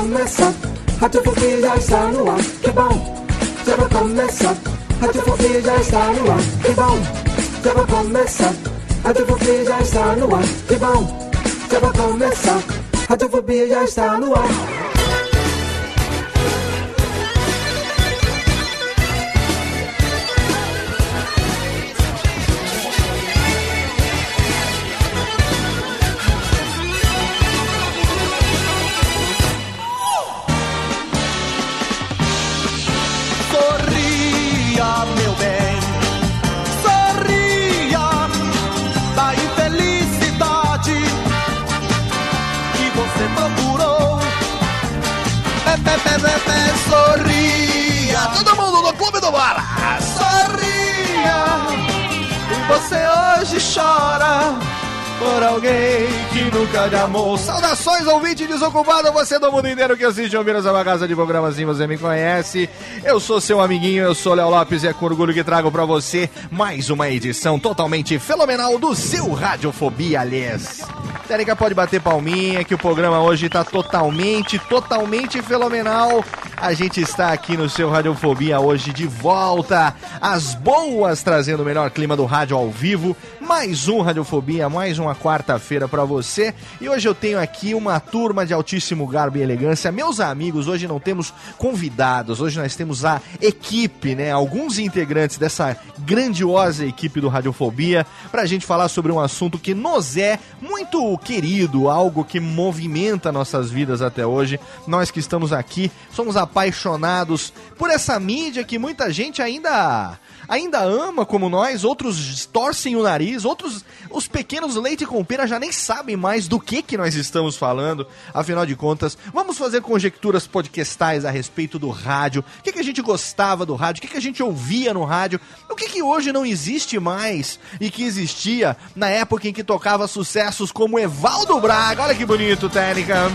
Já vai começar. Radiofobia já está no ar. Que bom, já vai começar. Radiofobia já está no ar. Que bom, já vai começar. Radiofobia já está no ar. Que bom, já vai começar. Radiofobia já está no ar. Você hoje chora por alguém que nunca lhe amou. Saudações, ouvinte desocupado, você do mundo inteiro que assiste ao Miras uma casa de programas, assim você me conhece. Eu sou seu amiguinho, eu sou Léo Lopes e é com orgulho que trago pra você mais uma edição totalmente fenomenal do seu Radiofobia, aliás. Térica pode bater palminha que o programa hoje tá totalmente, totalmente fenomenal. A gente está aqui no seu Radiofobia hoje de volta às boas, trazendo o melhor clima do rádio ao vivo. Mais um Radiofobia, mais uma quarta-feira pra você. E hoje eu tenho aqui uma turma de altíssimo garbo e elegância. Meus amigos, hoje não temos convidados, hoje nós temos a equipe, né? Alguns integrantes dessa grandiosa equipe do Radiofobia pra gente falar sobre um assunto que nos é muito querido, algo que movimenta nossas vidas até hoje. Nós que estamos aqui somos apaixonados por essa mídia que muita gente ainda ainda ama como nós, outros torcem o nariz, outros, os pequenos leite com pera já nem sabem mais do que que nós estamos falando. Afinal de contas, vamos fazer conjecturas podcastais a respeito do rádio. O que, que a gente gostava do rádio? O que, que a gente ouvia no rádio? O que, que hoje não existe mais e que existia na época em que tocava sucessos como Evaldo Braga? Olha que bonito, técnica.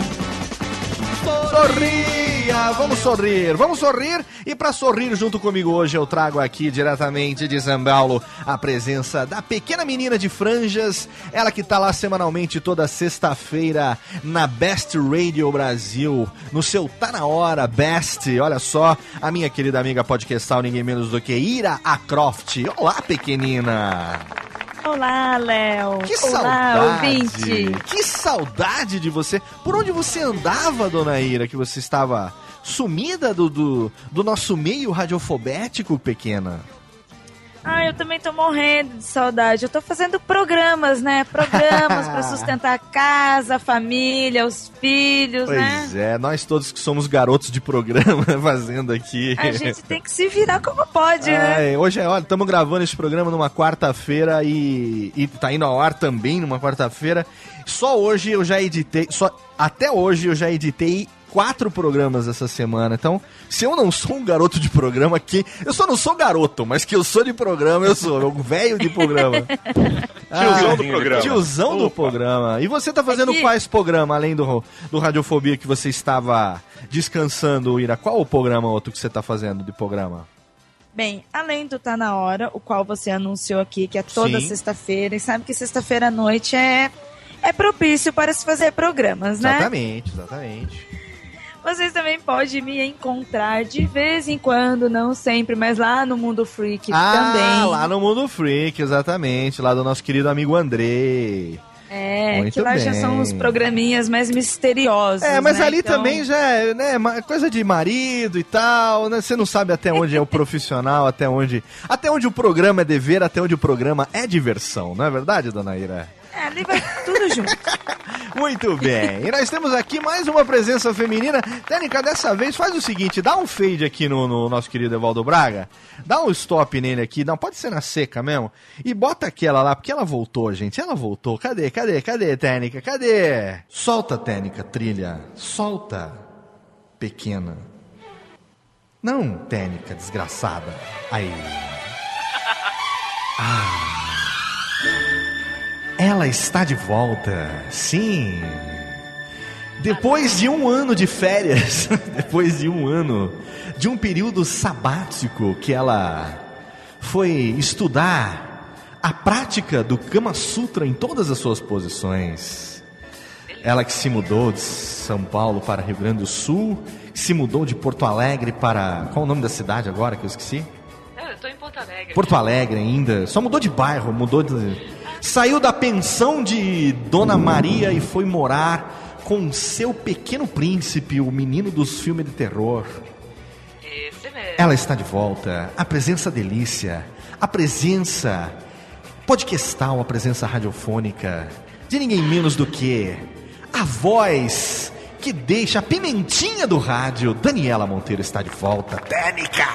Sorria, vamos sorrir, vamos sorrir. E para sorrir junto comigo hoje eu trago aqui diretamente de São Paulo a presença da pequena menina de franjas, ela que tá lá semanalmente toda sexta-feira na Best Radio Brasil, no seu Tá Na Hora Best. Olha só, a minha querida amiga podcastal, ninguém menos do que Ira Acroft. Olá, pequenina. Olá, Léo. Que Olá, saudade! ouvinte. Que saudade de você! Por onde você andava, dona Ira, que você estava sumida do, do, do nosso meio radiofobético, pequena? Ah, eu também tô morrendo de saudade. Eu tô fazendo programas, né? Programas pra sustentar a casa, a família, os filhos, né? Pois é, nós todos que somos garotos de programa fazendo aqui. A gente tem que se virar como pode, né? Ai, hoje é, olha, estamos gravando esse programa numa quarta-feira e, e tá indo ao ar também numa quarta-feira. Só hoje eu já editei, só até hoje eu já editei quatro programas essa semana. Então, se eu não sou um garoto de programa aqui, eu só não sou garoto, mas que eu sou de programa, eu sou, eu velho de programa. Tiozão do programa. Tiozão do Opa. programa. E você tá fazendo É que- quais programas, além do, do Radiofobia que você estava descansando, Ira? Qual o programa outro que você tá fazendo de programa? Bem, além do Tá Na Hora, o qual você anunciou aqui, que é toda sexta-feira, e sabe que sexta-feira à noite é, é propício para se fazer programas, né? Exatamente, exatamente. Vocês também podem me encontrar de vez em quando, não sempre, mas lá no Mundo Freak ah, também. lá no Mundo Freak, exatamente. Lá do nosso querido amigo Andrei. É, Muito que lá já bem. são os programinhas mais misteriosos. É, mas né? ali Então, também já é né, coisa de marido e tal, né? Você não sabe até onde é o profissional, até onde. Até onde o programa é dever, até onde o programa é diversão, não é verdade, dona Ira? É, ali vai tudo junto. Muito bem. E nós temos aqui mais uma presença feminina. Tênica, dessa vez faz o seguinte, dá um fade aqui no, no nosso querido Evaldo Braga. Dá um stop nele aqui, não, pode ser na seca mesmo. E bota aquela lá, porque ela voltou, gente. Ela voltou. Cadê, cadê, cadê, Tênica? Cadê? Solta, Tênica, trilha. Solta, pequena. Não, Tênica, desgraçada. Aí. Ela está de volta, sim. Depois de um ano de férias, depois de um ano, de um período sabático que ela foi estudar a prática do Kama Sutra em todas as suas posições. Ela que se mudou de São Paulo para Rio Grande do Sul, se mudou de Porto Alegre para. Qual o nome da cidade agora que eu esqueci? Eu tô em Porto Alegre. Porto Alegre ainda. Só mudou de bairro, mudou de. Saiu da pensão de Dona Maria e foi morar com seu pequeno príncipe, o menino dos filmes de terror. Esse mesmo. Ela está de volta. A presença delícia. A presença podcastal, a presença radiofônica de ninguém menos do que a voz que deixa a pimentinha do rádio. Daniela Monteiro está de volta. Técnica!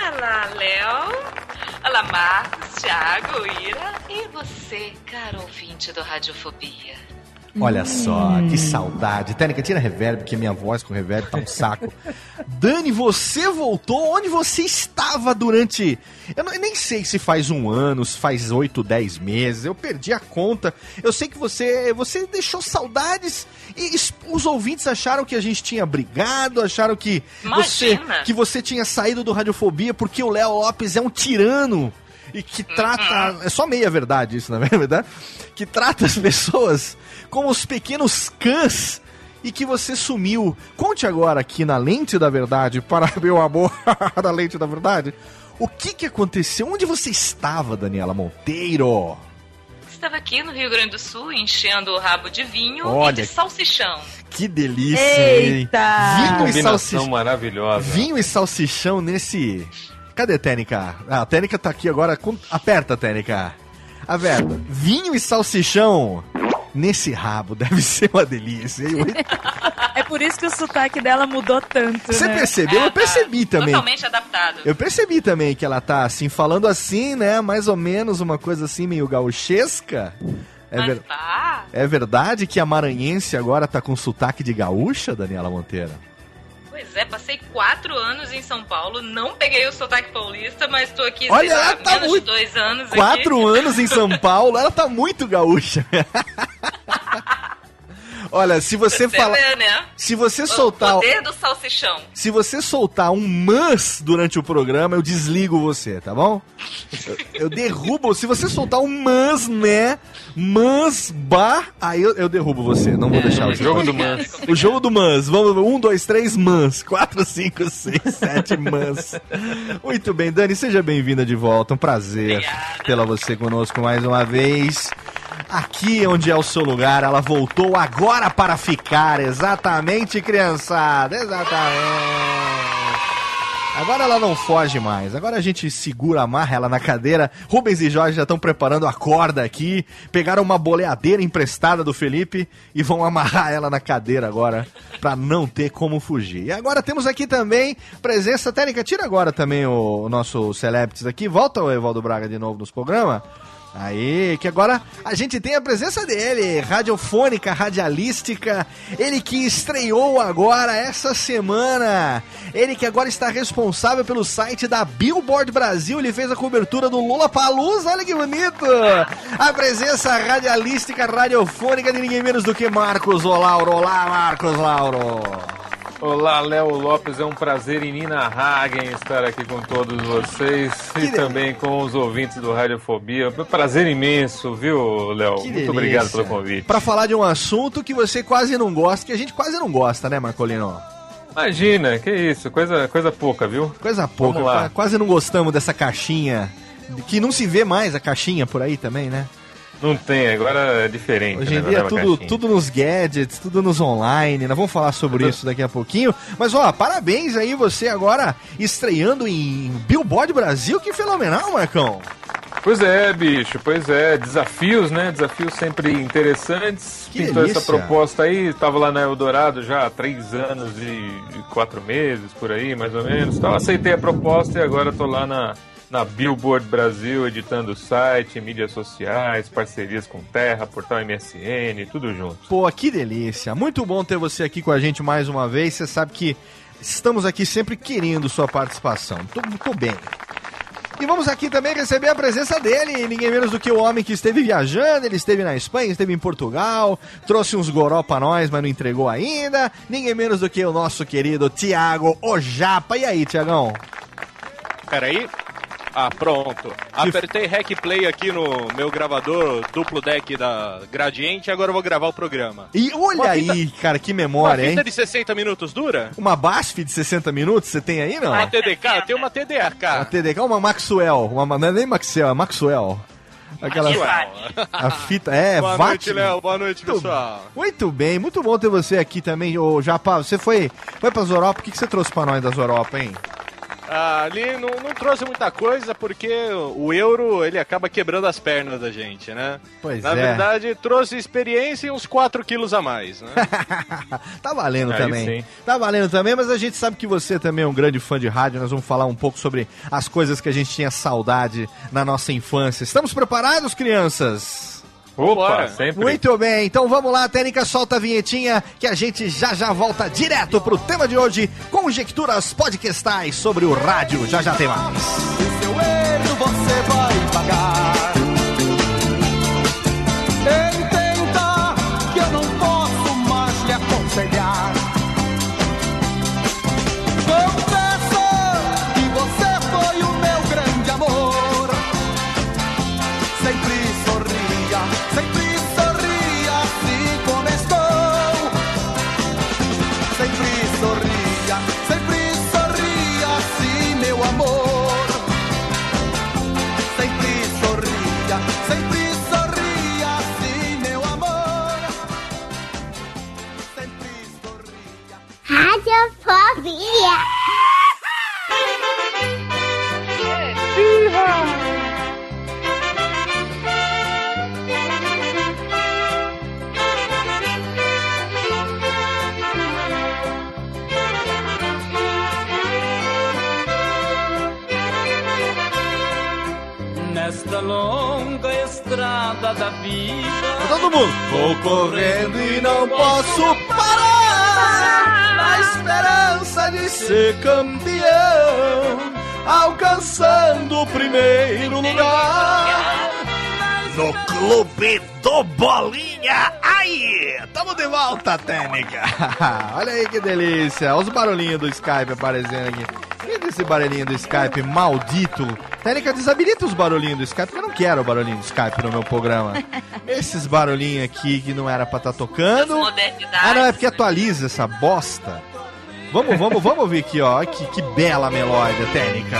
Olá, Léo. Olá, Marcos, Thiago, Ira. E você, caro ouvinte do Radiofobia. Olha só, que saudade. Técnica, tira reverb, porque minha voz com reverb tá um saco. Dani, você voltou? Onde você estava durante. Eu, não- eu nem sei se faz um ano, se faz oito, dez meses. Eu perdi a conta. Eu sei que você, você deixou saudades e os ouvintes acharam que a gente tinha brigado, acharam que você, que você tinha saído do Radiofobia porque o Léo Lopes é um tirano e que trata. É só meia verdade isso, na verdade. Que trata as pessoas como os pequenos cães e que você sumiu. Conte agora aqui na Lente da Verdade, para meu amor da Lente da Verdade, o que que aconteceu? Onde você estava, Daniela Monteiro? Estava aqui no Rio Grande do Sul enchendo o rabo de vinho Olha. e de salsichão. Que delícia, hein? Eita! Vinho e salsichão. maravilhosa. Vinho e salsichão nesse. Cadê a Tênica? Ah, a Tênica tá aqui agora. com- Aperta, Tênica. Aperta. Vinho e salsichão nesse rabo deve ser uma delícia, hein? É por isso que o sotaque dela mudou tanto, Você né? percebeu? Ah, Eu tá. percebi também. Totalmente adaptado. Eu percebi também que ela tá assim, falando assim, né? Mais ou menos uma coisa assim, meio gauchesca. É, Mas ver- tá. é verdade que a maranhense agora tá com sotaque de gaúcha, Daniela Monteiro? Pois é, passei quatro anos em São Paulo, não peguei o sotaque paulista, mas tô aqui, Olha, sei ela tá menos muito- de dois anos Quatro aqui. anos em São Paulo, ela tá muito gaúcha. Olha, se você Você falar. né? Se você O soltar. poder do salsichão. Se você soltar um mas durante o programa, eu desligo você, tá bom? Eu, eu derrubo. Se você soltar um mas, né? Mas, bah, aí eu, eu derrubo você. Não vou deixar o você. jogo do Mans. O jogo do Mans. Vamos, um, dois, três Mans. Quatro, cinco, seis, sete Mans. Muito bem, Dani, seja bem-vinda de volta. Um prazer Obrigada. tê-la você conosco mais uma vez. Aqui onde é o seu lugar, ela voltou agora para ficar. Exatamente, criançada. Exatamente. Agora ela não foge mais. Agora a gente segura, amarra ela na cadeira. Rubens e Jorge já estão preparando a corda aqui. Pegaram uma boleadeira emprestada do Felipe e vão amarrar ela na cadeira agora pra não ter como fugir. E agora temos aqui também presença técnica. Tira agora também o, o nosso Celebrities aqui. Volta o Evaldo Braga de novo nos programas. Aí, que agora a gente tem a presença dele, radiofônica, radialística, ele que estreou agora essa semana, ele que agora está responsável pelo site da Billboard Brasil, ele fez a cobertura do Lula Palusa, olha que bonito! A presença radialística, radiofônica de ninguém menos do que Marcos Olauro. Olá, Marcos Lauro! Olá, Léo Lopes, é um prazer inenarrável estar aqui com todos vocês e delícia. também com os ouvintes do Radiofobia. Prazer imenso, viu, Léo? Que Muito delícia. obrigado pelo convite. Pra falar de um assunto que você quase não gosta, que a gente quase não gosta, né, Marcolino? Imagina, que isso, coisa, coisa pouca, viu? Coisa pouca, quase não gostamos dessa caixinha. Que não se vê mais a caixinha por aí também, né? Não tem, agora é diferente. Hoje em né, dia é tudo, tudo nos gadgets, tudo nos online. Nós vamos falar sobre isso daqui a pouquinho. Mas ó, parabéns aí você agora estreando em Billboard Brasil. Que fenomenal, Marcão. Pois é, bicho, pois é. Desafios, né? Desafios sempre interessantes. Que Pintou delícia. essa proposta aí, tava lá na Eldorado já há três anos e quatro meses, por aí, mais ou menos. Então aceitei a proposta e agora tô lá na, na Billboard Brasil, editando o site, mídias sociais, parcerias com Terra, Portal MSN, tudo junto. Pô, que delícia. Muito bom ter você aqui com a gente mais uma vez. Você sabe que estamos aqui sempre querendo sua participação. Tô, tô bem. E vamos aqui também receber a presença dele, ninguém menos do que o homem que esteve viajando, ele esteve na Espanha, esteve em Portugal, trouxe uns goró pra nós, mas não entregou ainda. Ninguém menos do que o nosso querido Tiago Ojapa. E aí, Tiagão? Peraí. Ah, pronto. Apertei Hack Play aqui no meu gravador duplo deck da Gradiente e agora eu vou gravar o programa. E olha Uma aí, cara, que Uma memória, hein? fita de 60 minutos dura? Uma BASF de 60 minutos, você tem aí, não? Uma TDK? Tem uma Uma TDK. TDK, uma Maxwell. Uma, não é nem Maxwell, é Maxwell. Aquela a fita, é, Boa Vat- noite, Léo. Boa noite, Muito- pessoal. Muito bem, muito bom ter você aqui também. Ô, Japa, você foi, foi pra Europa, o que, que você trouxe pra nós das Europa, hein? Ah, ali não, não trouxe muita coisa porque o euro ele acaba quebrando as pernas da gente, né? Pois Na é. verdade, trouxe experiência e uns 4 quilos a mais, né? Tá valendo Aí também. sim. Tá valendo também, mas a gente sabe que você também é um grande fã de rádio. Nós vamos falar um pouco sobre as coisas que a gente tinha saudade na nossa infância. Estamos preparados, crianças? Opa, sempre. Muito bem, então vamos lá, Técnica, solta a vinhetinha que a gente já já volta direto pro tema de hoje, conjecturas podcastais sobre o rádio. Já já tem mais. O seu erro você vai Radiofobia. Nesta longa estrada da vida. Todo mundo. Vou correndo e não posso esperança de ser campeão, alcançando o primeiro lugar. No clube do Bolinha, aí! Tamo de volta, Técnica! Olha aí que delícia! Olha os barulhinhos do Skype aparecendo aqui. E esse barulhinho do Skype maldito? Técnica, desabilita os barulhinhos do Skype, porque eu não quero o barulhinho do Skype no meu programa. Esses barulhinhos aqui que não era pra estar tocando. Modernidade. Ah, não, é porque atualiza essa bosta. Vamos, vamos, vamos ouvir aqui, ó. Que, que bela melódia, Técnica.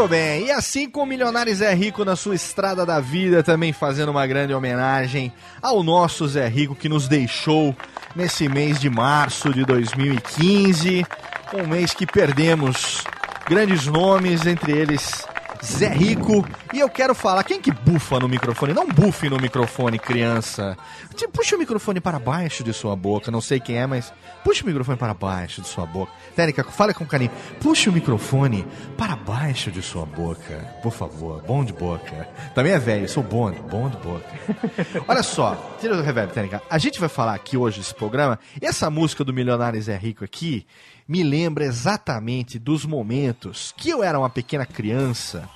Muito bem, e assim como o Milionário Zé Rico na sua estrada da vida, também fazendo uma grande homenagem ao nosso Zé Rico que nos deixou nesse mês de março de 2015, um mês que perdemos grandes nomes, entre eles Zé Rico. E eu quero falar, quem que bufa no microfone? Não bufe no microfone, criança. Puxa o microfone para baixo de sua boca, não sei quem é, mas puxa o microfone para baixo de sua boca. Técnica, fala com carinho. Puxa o microfone para baixo de sua boca, por favor. Bom de boca. Também é velho, eu sou bom, bom de boca. Olha só, tira o reverb, Técnica. A gente vai falar aqui hoje nesse programa, e essa música do Milionário Zé Rico aqui me lembra exatamente dos momentos que eu era uma pequena criança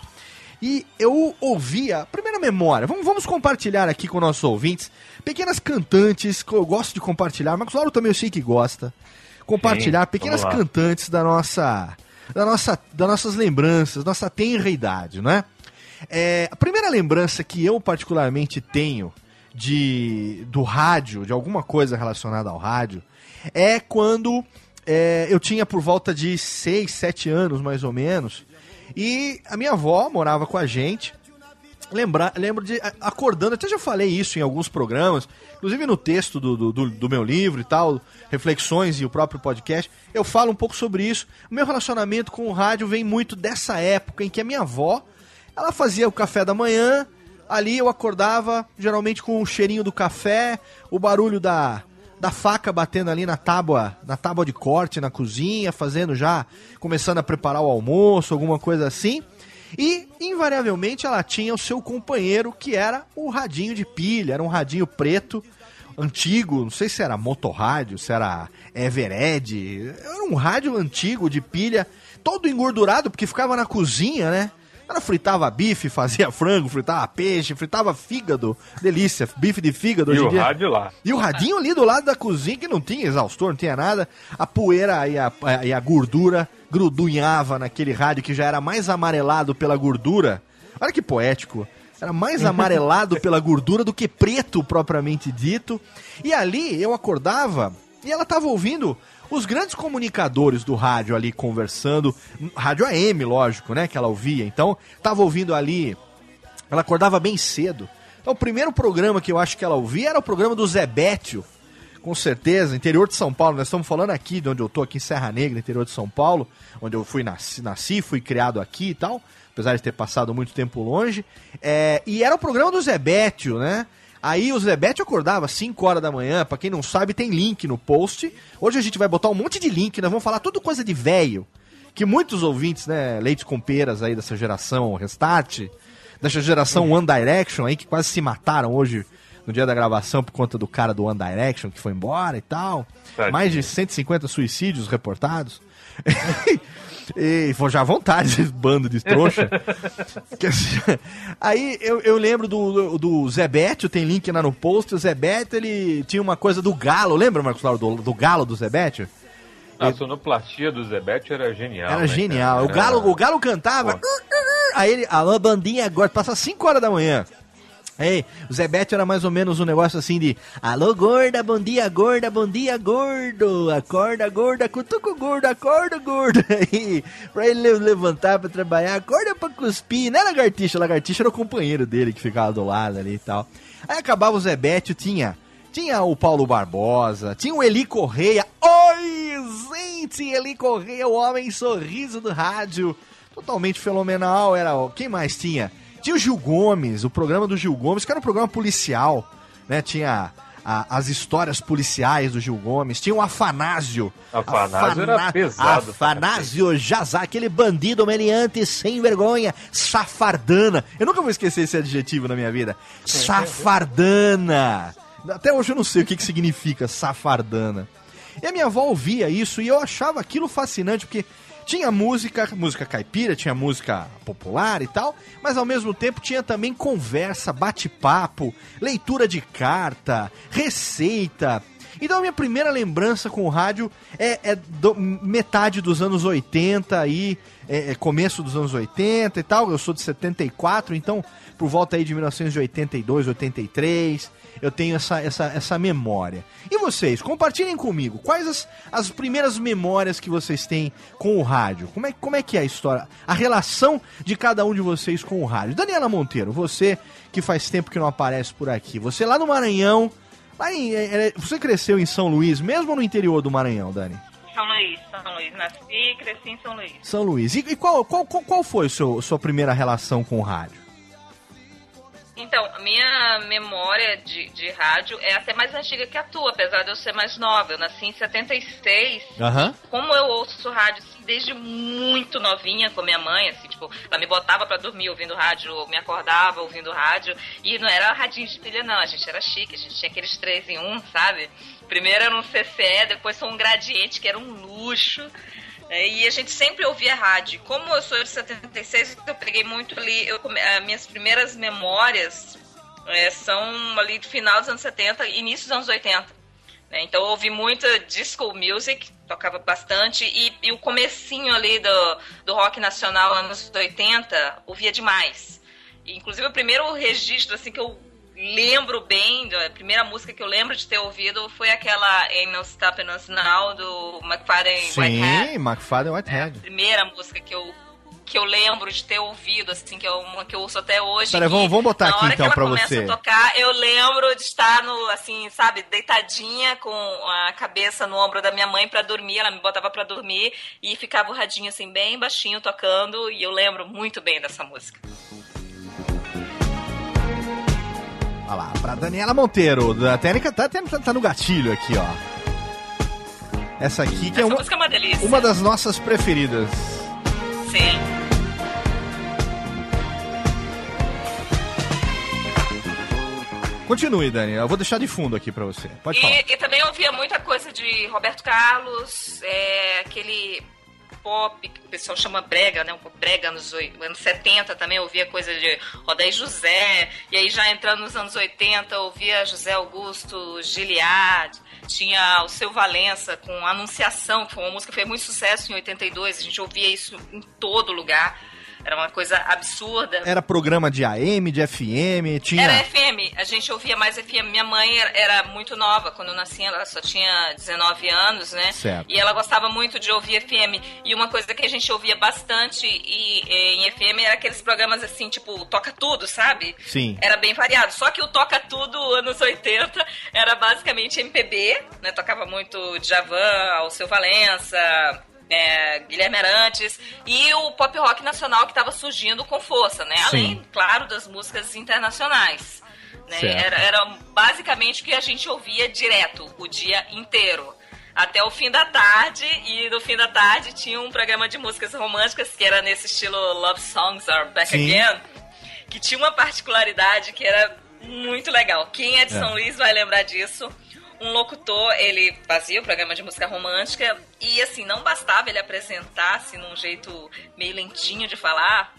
e eu ouvia, primeira memória, vamos, vamos compartilhar aqui com nossos ouvintes, pequenas cantantes que eu gosto de compartilhar, Marcos Lauro também eu sei que gosta, compartilhar Sim, pequenas cantantes da nossa, da nossa, das nossas lembranças, nossa tenra idade, não é? É, a primeira lembrança que eu particularmente tenho de do rádio, de alguma coisa relacionada ao rádio, é quando é, eu tinha por volta de 6, 7 anos, mais ou menos. E a minha avó morava com a gente. Lembra, lembro de acordando, até já falei isso em alguns programas, inclusive no texto do, do- do meu livro e tal, reflexões e o próprio podcast, eu falo um pouco sobre isso. O meu relacionamento com o rádio vem muito dessa época em que a minha avó, ela fazia o café da manhã, ali eu acordava, geralmente com o cheirinho do café, o barulho da, da faca batendo ali na tábua, na tábua de corte na cozinha, fazendo já, começando a preparar o almoço, alguma coisa assim. E, invariavelmente, ela tinha o seu companheiro, que era o radinho de pilha, era um radinho preto, antigo, não sei se era motorrádio, se era Evered, era um rádio antigo de pilha, todo engordurado, porque ficava na cozinha, né? Ela fritava bife, fazia frango, fritava peixe, fritava fígado, delícia, bife de fígado E o dia. rádio lá. E o radinho ali do lado da cozinha, que não tinha exaustor, não tinha nada. A poeira e a, e a gordura grudunhava naquele rádio que já era mais amarelado pela gordura. Olha que poético. Era mais amarelado pela gordura do que preto propriamente dito. E ali eu acordava e ela tava ouvindo os grandes comunicadores do rádio ali conversando. Rádio AM, lógico, né? Que ela ouvia. Então, tava ouvindo ali ela acordava bem cedo. Então, o primeiro programa que eu acho que ela ouvia era o programa do Zé Bétio. Com certeza, interior de São Paulo. Nós estamos falando aqui de onde eu tô, aqui em Serra Negra, interior de São Paulo, onde eu fui nasci, nasci fui criado aqui e tal, apesar de ter passado muito tempo longe. É, e era o programa do Zé Bétio, né? Aí o Bétio acordava às 5 horas da manhã, pra quem não sabe, tem link no post. Hoje a gente vai botar um monte de link, nós vamos falar tudo coisa de velho. Que muitos ouvintes, né, leites com peras aí dessa geração Restart, dessa geração One Direction aí, que quase se mataram hoje no dia da gravação por conta do cara do One Direction que foi embora e tal. Tadinho. Mais de 150 suicídios reportados. e foi já à vontade, esse bando de trouxa. Assim, Aí eu, eu lembro do, do Zé Bétio, tem link lá no post. O Zé Bétio, ele tinha uma coisa do galo. Lembra, Marcos Lauro, do, do galo do Zé Bétio? A sonoplastia do Zebete era genial. Era né, genial. cara? O galo, o galo cantava. Aí ele, alô, bandinha, agora passa 5 horas da manhã. Aí, o Zé Bétio era mais ou menos um negócio assim de Alô, gorda, bom dia, gorda, bom dia, gordo. Acorda, gorda, cutuca o gordo, acorda, gordo. Aí, pra ele le- levantar pra trabalhar, acorda pra cuspir. Não é lagartixa, lagartixa era o companheiro dele que ficava do lado ali e tal. Aí acabava o Zé Bétio, tinha tinha o Paulo Barbosa, tinha o Eli Correia. Oi, gente, Eli Correia, o homem sorriso do rádio. Totalmente fenomenal. Era quem mais tinha? Tinha o Gil Gomes, o programa do Gil Gomes, que era um programa policial, né? Tinha a- as histórias policiais do Gil Gomes, tinha o Afanásio. Afanásio era pesado. Afanásio Jazá, aquele bandido meliante sem vergonha, safardana. Eu nunca vou esquecer esse adjetivo na minha vida. Safardana. Até hoje eu não sei o que, que significa safardana. E a minha avó ouvia isso e eu achava aquilo fascinante, porque tinha música, música caipira, tinha música popular e tal, mas ao mesmo tempo tinha também conversa, bate-papo, leitura de carta, receita. Então a minha primeira lembrança com o rádio é, é do- metade dos anos 80 aí, é, é começo dos anos 80 e tal. Eu sou de 74, então por volta aí de 1982, 83, eu tenho essa, essa, essa memória. E vocês, compartilhem comigo, quais as, as primeiras memórias que vocês têm com o rádio? Como é, como é que é a história, a relação de cada um de vocês com o rádio? Daniela Monteiro, você que faz tempo que não aparece por aqui, você lá no Maranhão, lá em, é, é, você cresceu em São Luís, mesmo no interior do Maranhão, Dani? São Luís, São Luís. Nasci e cresci em São Luís. São Luís. E, e qual, qual, qual, qual foi a sua primeira relação com o rádio? Então, a minha memória de, de rádio é até mais antiga que a tua, apesar de eu ser mais nova. Eu nasci em 76. Aham. Como eu ouço rádio assim, desde muito novinha com minha mãe, assim, tipo, ela me botava pra dormir ouvindo rádio, ou me acordava ouvindo rádio. E não era radinho de pilha, não. A gente era chique, a gente tinha aqueles três em um, sabe? Primeiro era um CCE, depois foi um gradiente, que era um luxo. É, E a gente sempre ouvia rádio. Como eu sou de 76, eu peguei muito ali. Eu, as minhas primeiras memórias é, são ali do final dos anos 70 e início dos anos 80. né? Então eu ouvi muita disco music, tocava bastante, e, e o comecinho ali do, do rock nacional anos 80, ouvia demais. Inclusive o primeiro registro assim que eu lembro bem, a primeira música que eu lembro de ter ouvido foi aquela Ain't No Stopping Us Now, do McFadden Whitehead. Sim, McFadden Whitehead. Primeira música que eu, que eu lembro de ter ouvido, assim, que é uma que eu ouço até hoje. Vamos- vamos botar na aqui, hora então, que ela pra começa você. a tocar, eu lembro de estar no, assim, sabe, deitadinha com a cabeça no ombro da minha mãe pra dormir, ela me botava pra dormir e ficava o radinho assim bem baixinho tocando e eu lembro muito bem dessa música. Olha lá, pra Daniela Monteiro, da técnica, tá, tá, tá no gatilho aqui, ó. Essa aqui que é Essa uma, música é uma delícia. uma das nossas preferidas. Sim. Continue, Dani, eu vou deixar de fundo aqui pra você. Pode falar. E, e também eu ouvia muita coisa de Roberto Carlos, é, aquele pop que o pessoal chama brega, né? Um brega anos, oi- anos 70 também, ouvia coisa de Rodaí José, e aí já entrando nos anos 80, eu ouvia José Augusto, Giliard, tinha o Seu Valença com Anunciação, que foi uma música que fez muito sucesso em 82, a gente ouvia isso em todo lugar. Era uma coisa absurda. Era programa de AM, de FM, tinha. Era FM, a gente ouvia mais FM. Minha mãe era, muito nova, quando eu nasci ela só tinha 19 anos, né? Certo. E ela gostava muito de ouvir FM. E uma coisa que a gente ouvia bastante e, e, em FM era aqueles programas assim, tipo, Toca Tudo, sabe? Sim. Era bem variado. Só que o Toca Tudo, anos 80, era basicamente MPB, né? Tocava muito Djavan, Alceu Valença, é, Guilherme Arantes e o pop rock nacional que estava surgindo com força, né? Sim. Além, claro, das músicas internacionais. Né? Era, era basicamente o que a gente ouvia direto, o dia inteiro. Até o fim da tarde, e no fim da tarde tinha um programa de músicas românticas que era nesse estilo Love Songs Are Back Sim. Again, que tinha uma particularidade que era muito legal. Quem é de É. São Luís vai lembrar disso. Um locutor, ele fazia o programa de música romântica e assim, não bastava ele apresentar-se num jeito meio lentinho de falar,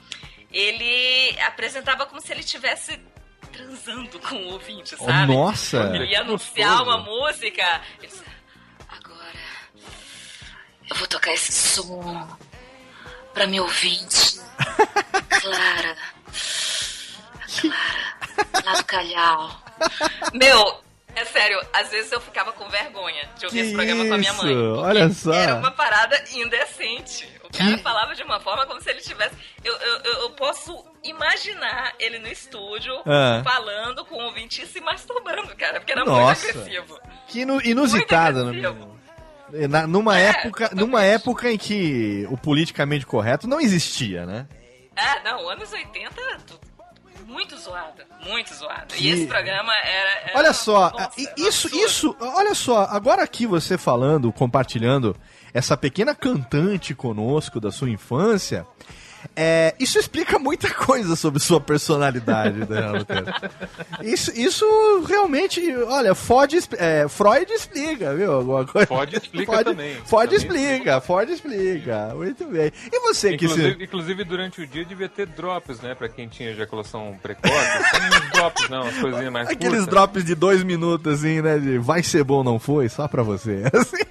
ele apresentava como se ele estivesse transando com o ouvinte, Oh, sabe? nossa! Ele ia anunciar uma música, ele disse, agora eu vou tocar esse som pra meu ouvinte, Clara, Clara, Clara do Calhau. Meu, é sério, às vezes eu ficava com vergonha de ouvir Que esse programa com a minha mãe. isso? Olha só. Era uma parada indecente. O cara falava de uma forma como se ele tivesse. Eu, eu, eu- posso imaginar ele no estúdio Ah. falando com o ouvinte e se masturbando, cara, porque era Nossa. muito agressivo. Que inu- inusitada, Muito né? agressivo. Na- numa É, época, numa época em que o politicamente correto não existia, né? É, não, anos 80, tu- muito zoado, muito zoado. Que- E esse programa era. era- Olha só, nossa, isso, absurdo. isso, olha só, agora aqui você falando, compartilhando essa pequena cantante conosco da sua infância, é, isso explica muita coisa sobre sua personalidade, Monteiro. Isso, isso realmente, olha, Ford, é, Freud explica, viu? Alguma coisa. Ford explica Ford, também. Ford Também explica, Ford explica. Muito bem. E você que se... Inclusive, inclusive, durante o dia devia ter drops, né? Pra quem tinha ejaculação precoce. Tem uns drops, não, as coisinhas mais Aqueles curtas. drops de dois minutos, assim, né? De vai ser bom, não foi? Só pra você. Assim.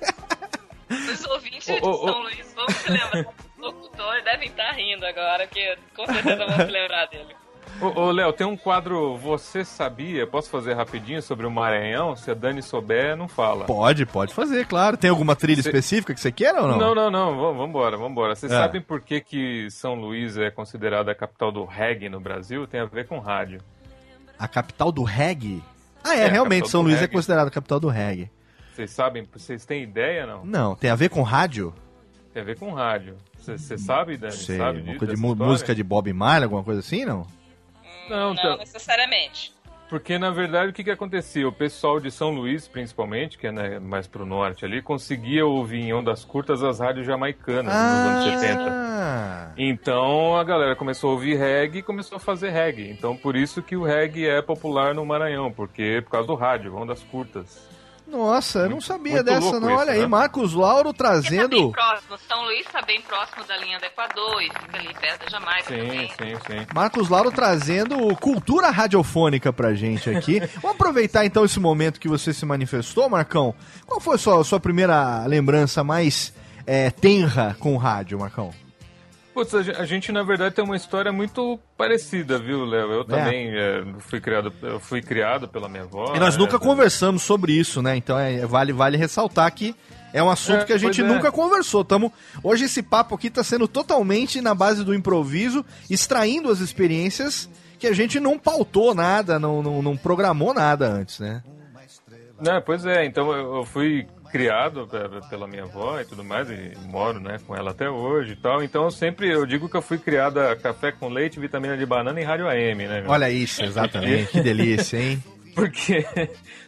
Os ouvintes Ô, de ô, ô. São Luís vão se lembrar. Os locutores devem estar rindo agora, que com certeza vão se lembrar dele. Ô, ô, Léo, tem um quadro Você Sabia? Posso fazer rapidinho sobre o Maranhão? Se a Dani souber, não fala. Pode, pode fazer, claro. Tem alguma trilha Cê- específica que você queira ou não? Não, não, não. Vamos vambora, vambora. Vocês É. sabem por que, que São Luís é considerada a capital do reggae no Brasil? Tem a ver com rádio. A capital do reggae? Ah, é, É, realmente, São Luís é reggae. considerada a capital do reggae. Vocês sabem? Vocês têm ideia, não? Não, tem a ver com rádio? Tem a ver com rádio. Você sabe, Dani? Sei, sabe uma coisa de música de Bob Marley, alguma coisa assim, não? Não, Não tá- necessariamente. Porque, na verdade, o que, que acontecia? O pessoal de São Luís, principalmente, que é né, mais pro norte ali, conseguia ouvir em ondas curtas as rádios jamaicanas nos anos 70. Ah, Então a galera começou a ouvir reggae e começou a fazer reggae. Então por isso que o reggae é popular no Maranhão, porque por causa do rádio, ondas curtas. Nossa, eu não sabia muito dessa não. isso, Olha aí, né? Marcos Lauro Porque tá bem trazendo... próximo. São Luís tá bem próximo da linha do Equador e fica ali perto da Jamaica Sim, também. sim, sim. Marcos Lauro trazendo cultura radiofônica pra gente aqui. Vamos aproveitar então esse momento que você se manifestou, Marcão. Qual foi a sua, sua primeira lembrança mais é, tenra com o rádio, Marcão? Putz, a gen- a gente na verdade tem uma história muito parecida, viu, Léo? Eu também é, fui criado, eu fui criado pela minha avó. E nós né? nunca conversamos sobre isso, né? Então é, vale, vale ressaltar que é um assunto É, que a gente é. nunca conversou. Tamo, hoje esse papo aqui tá sendo totalmente na base do improviso, extraindo as experiências que a gente não pautou nada, não, não, não programou nada antes, né? Né, pois é, então eu fui criado pe- pela minha avó e tudo mais, e moro né, com ela até hoje e tal. Então eu sempre eu digo que eu fui criada café com leite, vitamina de banana e rádio AM, né? meu? Olha isso, exatamente. que delícia, hein? Porque,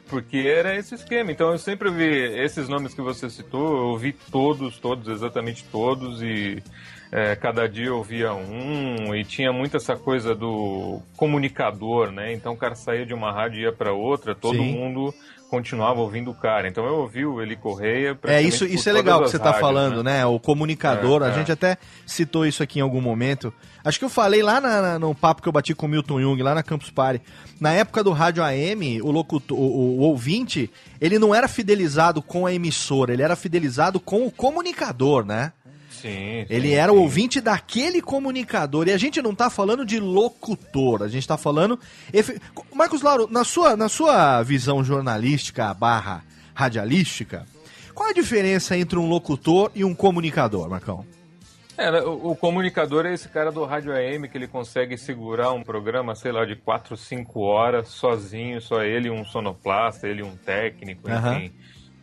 porque era esse esquema. Então eu sempre vi esses nomes que você citou, eu ouvi todos, todos, exatamente todos, e é, cada dia eu ouvia um, e tinha muito essa coisa do comunicador, né? Então o cara saía de uma rádio e ia para outra, todo Sim. mundo continuava ouvindo o cara. Então eu ouvi o Eli Correia. É, isso, isso é legal que você tá rádios, falando, né? O comunicador, É, a é. gente até citou isso aqui em algum momento. Acho que eu falei lá na- no papo que eu bati com o Milton Jung, lá na Campus Party. Na época do rádio AM, o, locutor, o, o- o ouvinte, ele não era fidelizado com a emissora, ele era fidelizado com o comunicador, né? Sim, sim, Ele era sim. o ouvinte daquele comunicador. E a gente não tá falando de locutor, a gente tá falando. Marcos Lauro, na sua, na sua visão jornalística barra radialística, qual a diferença entre um locutor e um comunicador, Marcão? É, né, o, o comunicador é esse cara do rádio AM que ele consegue segurar um programa, sei lá, de 4, 5 horas sozinho, só ele, um sonoplasta, ele, um técnico, enfim.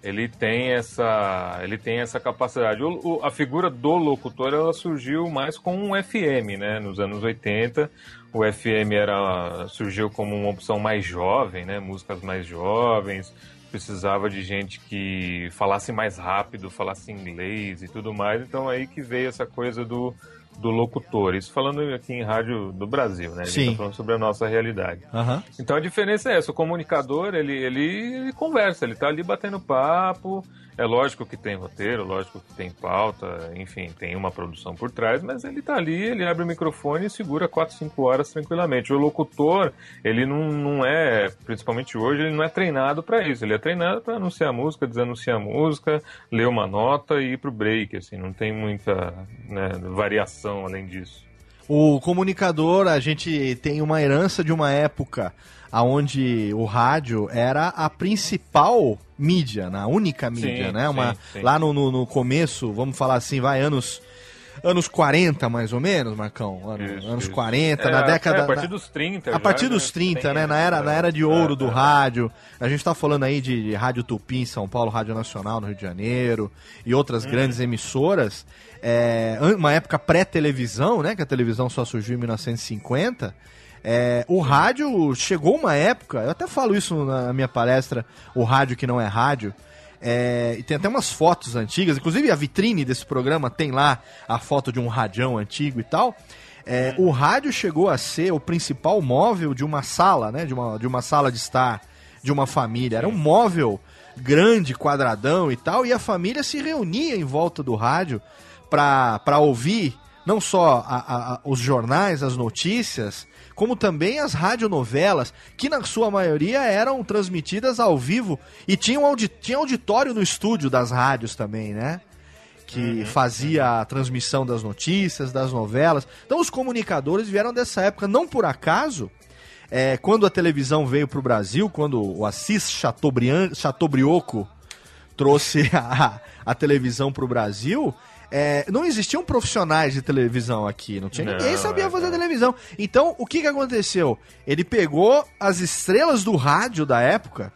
Ele tem essa, ele tem essa capacidade. O- o- a figura do locutor ela surgiu mais com um FM, né? Nos anos 80, o FM era surgiu como uma opção mais jovem, né? Músicas mais jovens, precisava de gente que falasse mais rápido, falasse inglês e tudo mais. Então aí que veio essa coisa do, do locutor. Isso falando aqui em rádio do Brasil, né? A gente Sim. tá falando sobre a nossa realidade. Aham. Então a diferença é essa, o comunicador, ele, ele, ele conversa, ele tá ali batendo papo, é lógico que tem roteiro, lógico que tem pauta, enfim, tem uma produção por trás, mas ele tá ali, ele abre o microfone e segura 4, 5 horas tranquilamente. O locutor, ele não, não é, principalmente hoje, ele não é treinado para isso, ele é treinado para anunciar a música, desanunciar a música, ler uma nota e ir pro break, assim, não tem muita né, variação além disso. O comunicador, a gente tem uma herança de uma época onde o rádio era a principal mídia, na única mídia, Sim, né? Uma, sim, sim. Lá no, no, no começo, vamos falar assim, vai anos anos 40 mais ou menos, Marcão, Ano- Isso, anos isso. 40, É, na década é, a partir na- dos 30 A já, partir né, dos 30, tem né, na era na era de ouro do é, é. rádio. A gente tá falando aí de, de Rádio Tupi em São Paulo, Rádio Nacional no Rio de Janeiro e outras grandes emissoras. É, uma época pré-televisão, né, que a televisão só surgiu em 1950. É, o rádio chegou uma época, eu até falo isso na minha palestra, o rádio que não é rádio. É, e tem até umas fotos antigas, inclusive a vitrine desse programa tem lá a foto de um radião antigo e tal. É, o rádio chegou a ser o principal móvel de uma sala, né? De uma, de uma sala de estar de uma família. Era um móvel grande, quadradão e tal, e a família se reunia em volta do rádio para ouvir não só a- a- a- os jornais, as notícias, como também as radionovelas, que na sua maioria eram transmitidas ao vivo e tinha, um audi tinha auditório no estúdio das rádios também, né? que fazia a transmissão das notícias, das novelas. Então os comunicadores vieram dessa época, não por acaso. é, quando a televisão veio para o Brasil, quando o Assis Chateaubriand, Chateaubrioco trouxe a, a televisão para o Brasil, é, não existiam profissionais de televisão aqui, não tinha Não, ninguém sabia fazer é. televisão. Então, o que, que aconteceu? Ele pegou as estrelas do rádio da época,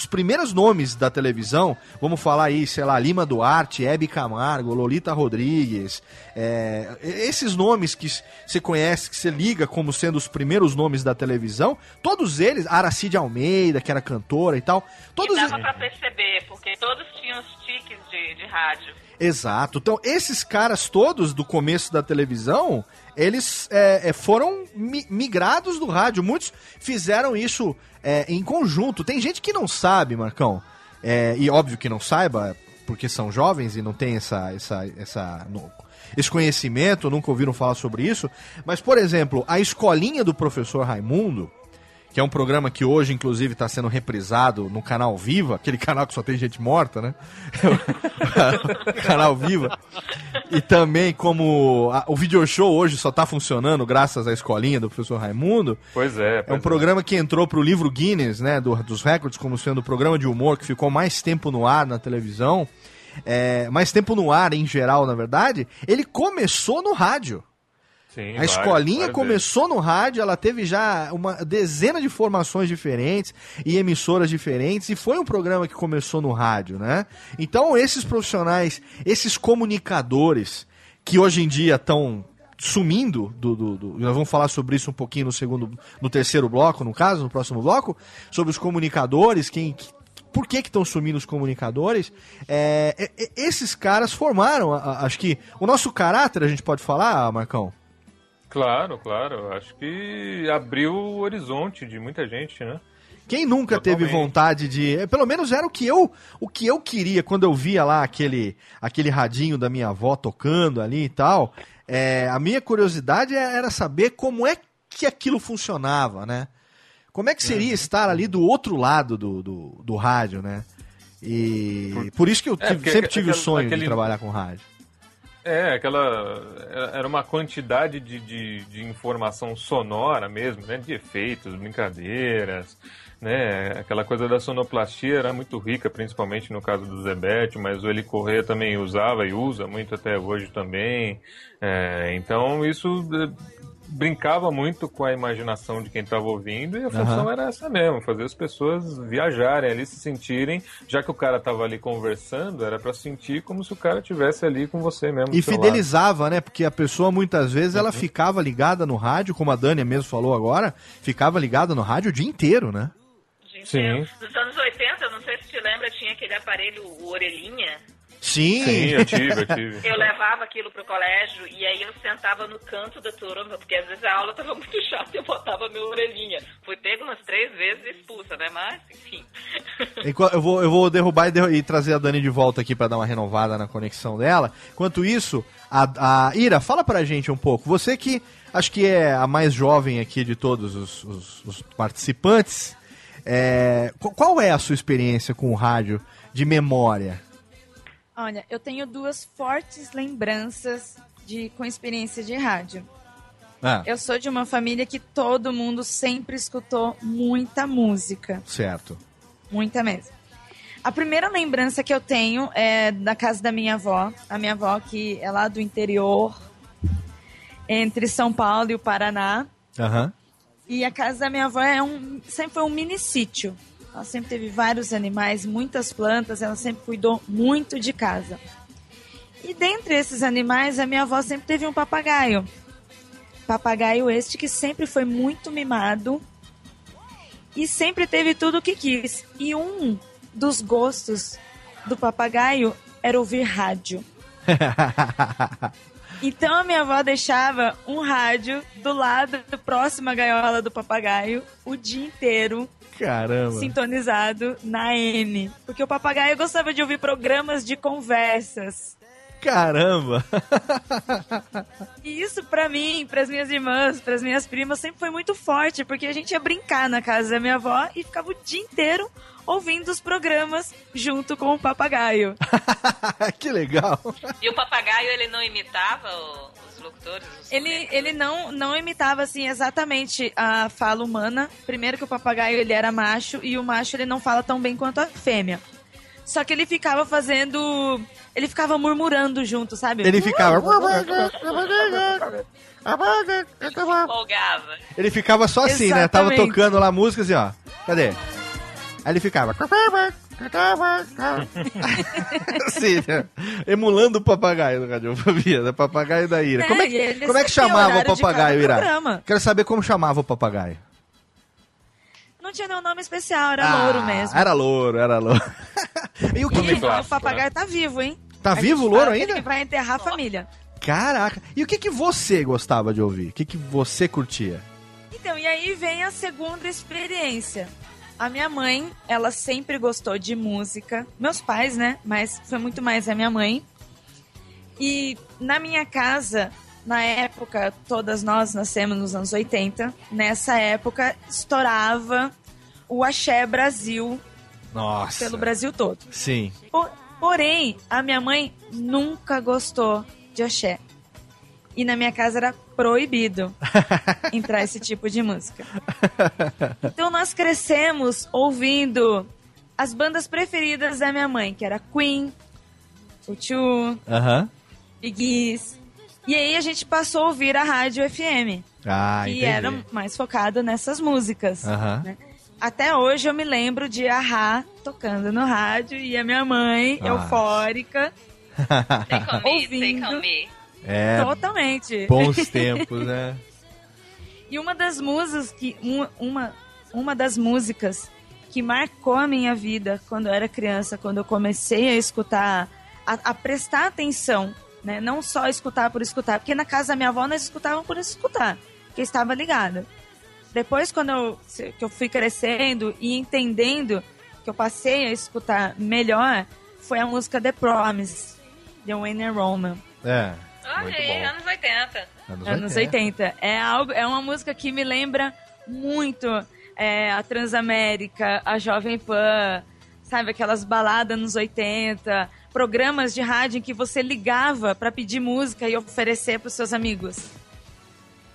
os primeiros nomes da televisão, vamos falar aí, sei lá, Lima Duarte, Hebe Camargo, Lolita Rodrigues, é, esses nomes que você conhece, que você liga como sendo os primeiros nomes da televisão, todos eles, Aracide Almeida, que era cantora e tal, todos E dava pra perceber, porque todos tinham os tiques de, de rádio. Exato. Então, esses caras todos do começo da televisão, eles é, é, foram mi- migrados do rádio. Muitos fizeram isso é, em conjunto. Tem gente que não sabe, Marcão. É, e óbvio que não saiba, porque são jovens e não tem essa, essa, essa, no- esse conhecimento, nunca ouviram falar sobre isso. Mas, por exemplo, a escolinha do professor Raimundo, que é um programa que hoje, inclusive, está sendo reprisado no canal Viva, aquele canal que só tem gente morta, né? canal Viva. E também como a- o video show hoje só está funcionando graças à escolinha do professor Raimundo. Pois é. É pois um programa que entrou pro livro Guinness, né, do- dos recordes, como sendo o programa de humor que ficou mais tempo no ar na televisão, é, mais tempo no ar em geral, na verdade. Ele começou no rádio. Sim, A escolinha várias começou no rádio, ela teve já uma dezena de formações diferentes e emissoras diferentes, e foi um programa que começou no rádio, né? Então, esses profissionais, esses comunicadores, que hoje em dia estão sumindo do, do- do- Nós vamos falar sobre isso um pouquinho no segundo. no terceiro bloco, no caso, no próximo bloco, sobre os comunicadores, quem. Por que estão sumindo os comunicadores? É, e- e- esses caras formaram, acho que. O nosso caráter, a gente pode falar, Marcão? Claro, claro. Acho que abriu o horizonte de muita gente, né? Quem nunca teve Totalmente. vontade de. é, Pelo menos era o que eu o que eu queria quando eu via lá aquele, aquele radinho da minha avó tocando ali e tal. É, a minha curiosidade é- era saber como é que aquilo funcionava, né? Como é que seria Uhum. estar ali do outro lado do, do, do rádio, né? E por isso que eu É, tive- porque sempre tive o aquele- sonho de aquele- trabalhar com rádio. É, aquela. Era uma quantidade de, de, de informação sonora mesmo, né? De efeitos, brincadeiras, né? Aquela coisa da sonoplastia era muito rica, principalmente no caso do Zebete, mas o Eli Corrêa também usava e usa muito até hoje também. É, então isso brincava muito com a imaginação de quem estava ouvindo e a função Aham. era essa mesmo, fazer as pessoas viajarem ali, se sentirem, já que o cara estava ali conversando, era para sentir como se o cara estivesse ali com você mesmo. E seu lado. fidelizava, né? Porque a pessoa muitas vezes ela ficava ligada no rádio, como a Dânia mesmo falou agora, ficava ligada no rádio o dia inteiro, né? Sim. Nos anos 80, eu não sei se te lembra, tinha aquele aparelho, o orelhinha. Sim. Sim, eu tive, eu tive. Eu levava aquilo pro colégio e aí eu sentava no canto da turma, porque às vezes a aula tava muito chata e eu botava meu orelhinha. Fui pego umas três vezes e expulsa, né? Mas, enfim. Eu vou, eu vou derrubar e, derru- e trazer a Dani de volta aqui pra dar uma renovada na conexão dela. Enquanto isso, a, a Ira, fala pra gente um pouco. Você que acho que é a mais jovem aqui de todos os, os- os participantes, é, qu- qual é a sua experiência com o rádio de memória? Olha, eu tenho duas fortes lembranças de com experiência de rádio. Ah, Eu sou de uma família que todo mundo sempre escutou muita música, certo. muita mesmo. A primeira lembrança que eu tenho é da casa da minha avó, a minha avó que é lá do interior, entre São Paulo e o Paraná. Aham. E a casa da minha avó é um, sempre foi um mini sítio. Ela sempre teve vários animais, muitas plantas, ela sempre cuidou muito de casa. E dentre esses animais, a minha avó sempre teve um papagaio. Papagaio este que sempre foi muito mimado e sempre teve tudo o que quis. E um dos gostos do papagaio era ouvir rádio. Então a minha avó deixava um rádio do lado, próximo à gaiola do papagaio, o dia inteiro, Caramba. sintonizado na M. Porque o papagaio gostava de ouvir programas de conversas. Caramba. E isso pra mim, pras minhas irmãs, pras minhas primas, sempre foi muito forte, porque a gente ia brincar na casa da minha avó e ficava o dia inteiro ouvindo os programas junto com o papagaio. que legal. E o papagaio, ele não imitava o- locutores? Ele, ele não, não imitava assim exatamente a fala humana. Primeiro que o papagaio ele era macho e o macho ele não fala tão bem quanto a fêmea. Só que ele ficava fazendo, ele ficava murmurando junto, sabe? Ele ficava. Ele ficava só assim, né? Tava Exatamente. tocando lá música assim, ó. Cadê? Aí ele ficava. assim, né? Emulando o papagaio do Radiofobia, da papagaio da Ira. É, como é que, ele como é que chamava o papagaio, Ira? Quero saber como chamava o papagaio. Não tinha nenhum nome especial, era louro mesmo. Era louro, era louro. e o que, que- clássico, o papagaio tá vivo, hein? Tá A vivo o louro ainda? Ele vai enterrar a família. Caraca. E o que, que você gostava de ouvir? O que, que você curtia? Então, e aí vem a segunda experiência. A minha mãe, ela sempre gostou de música. Meus pais, né? Mas foi muito mais a minha mãe. E na minha casa, na época, todas nós nascemos nos anos 80. Nessa época, estourava o Axé Brasil Nossa. pelo Brasil todo. Sim. Po- Porém, a minha mãe nunca gostou de axé. E na minha casa era proibido entrar esse tipo de música. Então nós crescemos ouvindo as bandas preferidas da minha mãe, que era Queen, U2, Aham. Big East. E aí a gente passou a ouvir a rádio FM, Ah, que entendi. era mais focada nessas músicas. Aham. né? Até hoje eu me lembro de Ahá tocando no rádio e a minha mãe, Ah. eufórica, Ouvindo. É, totalmente. bons tempos, né? E uma das músicas que um- uma uma das músicas que marcou a minha vida quando eu era criança, quando eu comecei a escutar, a, a prestar atenção, né? Não só escutar por escutar, porque na casa da minha avó nós escutavam por escutar, porque estava ligada. Depois quando eu que eu fui crescendo e entendendo que eu passei a escutar melhor, foi a música The Promise, de Wayne Roman. É. Bom. anos 80. Anos 80. É, algo, é uma música que me lembra muito é, a Transamérica, a Jovem Pan, sabe? Aquelas baladas nos 80, programas de rádio em que você ligava pra pedir música e oferecer pros seus amigos.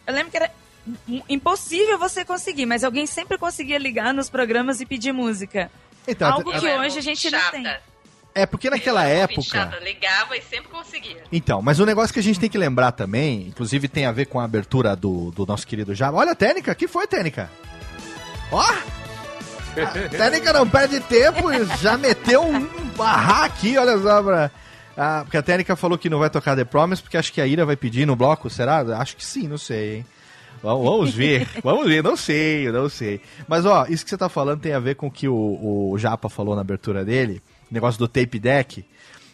Eu lembro que era im- impossível você conseguir, mas alguém sempre conseguia ligar nos programas e pedir música. Então, Algo que hoje a gente não tem. É porque naquela época. Chata, ligava e sempre conseguia. Então, mas o negócio que a gente tem que lembrar também, inclusive tem a ver com a abertura do, do nosso querido Java. Olha a técnica, que foi, técnica? Ó! A técnica não perde tempo, já meteu um barra aqui, olha só pra. Ah, porque a técnica falou que não vai tocar The Promise, porque acho que a Ira vai pedir no bloco, será? Acho que sim, não sei, hein? Vamos, vamos ver, vamos ver, não sei, não sei. Mas ó, isso que você tá falando tem a ver com o que o, o Japa falou na abertura dele, negócio do tape deck,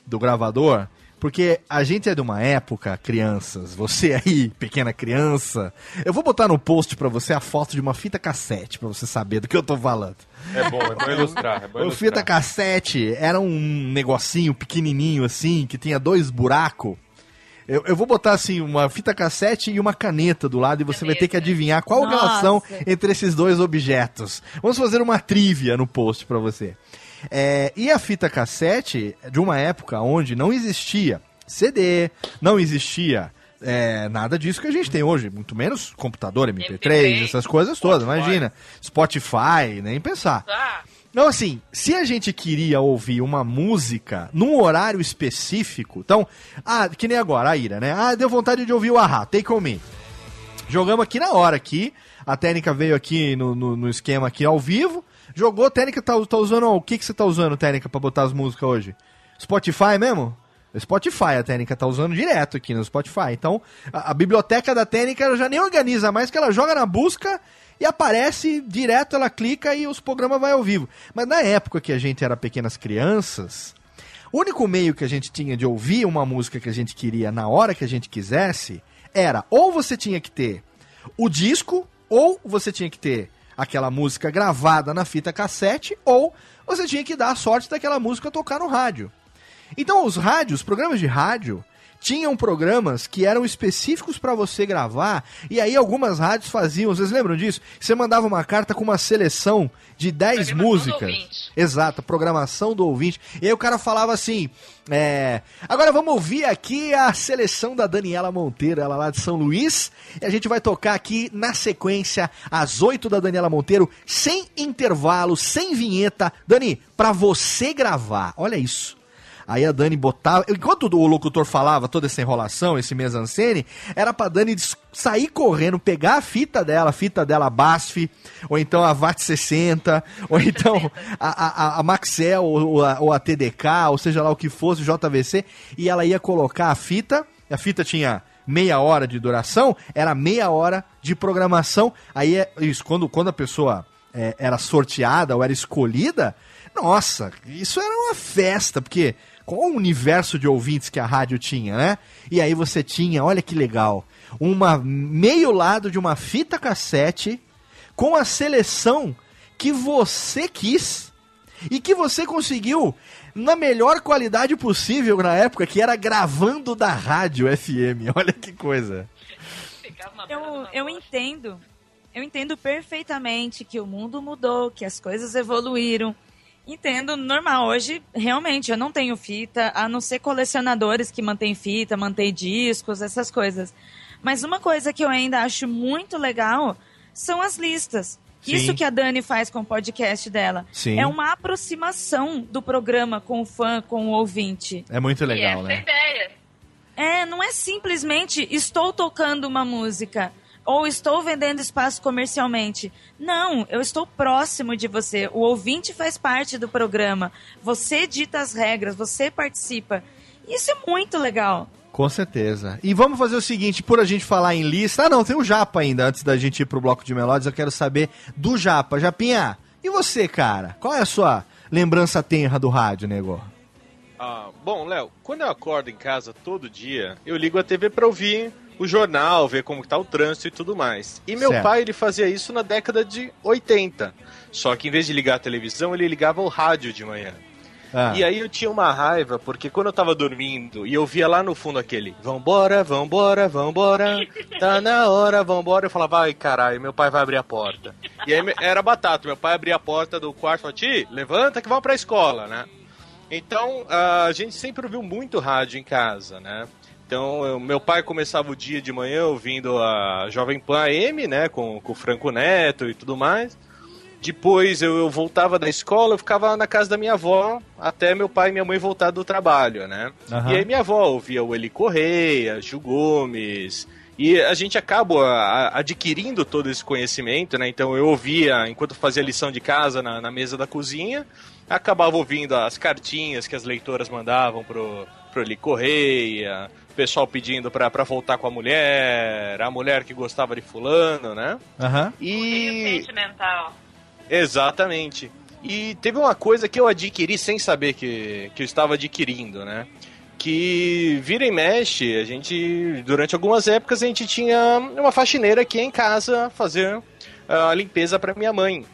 do gravador, porque a gente é de uma época, crianças, você aí, pequena criança, eu vou botar no post pra você a foto de uma fita cassete, pra você saber do que eu tô falando. É bom, é bom ilustrar. É bom O ilustrar. fita cassete era um negocinho pequenininho assim, que tinha dois buracos. Eu, eu vou botar assim, uma fita cassete e uma caneta do lado e você vai ter que adivinhar qual a Nossa. relação entre esses dois objetos. Vamos fazer uma trivia no post pra você. É, e a fita cassete de uma época onde não existia CD, não existia é, nada disso que a gente tem hoje, muito menos computador, MP3, MP3, essas coisas todas, Spotify. imagina. Spotify, nem pensar. Ah, Então, assim, se a gente queria ouvir uma música num horário específico, então, ah, que nem agora, a Ira, né? Ah, deu vontade de ouvir o Ahá, Take On Me. Jogamos aqui na hora aqui, a técnica veio aqui no, no, no esquema aqui ao vivo, jogou, técnica tá, tá usando, o que que você tá usando, técnica, pra botar as músicas hoje? Spotify mesmo? Spotify, a técnica tá usando direto aqui no Spotify. Então, a, a biblioteca da técnica já nem organiza mais, que ela joga na busca e aparece direto, ela clica e os programas vai ao vivo. Mas na época que a gente era pequenas crianças, o único meio que a gente tinha de ouvir uma música que a gente queria na hora que a gente quisesse era ou você tinha que ter o disco, ou você tinha que ter aquela música gravada na fita cassete, ou você tinha que dar a sorte daquela música tocar no rádio. Então os rádios, os programas de rádio, tinham programas que eram específicos para você gravar, e aí algumas rádios faziam, vocês lembram disso? Você mandava uma carta com uma seleção de 10 Programação do músicas. Exato, programação do ouvinte. E aí o cara falava assim: é, agora vamos ouvir aqui a seleção da Daniela Monteiro, ela lá de São Luís. E a gente vai tocar aqui na sequência às 8 da Daniela Monteiro, sem intervalo, sem vinheta. Dani, pra você gravar, olha isso. Aí a Dani botava. Enquanto o locutor falava toda essa enrolação, esse mesancene, era pra Dani sair correndo, pegar a fita dela, a fita dela BASF, ou então a VAT 60, ou então a, a, a Maxell, ou a, ou a TDK, ou seja lá o que fosse, JVC, e ela ia colocar a fita, a fita tinha meia hora de duração, era meia hora de programação. Aí é isso, quando, quando a pessoa é, era sorteada ou era escolhida, nossa, isso era uma festa, porque qual o universo de ouvintes que a rádio tinha, né? E aí você tinha, olha que legal, uma meio lado de uma fita cassete com a seleção que você quis e que você conseguiu na melhor qualidade possível na época, que era gravando da rádio FM. Olha que coisa. Eu, eu entendo. Eu entendo perfeitamente que o mundo mudou, que as coisas evoluíram. Entendo, normal. Hoje, realmente, eu não tenho fita, a não ser colecionadores que mantêm fita, mantêm discos, essas coisas. Mas uma coisa que eu ainda acho muito legal são as listas. Sim. Isso que a Dani faz com o podcast dela. Sim. É uma aproximação do programa com o fã, com o ouvinte. É muito E legal, essa né? ideia. É, não é simplesmente estou tocando uma música ou estou vendendo espaço comercialmente. Não, eu estou próximo de você. O ouvinte faz parte do programa. Você dita as regras, você participa. Isso é muito legal. Com certeza. E vamos fazer o seguinte, por a gente falar em lista. Ah, não, tem o Japa ainda. Antes da gente ir pro bloco de melódias, eu quero saber do Japa. Japinha, e você, cara? Qual é a sua lembrança tenra do rádio, nego? Ah, bom, Léo, quando eu acordo em casa todo dia, eu ligo a TV pra ouvir o jornal, ver como tá o trânsito e tudo mais. E meu Certo. pai, ele fazia isso na década de 80. Só que em vez de ligar a televisão, ele ligava o rádio de manhã. Ah, E aí eu tinha uma raiva, porque quando eu tava dormindo e eu via lá no fundo aquele Vambora, vambora, vambora, tá na hora, vambora, eu falava, ai caralho, meu pai vai abrir a porta. E aí era batata, meu pai abria a porta do quarto e falava, Ti, levanta que vamos pra escola, né? Então a gente sempre ouviu muito rádio em casa, né? Então, eu- meu pai começava o dia de manhã ouvindo a Jovem Pan AM, né, com, com o Franco Neto e tudo mais. Depois eu, eu voltava da escola, eu ficava na casa da minha avó até meu pai e minha mãe voltar do trabalho, né? Aham. E aí minha avó ouvia o Eli Correia, Gil Gomes, e a gente acaba adquirindo todo esse conhecimento, né? Então eu ouvia enquanto fazia lição de casa na, na mesa da cozinha, acabava ouvindo as cartinhas que as leitoras mandavam pro, pro Eli Correia, o pessoal pedindo pra, pra voltar com a mulher, a mulher que gostava de fulano, né? Aham. E... Sentimental. Exatamente. E teve uma coisa que eu adquiri sem saber que, que eu estava adquirindo, né? Que vira e mexe, a gente, durante algumas épocas, a gente tinha uma faxineira aqui em casa fazer ah, a limpeza para minha mãe.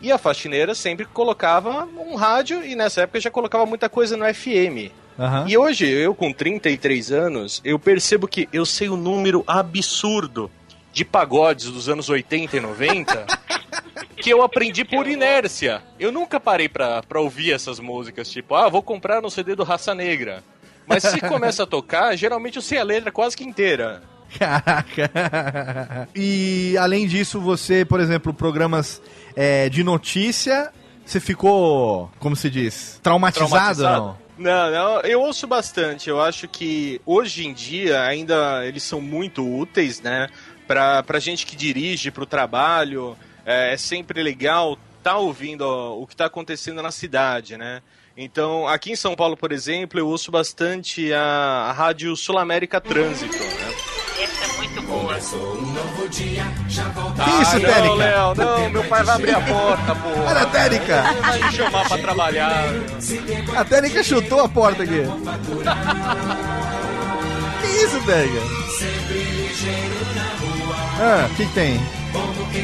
E a faxineira sempre colocava um rádio e nessa época já colocava muita coisa no FM. Aham. E hoje, eu com 33 anos, eu percebo que eu sei um número absurdo de pagodes dos anos 80 e 90 que eu aprendi por inércia. Eu nunca parei pra, pra ouvir essas músicas, tipo, ah, vou comprar no CD do Raça Negra. Mas se começa a tocar, geralmente eu sei a letra quase que inteira. Caraca. E além disso, você, por exemplo, programas é, de notícia, você ficou, como se diz, traumatizado, ou não? Não, não, eu ouço bastante. Eu acho que hoje em dia ainda eles são muito úteis, né? Pra, pra gente que dirige pro trabalho, é, é sempre legal tá ouvindo ó, o que tá acontecendo na cidade, né? Então, aqui em São Paulo, por exemplo, eu ouço bastante a, a rádio Sul América Trânsito, né? Muito boa. Que isso, Ah, não, Térica? Léo, não, meu pai vai abrir a porta, pô. Olha a Térica! Vai me chamar pra trabalhar. A Térica chutou a porta aqui. Que isso, Térica? Ah, o que, que tem? O, o que,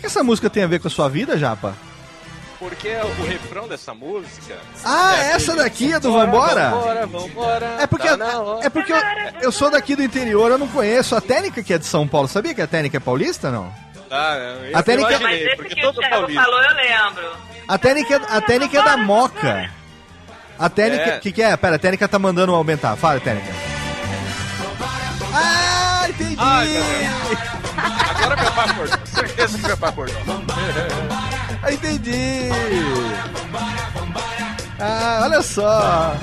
que essa música tem a ver com a sua vida, Japa? Porque o refrão dessa música. Ah, é essa aquele, daqui é do Vambora? Vambora, vambora. É porque, tá é porque eu, eu sou daqui do interior, eu não conheço. A Técnica que é de São Paulo, sabia que a Técnica é paulista, não? Ah, eu A técnica- imaginei, porque que o todo paulista. falou, eu lembro. A Técnica, a técnica é da Moca. A Técnica, É. o que, que é? Pera, a Técnica tá mandando aumentar. Fala, Técnica. Ah, entendi! Ai, meu Deus. Agora meu pai acordou. Certeza que meu pai acordou. Ah, entendi! Ah, olha só!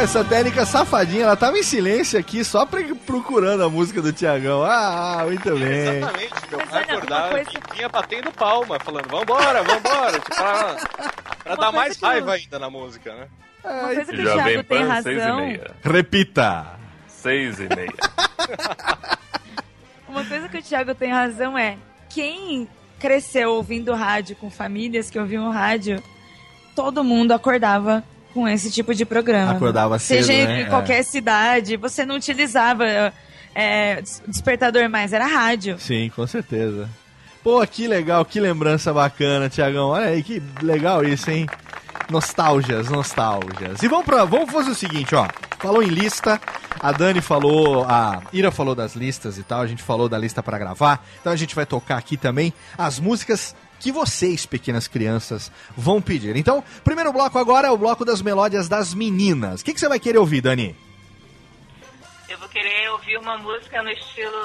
Essa técnica safadinha, ela tava em silêncio aqui, só procurando a música do Tiagão. Ah, muito bem. Exatamente, meu pai acordava coisa- e vinha batendo palma, falando, vambora, vambora. Tipo, pra, pra dar mais raiva ainda na música, né? Uma coisa que o Thiago tem razão. Repita! Seis e meia. Uma coisa que o Thiago tem razão é quem cresceu ouvindo rádio com famílias que ouviam rádio, todo mundo acordava com esse tipo de programa. Acordava cedo, Seja né? em qualquer cidade, você não utilizava é, des- despertador mais, era rádio. Sim, com certeza. Pô, que legal, que lembrança bacana, Tiagão. Olha aí, que legal isso, hein? Nostalgias, nostalgias. E vamos, pra, vamos fazer o seguinte, ó. Falou em lista, a Dani falou, a Ira falou das listas e tal, a gente falou da lista pra gravar. Então a gente vai tocar aqui também as músicas que vocês, pequenas crianças, vão pedir. Então, primeiro bloco agora é o bloco das melódias das meninas. O que, que você vai querer ouvir, Dani? Eu vou querer ouvir uma música no estilo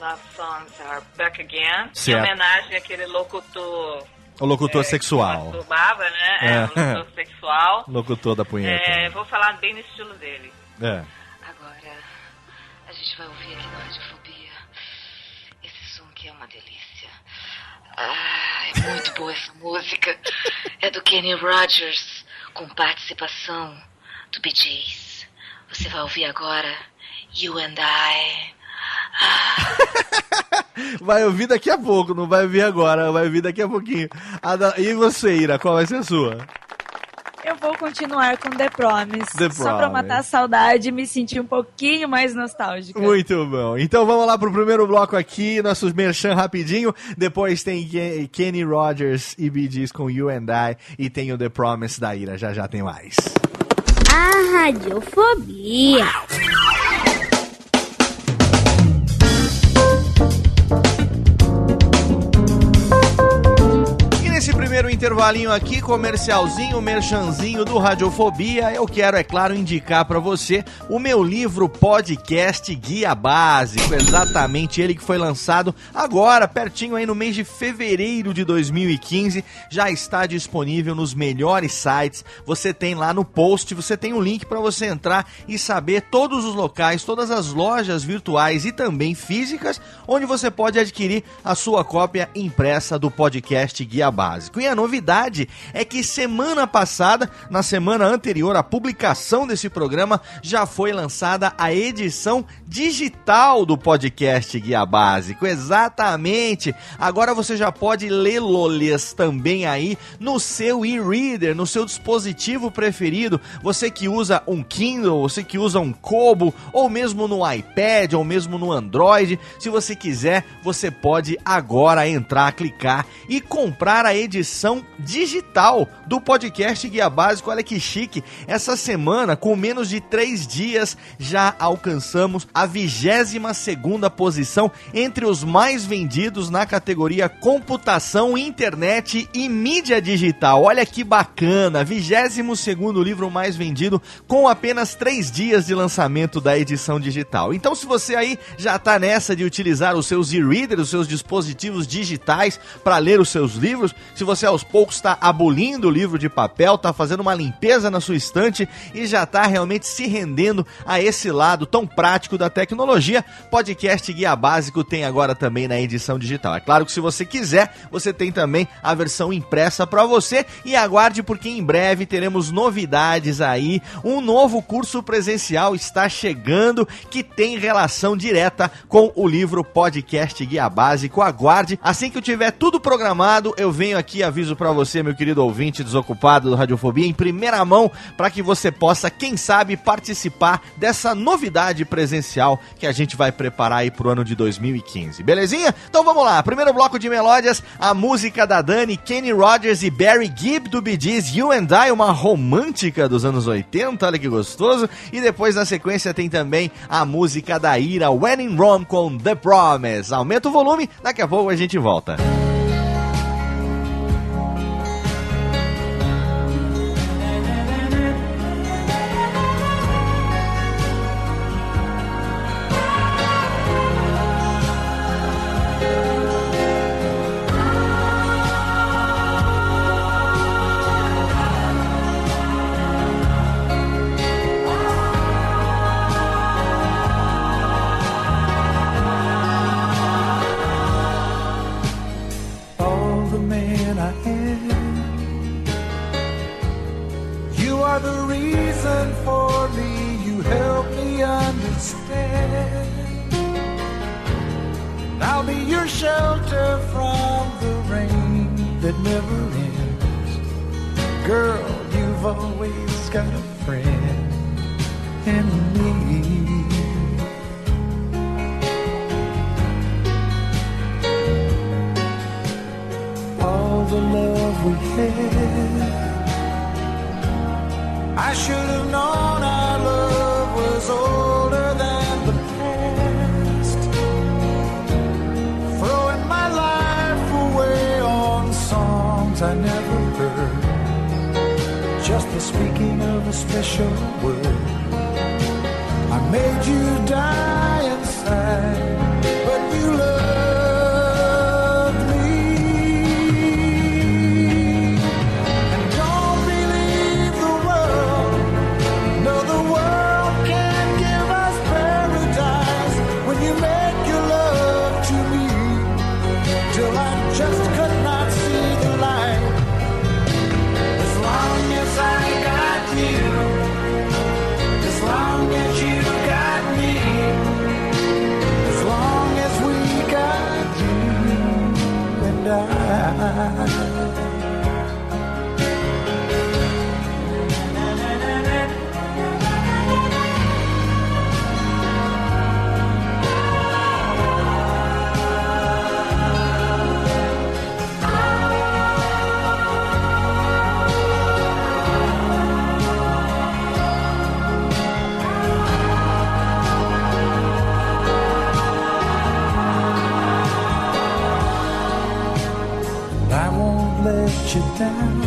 Love Songs Are Back Again, em Certo. homenagem àquele locutor O locutor é, sexual. que masturbava, né? É, É. um locutor sexual. Locutor da punheta. É, vou falar bem no estilo dele. É. Agora, a gente vai ouvir aqui na Radiofobia esse som que é uma delícia. Ah, é muito boa essa música. É do Kenny Rogers, com participação do Bee Gees. Você vai ouvir agora You and I. Vai ouvir daqui a pouco, não vai ouvir agora, vai ouvir daqui a pouquinho. A da- E você, Ira, qual vai ser a sua? Eu vou continuar com The Promise. The só pra matar a saudade e me sentir um pouquinho mais nostálgica. Muito bom. Então vamos lá pro primeiro bloco aqui, nossos merchan rapidinho. Depois tem Ke- Kenny Rogers e Bee Gees com You and I. E tem o The Promise da Ira, já já tem mais. A radiofobia. E nesse primeiro intervalinho aqui, comercialzinho, merchanzinho do Radiofobia, eu quero, é claro, indicar pra você o meu livro podcast Guia Básico, exatamente ele que foi lançado agora, pertinho aí no mês de fevereiro de 2015, já está disponível nos melhores sites. Você tem lá no post, você tem um link pra você entrar e saber todos os locais, todas as lojas virtuais e também físicas, onde você pode adquirir a sua cópia impressa do podcast Guia Básico. E a novidade é que semana passada, na semana anterior à publicação desse programa, já foi lançada a edição digital do podcast Guia Básico. Exatamente! Agora você já pode lê-lo-lhes também aí no seu e-reader, no seu dispositivo preferido. Você que usa um Kindle, você que usa um Kobo, ou mesmo no iPad, ou mesmo no Android. Se você quiser, você pode agora entrar, clicar e comprar a edição digital do podcast Guia Básico. Olha que chique! Essa semana, com menos de três dias, já alcançamos a 22 segunda posição entre os mais vendidos na categoria computação, internet e mídia digital. Olha que bacana! 22 segundo livro mais vendido com apenas três dias de lançamento da edição digital. Então, se você aí já está nessa de utilizar os seus e-readers, os seus dispositivos digitais para ler os seus livros, se você aos poucos está abolindo o livro de papel, está fazendo uma limpeza na sua estante e já está realmente se rendendo a esse lado tão prático da tecnologia, podcast Guia Básico tem agora também na edição digital. É claro que se você quiser, você tem também a versão impressa para você e aguarde porque em breve teremos novidades aí. Um novo curso presencial está chegando que tem relação direta com o livro Podcast Guia Básico. Aguarde. Assim que eu tiver tudo programado, eu venho aqui aviso para você, meu querido ouvinte desocupado do Radiofobia, em primeira mão, para que você possa, quem sabe, participar dessa novidade presencial que a gente vai preparar aí pro ano de 2015. Belezinha? Então vamos lá. Primeiro bloco de melódias, a música da Dani, Kenny Rogers e Barry Gibb do Bee Gees, You and I, uma romântica dos anos 80, olha que gostoso. E depois na sequência tem também a música da Ira, When in Rome com The Promise. Aumenta o volume, daqui a pouco a gente volta. all that never ends. Girl, you've always got a friend in me. All the love we had, I should have known our love was over. speaking of a special word. I made you die. down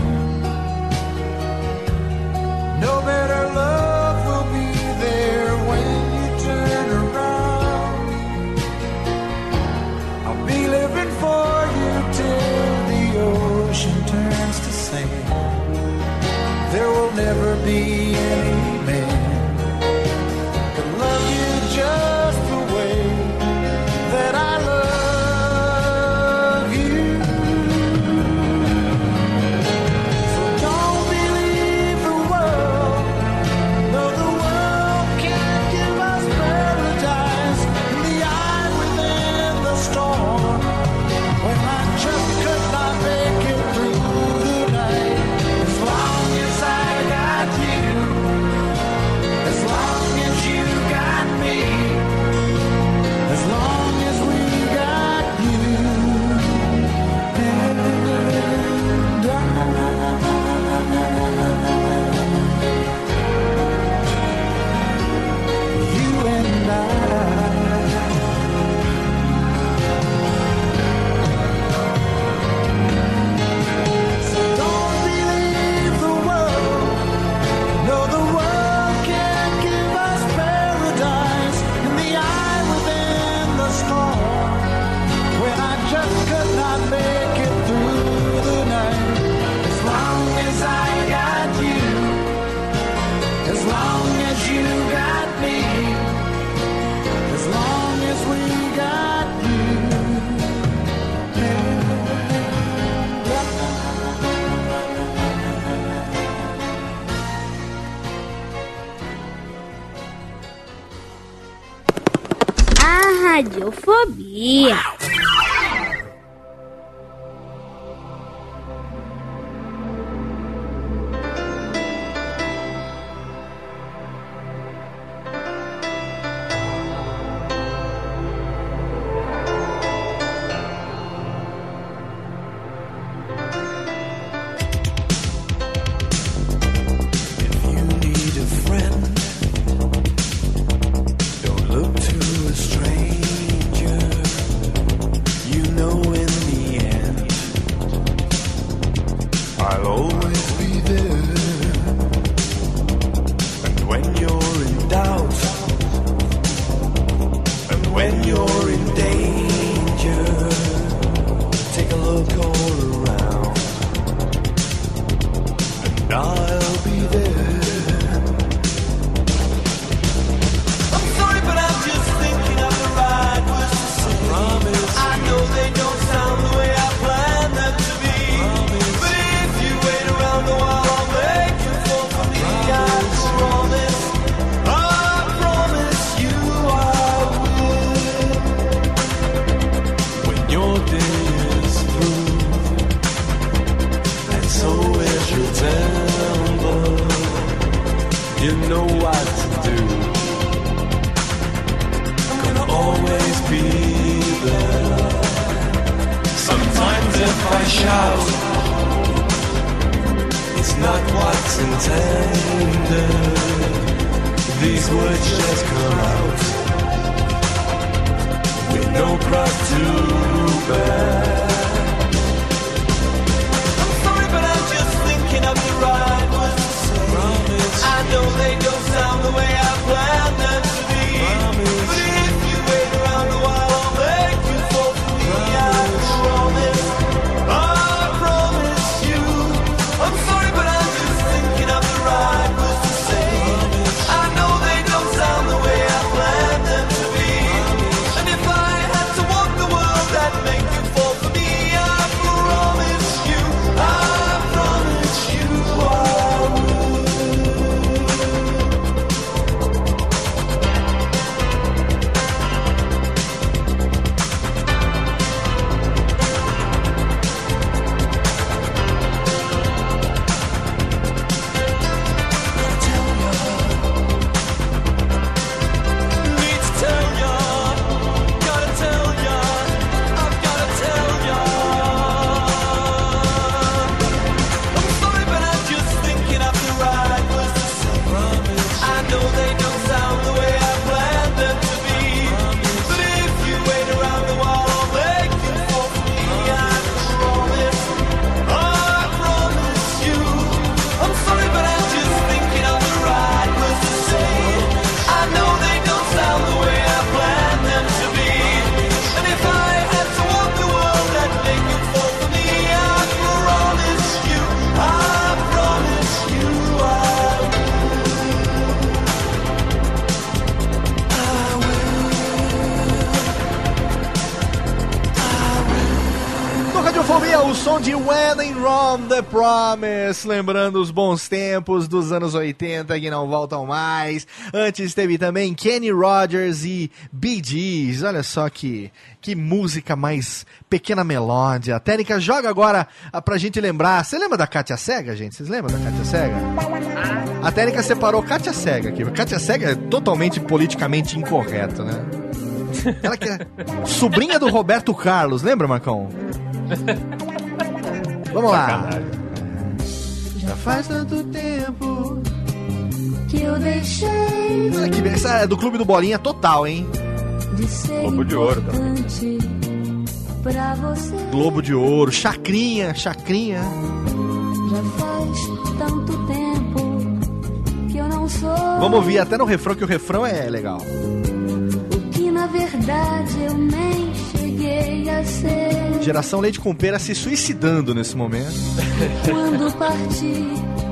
Promise, lembrando os bons tempos dos anos 80 que não voltam mais. Antes teve também Kenny Rogers e Bee Gees. Olha só que, que música mais pequena melódia. A Técnica joga agora ah, pra gente lembrar. Você lembra da Kátia Cega, gente? Vocês lembram da Kátia Cega? A Técnica separou Kátia Cega aqui. Kátia Cega é totalmente politicamente incorreto, né? Ela que é sobrinha do Roberto Carlos, lembra, Marcão? Vamos lá. Já faz tanto tempo. Que eu deixei Olha que bem, essa é do Clube do Bolinha total, hein? de ser Globo de Ouro também. importante pra você. Globo de Ouro, Chacrinha, Chacrinha. Já faz tanto tempo que eu não sou Vamos ouvir até no refrão, que o refrão é legal. o que na verdade eu nem cheguei a ser. Geração Leite com Pera se suicidando nesse momento. Quando parti,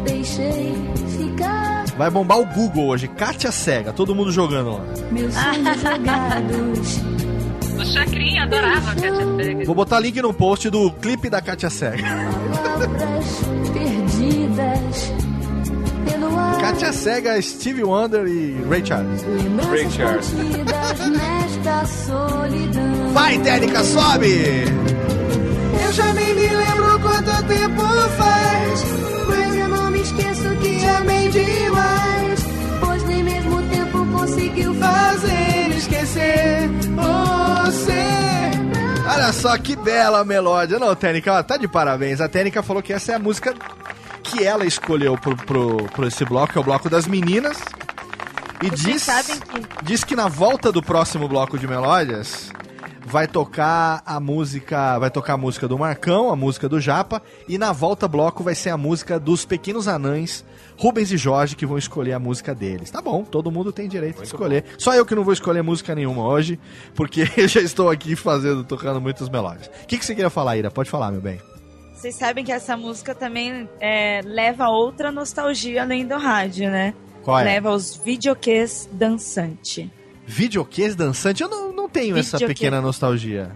deixei ficar Vai bombar o Google hoje, Kátia Cega, todo mundo jogando lá. meus sonhos jogados. O Chacrinha adorava a Katia Cega. Vou botar link no post do clipe da Kátia Cega. Palavras. Kátia Cega, Steve Wonder e Ray Charles. Ray Charles. contidas nesta solidão. Vai, Técnica, sobe! Eu já nem me lembro quanto tempo faz. Mas eu não me esqueço que amei demais. Pois nem mesmo o tempo conseguiu Fazer esquecer você. Olha só que bela melódia. Não, Técnica, ó, tá de parabéns. A Técnica falou que essa é a música que ela escolheu pro, pro, pro esse bloco, que é o bloco das meninas. E Vocês diz, sabem que- diz que na volta do próximo bloco de melódias vai tocar a música, vai tocar a música do Marcão, a música do Japa, e na volta bloco vai ser a música dos Pequenos Anães, Rubens e Jorge, que vão escolher a música deles. Tá bom, todo mundo tem direito de escolher. Só eu que não vou escolher música nenhuma hoje, porque eu já estou aqui fazendo, tocando muitas melódias. O que, que você queria falar, Ira? Pode falar, meu bem. Vocês sabem que essa música também é, leva outra nostalgia além do rádio, né? Qual é? Leva os videoquês dançante. Videoquês dançante? Eu não, não tenho essa Videoquê. pequena nostalgia.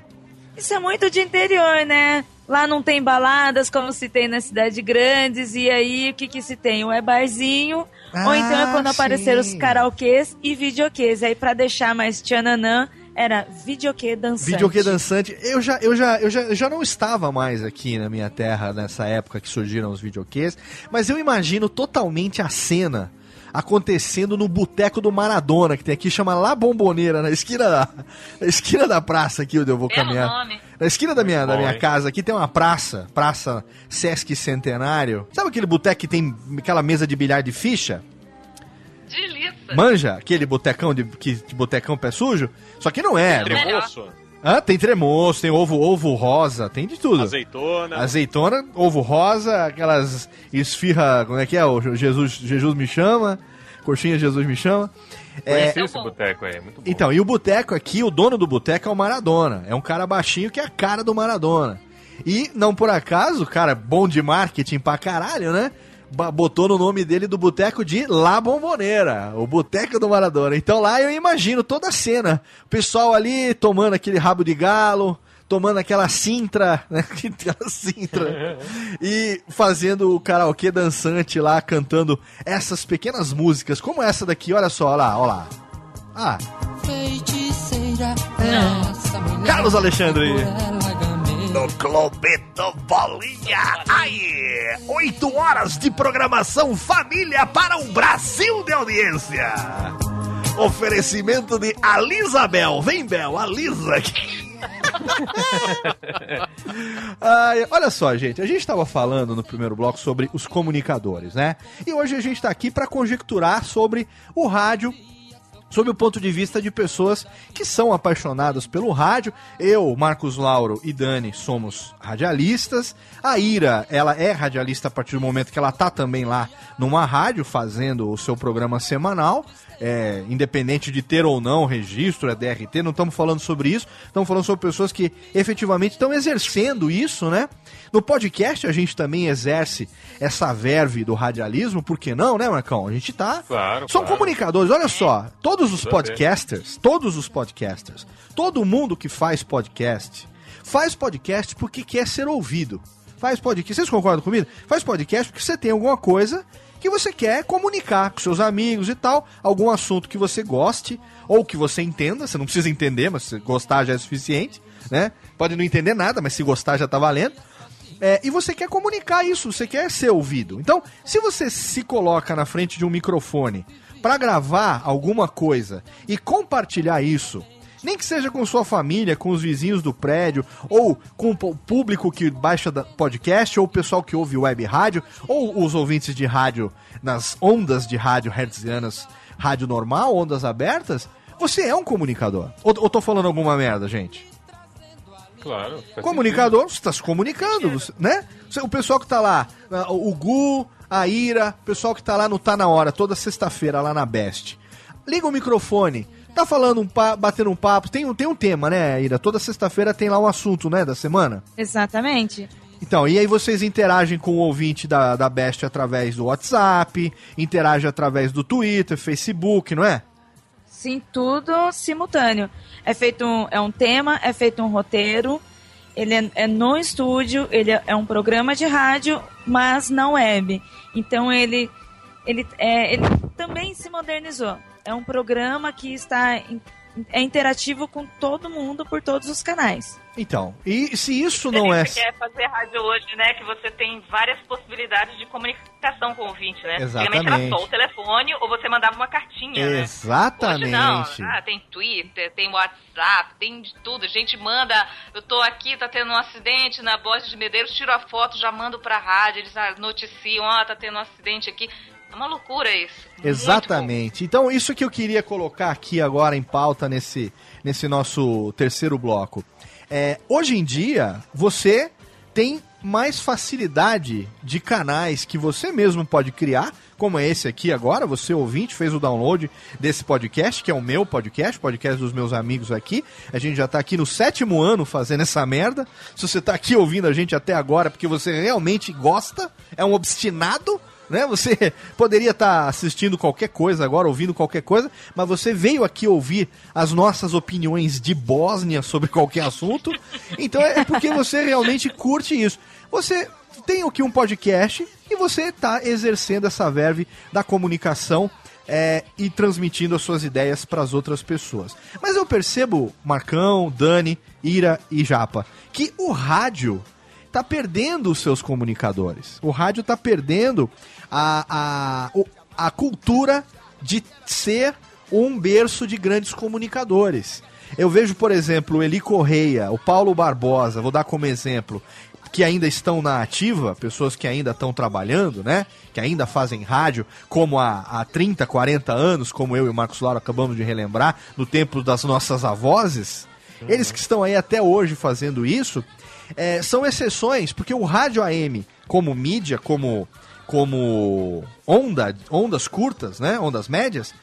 Isso é muito de interior, né? Lá não tem baladas como se tem nas cidades grandes. E aí, o que que se tem? Ou é barzinho, ou Ah, então é quando apareceram os sim. karaokês e videoquês. Aí, pra deixar mais tchananã, era videoquê dançante. Videoquê dançante. Eu já, eu, já, eu, já, eu já não estava mais aqui na minha terra nessa época que surgiram os videoquês, mas eu imagino totalmente a cena. acontecendo no Boteco do Maradona, que tem aqui, chama La Bomboneira, na esquina da, na esquina da praça aqui onde eu vou caminhar. nome. Na esquina da minha, da minha casa aqui tem uma praça, Praça Sesc Centenário. Sabe aquele boteco que tem aquela mesa de bilhar de ficha? Manja? Aquele botecão de, que, de botecão pé sujo? Só que não é. Melhor. Tremoço, Hã? Tem tremoço, tem ovo, ovo rosa, tem de tudo. azeitona. Azeitona, ovo rosa, aquelas esfirra, como é que é? O Jesus, Jesus me chama, coxinha Jesus me chama. É, Conheci esse boteco aí, muito bom. então, e o boteco aqui, o dono do boteco é o Maradona. É um cara baixinho que é a cara do Maradona. E, não por acaso, cara, bom de marketing pra caralho, né? Botou no nome dele do boteco de La Bomboneira, o boteco do Maradona. Então lá eu imagino toda a cena. O pessoal ali tomando aquele rabo de galo, tomando aquela cintra, né? Aquela cintra. e fazendo o karaokê dançante lá, cantando essas pequenas músicas, como essa daqui, olha só, olha lá, olha lá. Ah, Feiticeira, É. Carlos Alexandre. No Clube do Bolinha. Aí, oito horas de programação família para o Brasil de audiência. Oferecimento de Alisabel. Vem, Bel, Alisa aqui. Olha só, gente, a gente estava falando no primeiro bloco sobre os comunicadores, né? E hoje a gente está aqui para conjecturar sobre o rádio sob o ponto de vista de pessoas que são apaixonadas pelo rádio. Eu, Marcos Lauro e Dani somos radialistas. A Ira, ela é radialista a partir do momento que ela tá também lá numa rádio fazendo o seu programa semanal. É, independente de ter ou não registro, é DRT, não estamos falando sobre isso, estamos falando sobre pessoas que efetivamente estão exercendo isso, né? No podcast a gente também exerce essa verve do radialismo, por que não, né, Marcão? A gente tá. Claro, São claro. comunicadores, olha só, todos os podcasters, todos os podcasters, todo mundo que faz podcast, faz podcast porque quer ser ouvido. Faz podcast, vocês concordam comigo? Faz podcast porque você tem alguma coisa que você quer comunicar com seus amigos e tal, algum assunto que você goste ou que você entenda, você não precisa entender, mas se gostar já é suficiente, né? Pode não entender nada, mas se gostar já tá valendo. É, e você quer comunicar isso, você quer ser ouvido. Então, se você se coloca na frente de um microfone para gravar alguma coisa e compartilhar isso, nem que seja com sua família, com os vizinhos do prédio, ou com o público que baixa podcast, ou o pessoal que ouve web rádio, ou os ouvintes de rádio nas ondas de rádio hertzianas, rádio normal, ondas abertas, você é um comunicador. Ou, ou tô falando alguma merda, gente? Claro. Comunicador, você está se comunicando, você- né? O pessoal que tá lá, ah, o Gu, a Ira, o pessoal que tá lá no Tá Na Hora, toda sexta-feira lá na Best. Liga o microfone, tá falando, um pa- batendo um papo, tem, um- tem um tema, né, Ira? Toda sexta-feira tem lá um assunto, né, da semana? Exatamente. Então, e aí vocês interagem com o ouvinte da, da Best através do WhatsApp, interagem através do Twitter, Facebook, não é? Sim, tudo simultâneo. É feito um, é um tema, é feito um roteiro. Ele é, é no estúdio, ele é, é um programa de rádio, mas não web. Então ele, ele, é, ele também se modernizou. É um programa que está é interativo com todo mundo por todos os canais. Então, e se isso não é... Você quer fazer rádio hoje, né? Que você tem várias possibilidades de comunicação com o ouvinte, né? Exatamente. Antigamente era só o telefone ou você mandava uma cartinha, né? Exatamente. Hoje não, ah, tem Twitter, tem WhatsApp, tem de tudo. Gente manda, eu tô aqui, tá tendo um acidente na Borges de Medeiros, tiro a foto, já mando pra rádio, eles ah, noticiam, ó, tá tendo um acidente aqui. É uma loucura isso. Exatamente. Então, isso que eu queria colocar aqui agora em pauta nesse, nesse nosso terceiro bloco. É, hoje em dia, você tem mais facilidade de canais que você mesmo pode criar, como esse aqui agora. Você, ouvinte, fez o download desse podcast, que é o meu podcast, podcast dos meus amigos aqui. A gente já tá aqui no sétimo ano fazendo essa merda. Se você tá aqui ouvindo a gente até agora, porque você realmente gosta, é um obstinado né? Você poderia estar assistindo qualquer coisa agora, ouvindo qualquer coisa, mas você veio aqui ouvir as nossas opiniões de Bósnia sobre qualquer assunto. Então é porque você realmente curte isso. Você tem aqui um podcast e você está exercendo essa verve da comunicação é, e transmitindo as suas ideias para as outras pessoas. Mas eu percebo, Marcão, Dani, Ira e Japa, que o rádio tá perdendo os seus comunicadores. O rádio tá perdendo a, a, a cultura de ser um berço de grandes comunicadores. Eu vejo, por exemplo, o Eli Correia, o Paulo Barbosa, vou dar como exemplo, que ainda estão na ativa, pessoas que ainda estão trabalhando, né? Que ainda fazem rádio, como há, há 30, 40 anos, como eu e o Marcos Lauro acabamos de relembrar, no tempo das nossas avós. Eles que estão aí até hoje fazendo isso, é, são exceções, porque o rádio AM, como mídia, como, como onda, ondas curtas, né? Ondas médias,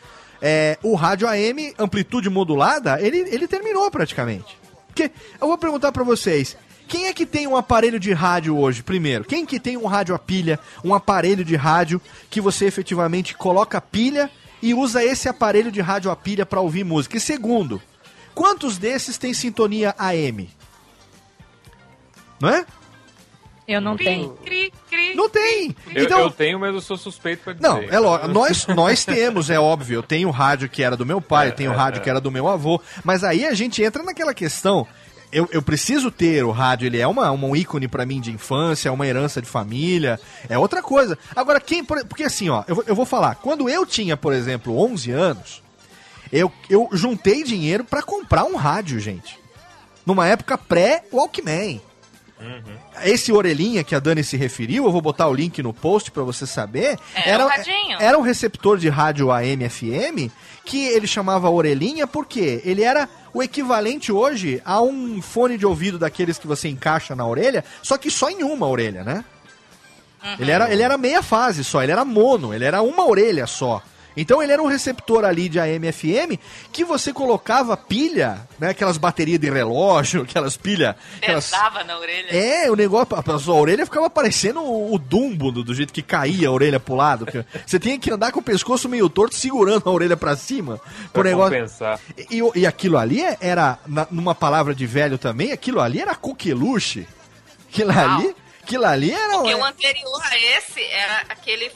é, o rádio AM, amplitude modulada, ele, ele terminou praticamente. Porque eu vou perguntar pra vocês, quem é que tem um aparelho de rádio hoje, primeiro? Quem que tem um rádio a pilha, um aparelho de rádio que você efetivamente coloca pilha e usa esse aparelho de rádio a pilha para ouvir música? E segundo, quantos desses tem sintonia AM? Não é? Eu não tenho. Não tem. Eu, Então, eu tenho, mas eu sou suspeito pra dizer. Não, é lógico. Nós, nós temos, é óbvio. Eu tenho rádio que era do meu pai, eu tenho é, rádio é. que era do meu avô. Mas aí a gente entra naquela questão. Eu, eu preciso ter o rádio, ele é uma, uma- um ícone pra mim de infância, é uma herança de família, é outra coisa. Agora, quem. por- Porque assim, ó, eu, vou- eu vou falar. Quando eu tinha, por exemplo, 11 anos, eu, eu juntei dinheiro pra comprar um rádio, gente. Numa época pré-Walkman. Esse orelhinha que a Dani se referiu, eu vou botar o link no post pra você saber. É, um radinho. era um receptor de rádio AM FM que ele chamava orelhinha porque ele era o equivalente hoje a um fone de ouvido daqueles que você encaixa na orelha, só que só em uma orelha, né? Ele era, ele era meia fase só, ele era mono, ele era uma orelha só. Então ele era um receptor ali de AM FM que você colocava pilha, né? Aquelas baterias de relógio, aquelas pilhas. Aquelas... Pesava na orelha. É, o negócio, a sua orelha ficava parecendo o, o Dumbo, do, do jeito que caía a orelha pro lado. Você tinha que andar com o pescoço meio torto, segurando a orelha pra cima. Pra pro negócio... compensar. E, e aquilo ali era, na- numa palavra de velho também, aquilo ali era coqueluche. Aquilo ali, aquilo ali era... Porque o anterior a esse era aquele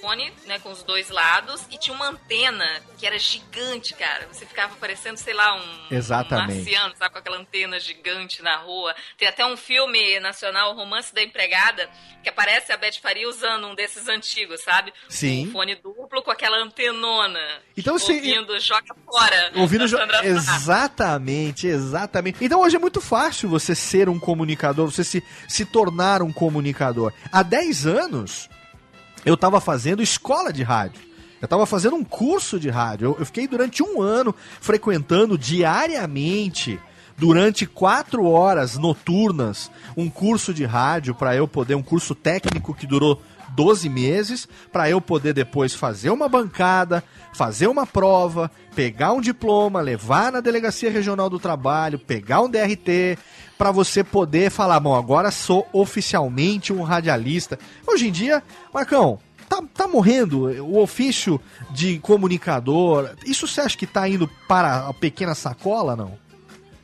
fone, né, com os dois lados, e tinha uma antena que era gigante, cara. Você ficava parecendo, sei lá, um, Exatamente. um marciano, sabe, com aquela antena gigante na rua. Tem até um filme nacional, o Romance da Empregada, que aparece a Beth Faria usando um desses antigos, sabe? Sim. Um fone duplo com aquela antenona. Então, você- ouvindo Joga Fora. Ouvindo da jo- Sandra Sá. Exatamente, exatamente. Então hoje é muito fácil você ser um comunicador, você se, se tornar um comunicador. Há 10 anos, eu tava fazendo escola de rádio. Eu tava fazendo um curso de rádio. Eu, eu fiquei durante um ano frequentando diariamente, durante quatro horas noturnas, um curso de rádio para eu poder, um curso técnico que durou 12 meses, para eu poder depois fazer uma bancada, fazer uma prova, pegar um diploma, levar na Delegacia Regional do Trabalho, pegar um DRT, para você poder falar, bom, agora sou oficialmente um radialista. Hoje em dia, Marcão, tá, tá morrendo o ofício de comunicador. Isso você acha que tá indo para a pequena sacola, não?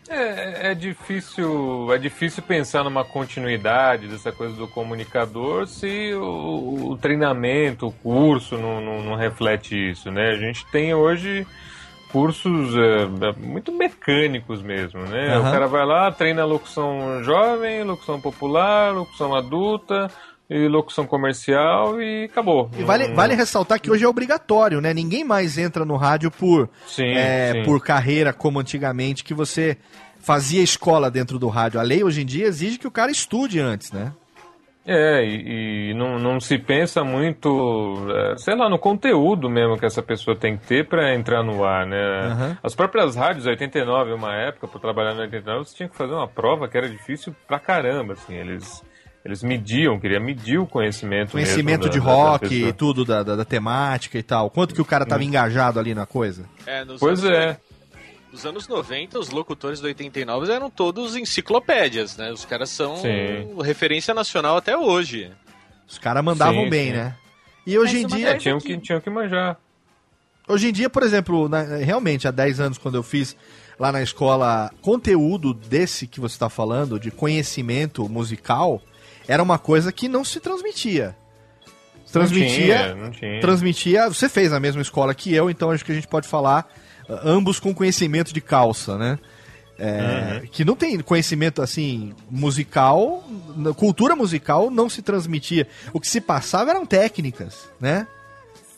É, é difícil, é difícil pensar numa continuidade dessa coisa do comunicador se o, o treinamento, o curso não, não, não reflete isso, né? A gente tem hoje cursos é, muito mecânicos mesmo, né? Aham. O cara vai lá, treina locução jovem, locução popular, locução adulta e locução comercial e acabou. E vale, vale ressaltar que hoje é obrigatório, né? Ninguém mais entra no rádio por, Sim, é, sim. por carreira, como antigamente, que você fazia escola dentro do rádio. A lei hoje em dia exige que o cara estude antes, né? É, e, e não, não se pensa muito, é, sei lá, no conteúdo mesmo que essa pessoa tem que ter para entrar no ar, né? Aham. As próprias rádios, 89, uma época, para trabalhar no 89, você tinha que fazer uma prova que era difícil pra caramba, assim, eles, eles mediam, queria medir o conhecimento Conhecimento mesmo de da- da rock e tudo, da, da, da temática e tal. Quanto que o cara tava engajado ali na coisa? É, nos Pois anos, é. Nos anos 90, os locutores do 89 eram todos enciclopédias, né? Os caras são Sim. referência nacional até hoje. Os caras mandavam Sim, bem, sim. né? E hoje em Mas uma dia... É, tinham que, tinham que manjar. Hoje em dia, por exemplo, na- realmente, há 10 anos, quando eu fiz lá na escola conteúdo desse que você está falando, de conhecimento musical, era uma coisa que não se transmitia. Transmitia, Não tinha, não tinha. transmitia. Você fez a mesma escola que eu, então acho que a gente pode falar ah, ambos com conhecimento de calça, né? É, Que não tem conhecimento assim musical, cultura musical não se transmitia. O que se passava eram técnicas, né?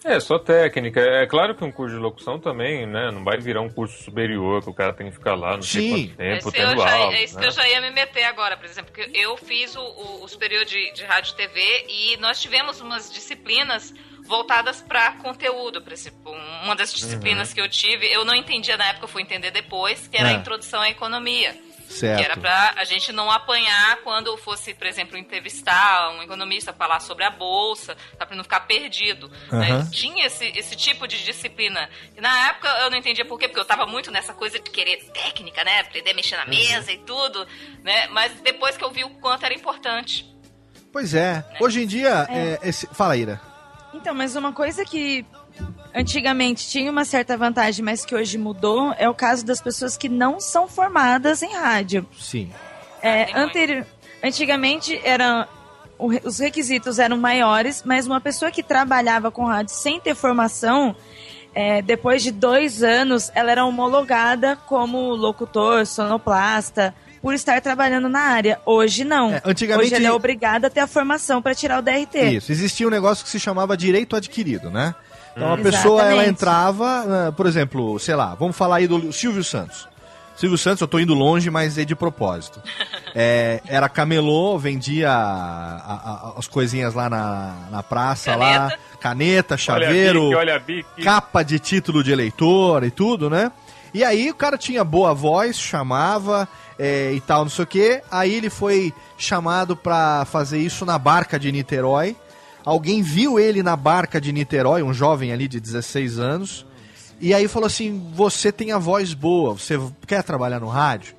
É, só técnica. É claro que um curso de locução também, né? Não vai virar um curso superior que o cara tem que ficar lá não sei Sim. quanto tempo, Esse tendo já, aula. é isso que né? eu já ia me meter agora, por exemplo, porque eu fiz o, o, o superior de, de rádio e TV e nós tivemos umas disciplinas voltadas para conteúdo, por exemplo, uma das disciplinas que eu tive, eu não entendia na época, eu fui entender depois, que era É. a introdução à economia. Certo. Que era pra a gente não apanhar quando fosse, por exemplo, entrevistar um economista, falar sobre a bolsa, tá, pra não ficar perdido. né? Aham. Tinha esse, esse tipo de disciplina. E na época eu não entendia por quê, porque eu tava muito nessa coisa de querer técnica, né? Aprender a mexer na mesa e tudo, né? Mas depois que eu vi o quanto era importante. Pois é. Hoje em dia, é, esse... fala, Ira. Então, mas uma coisa que antigamente tinha uma certa vantagem, mas que hoje mudou, é o caso das pessoas que não são formadas em rádio. Sim. É, anteri- Antigamente eram os requisitos eram maiores, mas uma pessoa que trabalhava com rádio sem ter formação, é, depois de dois anos, ela era homologada como locutor, sonoplasta, por estar trabalhando na área. Hoje não. É, antigamente- Hoje ela é obrigada a ter a formação para tirar o DRT. Isso, existia um negócio que se chamava direito adquirido, né? Então a pessoa, ela Exatamente. entrava, ah, por exemplo, sei lá, vamos falar aí do Silvio Santos. Silvio Santos, eu tô indo longe, mas é de propósito. É, era camelô, vendia a- a- as coisinhas lá na, na praça, lá, caneta, chaveiro, Olha a bique, olha capa de título de eleitor e tudo, né? E aí o cara tinha boa voz, chamava é, e tal, não sei o quê. Aí ele foi chamado pra fazer isso na barca de Niterói. Alguém viu ele na barca de Niterói, um jovem ali de 16 anos. E aí falou assim: Você tem a voz boa, você quer trabalhar no rádio?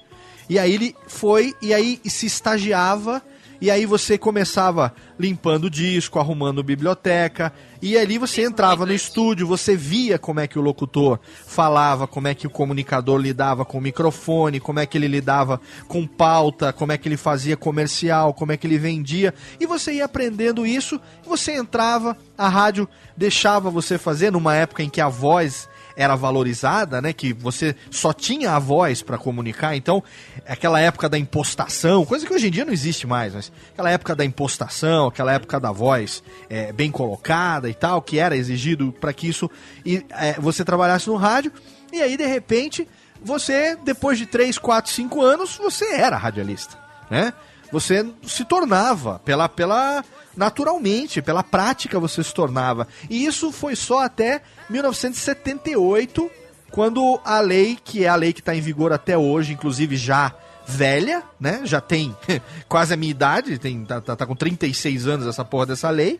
E aí ele foi e aí se estagiava. E aí você começava limpando o disco, arrumando biblioteca. E ali você entrava no estúdio, você via como é que o locutor falava, como é que o comunicador lidava com o microfone, como é que ele lidava com pauta, como é que ele fazia comercial, como é que ele vendia. E você ia aprendendo isso, você entrava, a rádio deixava você fazer numa época em que a voz era valorizada, né? Que você só tinha a voz para comunicar. Então, aquela época da impostação, coisa que hoje em dia não existe mais, mas aquela época da impostação, aquela época da voz é, bem colocada e tal, que era exigido para que isso e, é, você trabalhasse no rádio. E aí, de repente, você, depois de 3, 4, 5 anos, você era radialista, né? Você se tornava pela pela naturalmente, pela prática você se tornava. E isso foi só até 1978, quando a lei, que é a lei que está em vigor até hoje, inclusive já velha, né? Já tem quase a minha idade, tem, tá, tá, tá com 36 anos essa porra dessa lei,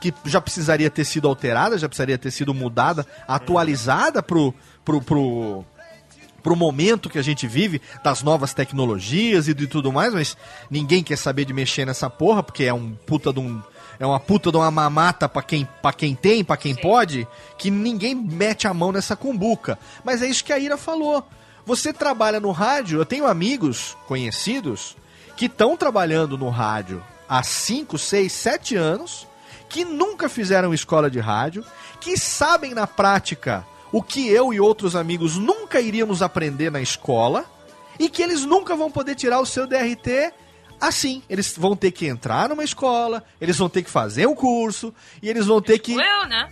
que já precisaria ter sido alterada, já precisaria ter sido mudada, atualizada pro, pro, pro, pro momento que a gente vive, das novas tecnologias e de tudo mais, mas ninguém quer saber de mexer nessa porra, porque é um puta de um. É uma puta de uma mamata pra quem, pra quem tem, pra quem pode, que ninguém mete a mão nessa cumbuca. Mas é isso que a Ira falou. Você trabalha no rádio, eu tenho amigos conhecidos que estão trabalhando no rádio há 5, 6, 7 anos, que nunca fizeram escola de rádio, que sabem na prática o que eu e outros amigos nunca iríamos aprender na escola e que eles nunca vão poder tirar o seu DRT assim. Eles vão ter que entrar numa escola, eles vão ter que fazer um curso e eles vão ter que. Eu, né?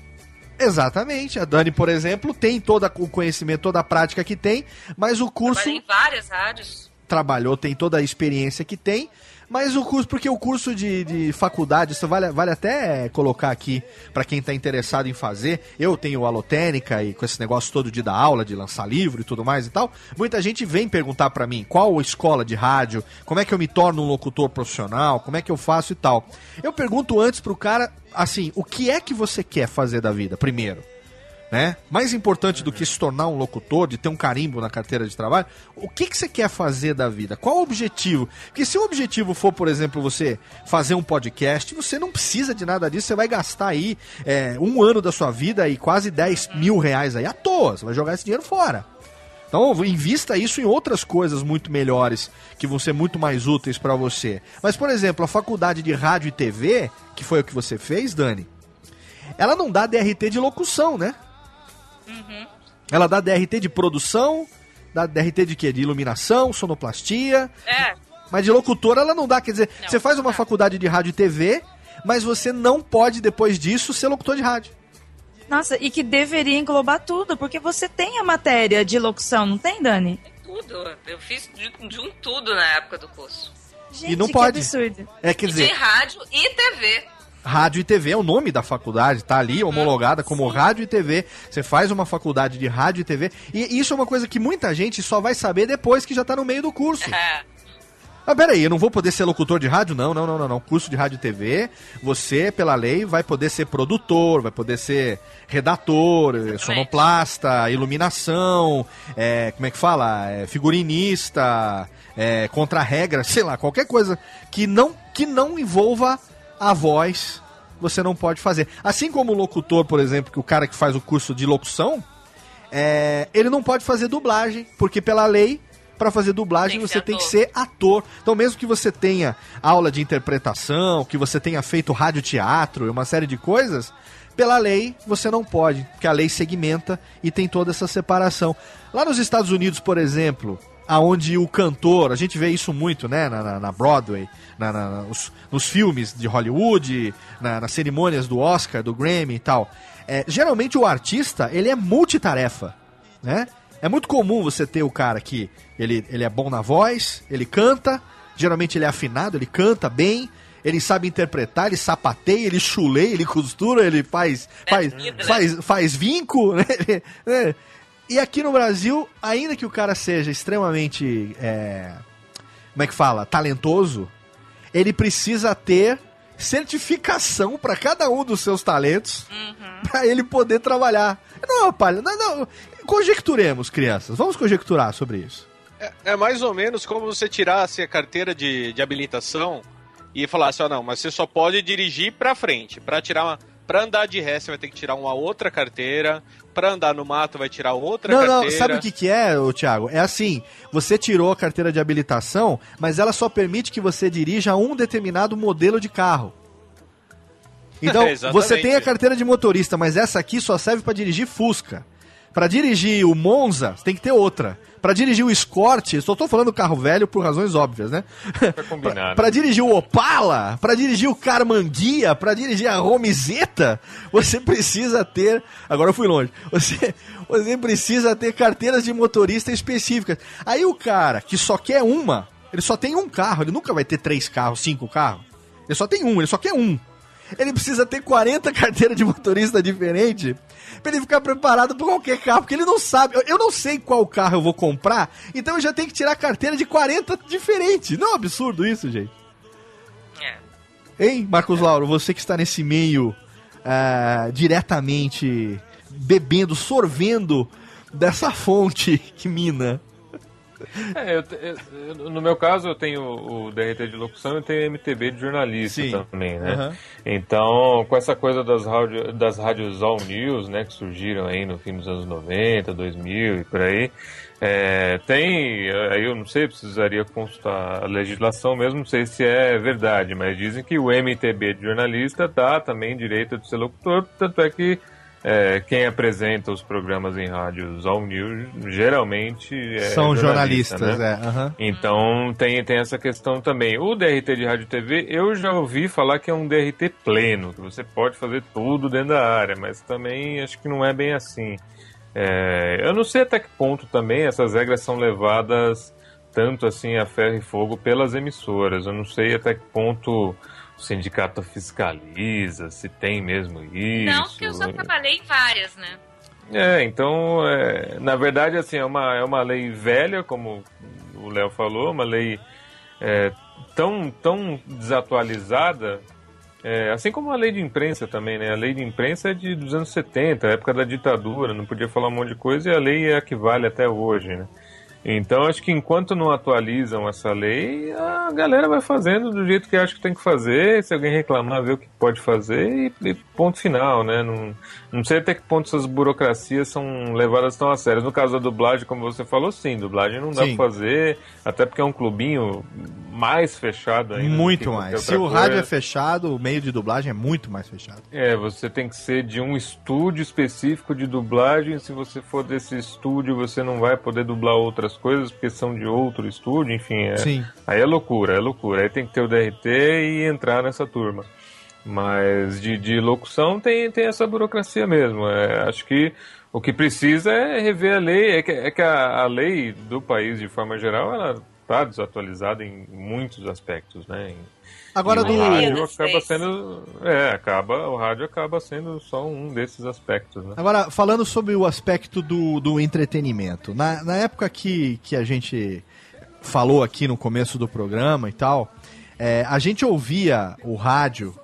Exatamente. A Dani, por exemplo, tem todo o conhecimento, toda a prática que tem, mas o curso Trabalhei em várias rádios. trabalhou, tem toda a experiência que tem, mas o curso, porque o curso de, de faculdade, isso vale, vale até colocar aqui para quem está interessado em fazer. Eu tenho alotênica e com esse negócio todo de dar aula, de lançar livro e tudo mais e tal. Muita gente vem perguntar para mim qual escola de rádio, como é que eu me torno um locutor profissional, como é que eu faço e tal. Eu pergunto antes pro cara, assim, o que é que você quer fazer da vida, primeiro? Né? Mais importante do que se tornar um locutor, de ter um carimbo na carteira de trabalho, o que, que você quer fazer da vida? Qual o objetivo? Porque se o objetivo for, por exemplo, você fazer um podcast, você não precisa de nada disso, você vai gastar aí é, um ano da sua vida e quase 10 mil reais aí à toa, você vai jogar esse dinheiro fora. Então, invista isso em outras coisas muito melhores, que vão ser muito mais úteis para você. Mas, por exemplo, a faculdade de rádio e TV, que foi o que você fez, Dani, ela não dá DRT de locução, né? Ela dá DRT de produção, dá DRT de quê? De iluminação, sonoplastia. É. Mas de locutora ela não dá. Quer dizer, você faz uma faculdade de rádio e TV, mas você não pode, depois disso, ser locutor de rádio. Nossa, e que deveria englobar tudo, porque você tem a matéria de locução, não tem, Dani? Tudo. Eu fiz de, de um tudo na época do curso. Gente, E não que pode. absurdo. É, quer de dizer, rádio e TV. Rádio e TV é o nome da faculdade, tá ali homologada como rádio e TV. Você faz uma faculdade de rádio e TV. E isso é uma coisa que muita gente só vai saber depois que já tá no meio do curso. É. Ah, peraí, eu não vou poder ser locutor de rádio? Não, não, não, não, não. Curso de rádio e TV, você, pela lei, vai poder ser produtor, vai poder ser redator, eh, sonoplasta, iluminação, é, como é que fala? É, figurinista, é, contra-regra, sei lá, qualquer coisa que não, que não envolva a voz, você não pode fazer. Assim como o locutor, por exemplo, que o cara que faz o curso de locução, é, ele não pode fazer dublagem, porque pela lei, para fazer dublagem Tem você tem que ser ator. Então, mesmo que você tenha aula de interpretação, que você tenha feito radioteatro e uma série de coisas, pela lei você não pode, porque a lei segmenta e tem toda essa separação. Lá nos Estados Unidos, por exemplo, aonde o cantor, a gente vê isso muito, né, na, na- Broadway, na- na- nos, nos filmes de Hollywood, na- nas cerimônias do Oscar, do Grammy e tal. É, geralmente o artista, ele é multitarefa, né? É muito comum você ter o cara que ele, ele é bom na voz, ele canta, geralmente ele é afinado, ele canta bem, ele sabe interpretar, ele sapateia, ele chuleia, ele costura, ele faz faz, vida, né? faz, faz vinco, né? E aqui no Brasil, ainda que o cara seja extremamente, é, como é que fala, talentoso, ele precisa ter certificação para cada um dos seus talentos para ele poder trabalhar. Não, palha, não, não. Conjecturemos, crianças. Vamos conjecturar sobre isso. É, é mais ou menos como você tirasse a carteira de, de habilitação e falasse, ó, não, mas você só pode dirigir pra frente. Pra tirar uma. Pra andar de ré, você vai ter que tirar uma outra carteira. Pra andar no mato, vai tirar outra não, carteira. não, sabe o que, que é, ô, Thiago? É assim: você tirou a carteira de habilitação, mas ela só permite que você dirija um determinado modelo de carro. Então, você tem a carteira de motorista, mas essa aqui só serve para dirigir Fusca. Para dirigir o Monza, você tem que ter outra. Para dirigir o Escort, só tô falando carro velho por razões óbvias, né? Pra né? dirigir o Opala, pra dirigir o Carmanguia, pra dirigir a Romizeta, você precisa ter. Agora eu fui longe. Você, você precisa ter carteiras de motorista específicas. Aí o cara que só quer uma, ele só tem um carro, ele nunca vai ter três carros, cinco carros. Ele só tem um, ele só quer um. Ele precisa ter 40 carteiras de motorista diferente pra ele ficar preparado pra qualquer carro, porque ele não sabe. Eu, eu não sei qual carro eu vou comprar, então eu já tenho que tirar carteira de 40 diferentes. Não é um absurdo isso, gente? É. Hein, Marcos Lauro, você que está nesse meio ah, diretamente bebendo, sorvendo dessa fonte que mina. É, eu eu- no meu caso, eu tenho o DRT de locução e tenho MTB de jornalista Sim. também, né? Aham. Então, com essa coisa das, rádio, das rádios All News, né, que surgiram aí no fim dos anos 90, 2000 e por aí, é, tem, aí eu não sei, precisaria consultar a legislação mesmo, não sei se é verdade, mas dizem que o MTB de jornalista dá também direito de ser locutor, tanto é que é, quem apresenta os programas em rádios All News geralmente é São jornalista, jornalistas, né? é. Então tem, tem essa questão também. O DRT de rádio e TV, eu já ouvi falar que é um DRT pleno, que você pode fazer tudo dentro da área, mas também acho que não é bem assim. É, eu não sei até que ponto também essas regras são levadas tanto assim a ferro e fogo pelas emissoras. Eu não sei até que ponto o sindicato fiscaliza, se tem mesmo isso. Não, porque eu só trabalhei em várias, né? É, então, é, na verdade, assim, é uma, é uma lei velha, como o Léo falou, uma lei é, tão, tão desatualizada, é, assim como a lei de imprensa também, né? A lei de imprensa é de, dos anos 70, época da ditadura, não podia falar um monte de coisa e a lei é a que vale até hoje, né? Então, acho que enquanto não atualizam essa lei, a galera vai fazendo do jeito que acha que tem que fazer. Se alguém reclamar, vê o que pode fazer e, e ponto final, né? Não, não sei até que ponto essas burocracias são levadas tão a sério. No caso da dublagem, como você falou, sim, dublagem não dá Sim. pra fazer, até porque é um clubinho mais fechado ainda. Muito mais. Se o rádio é fechado, o meio de dublagem é muito mais fechado. É, você tem que ser de um estúdio específico de dublagem. Se você for desse estúdio, você não vai poder dublar outras coisas porque são de outro estúdio, enfim. É, Sim. Aí é loucura, é loucura. Aí tem que ter o DRT e entrar nessa turma. Mas de, de locução tem, tem essa burocracia mesmo. É, acho que o que precisa é rever a lei. É que, é que a, a lei do país, de forma geral, ela está desatualizada em muitos aspectos, né? Em- Agora do- o rádio acaba sendo, é, acaba, o rádio acaba sendo só um desses aspectos, né? Agora, falando sobre o aspecto do, do entretenimento, na, na época que, que a gente falou aqui no começo do programa e tal, é, a gente ouvia o rádio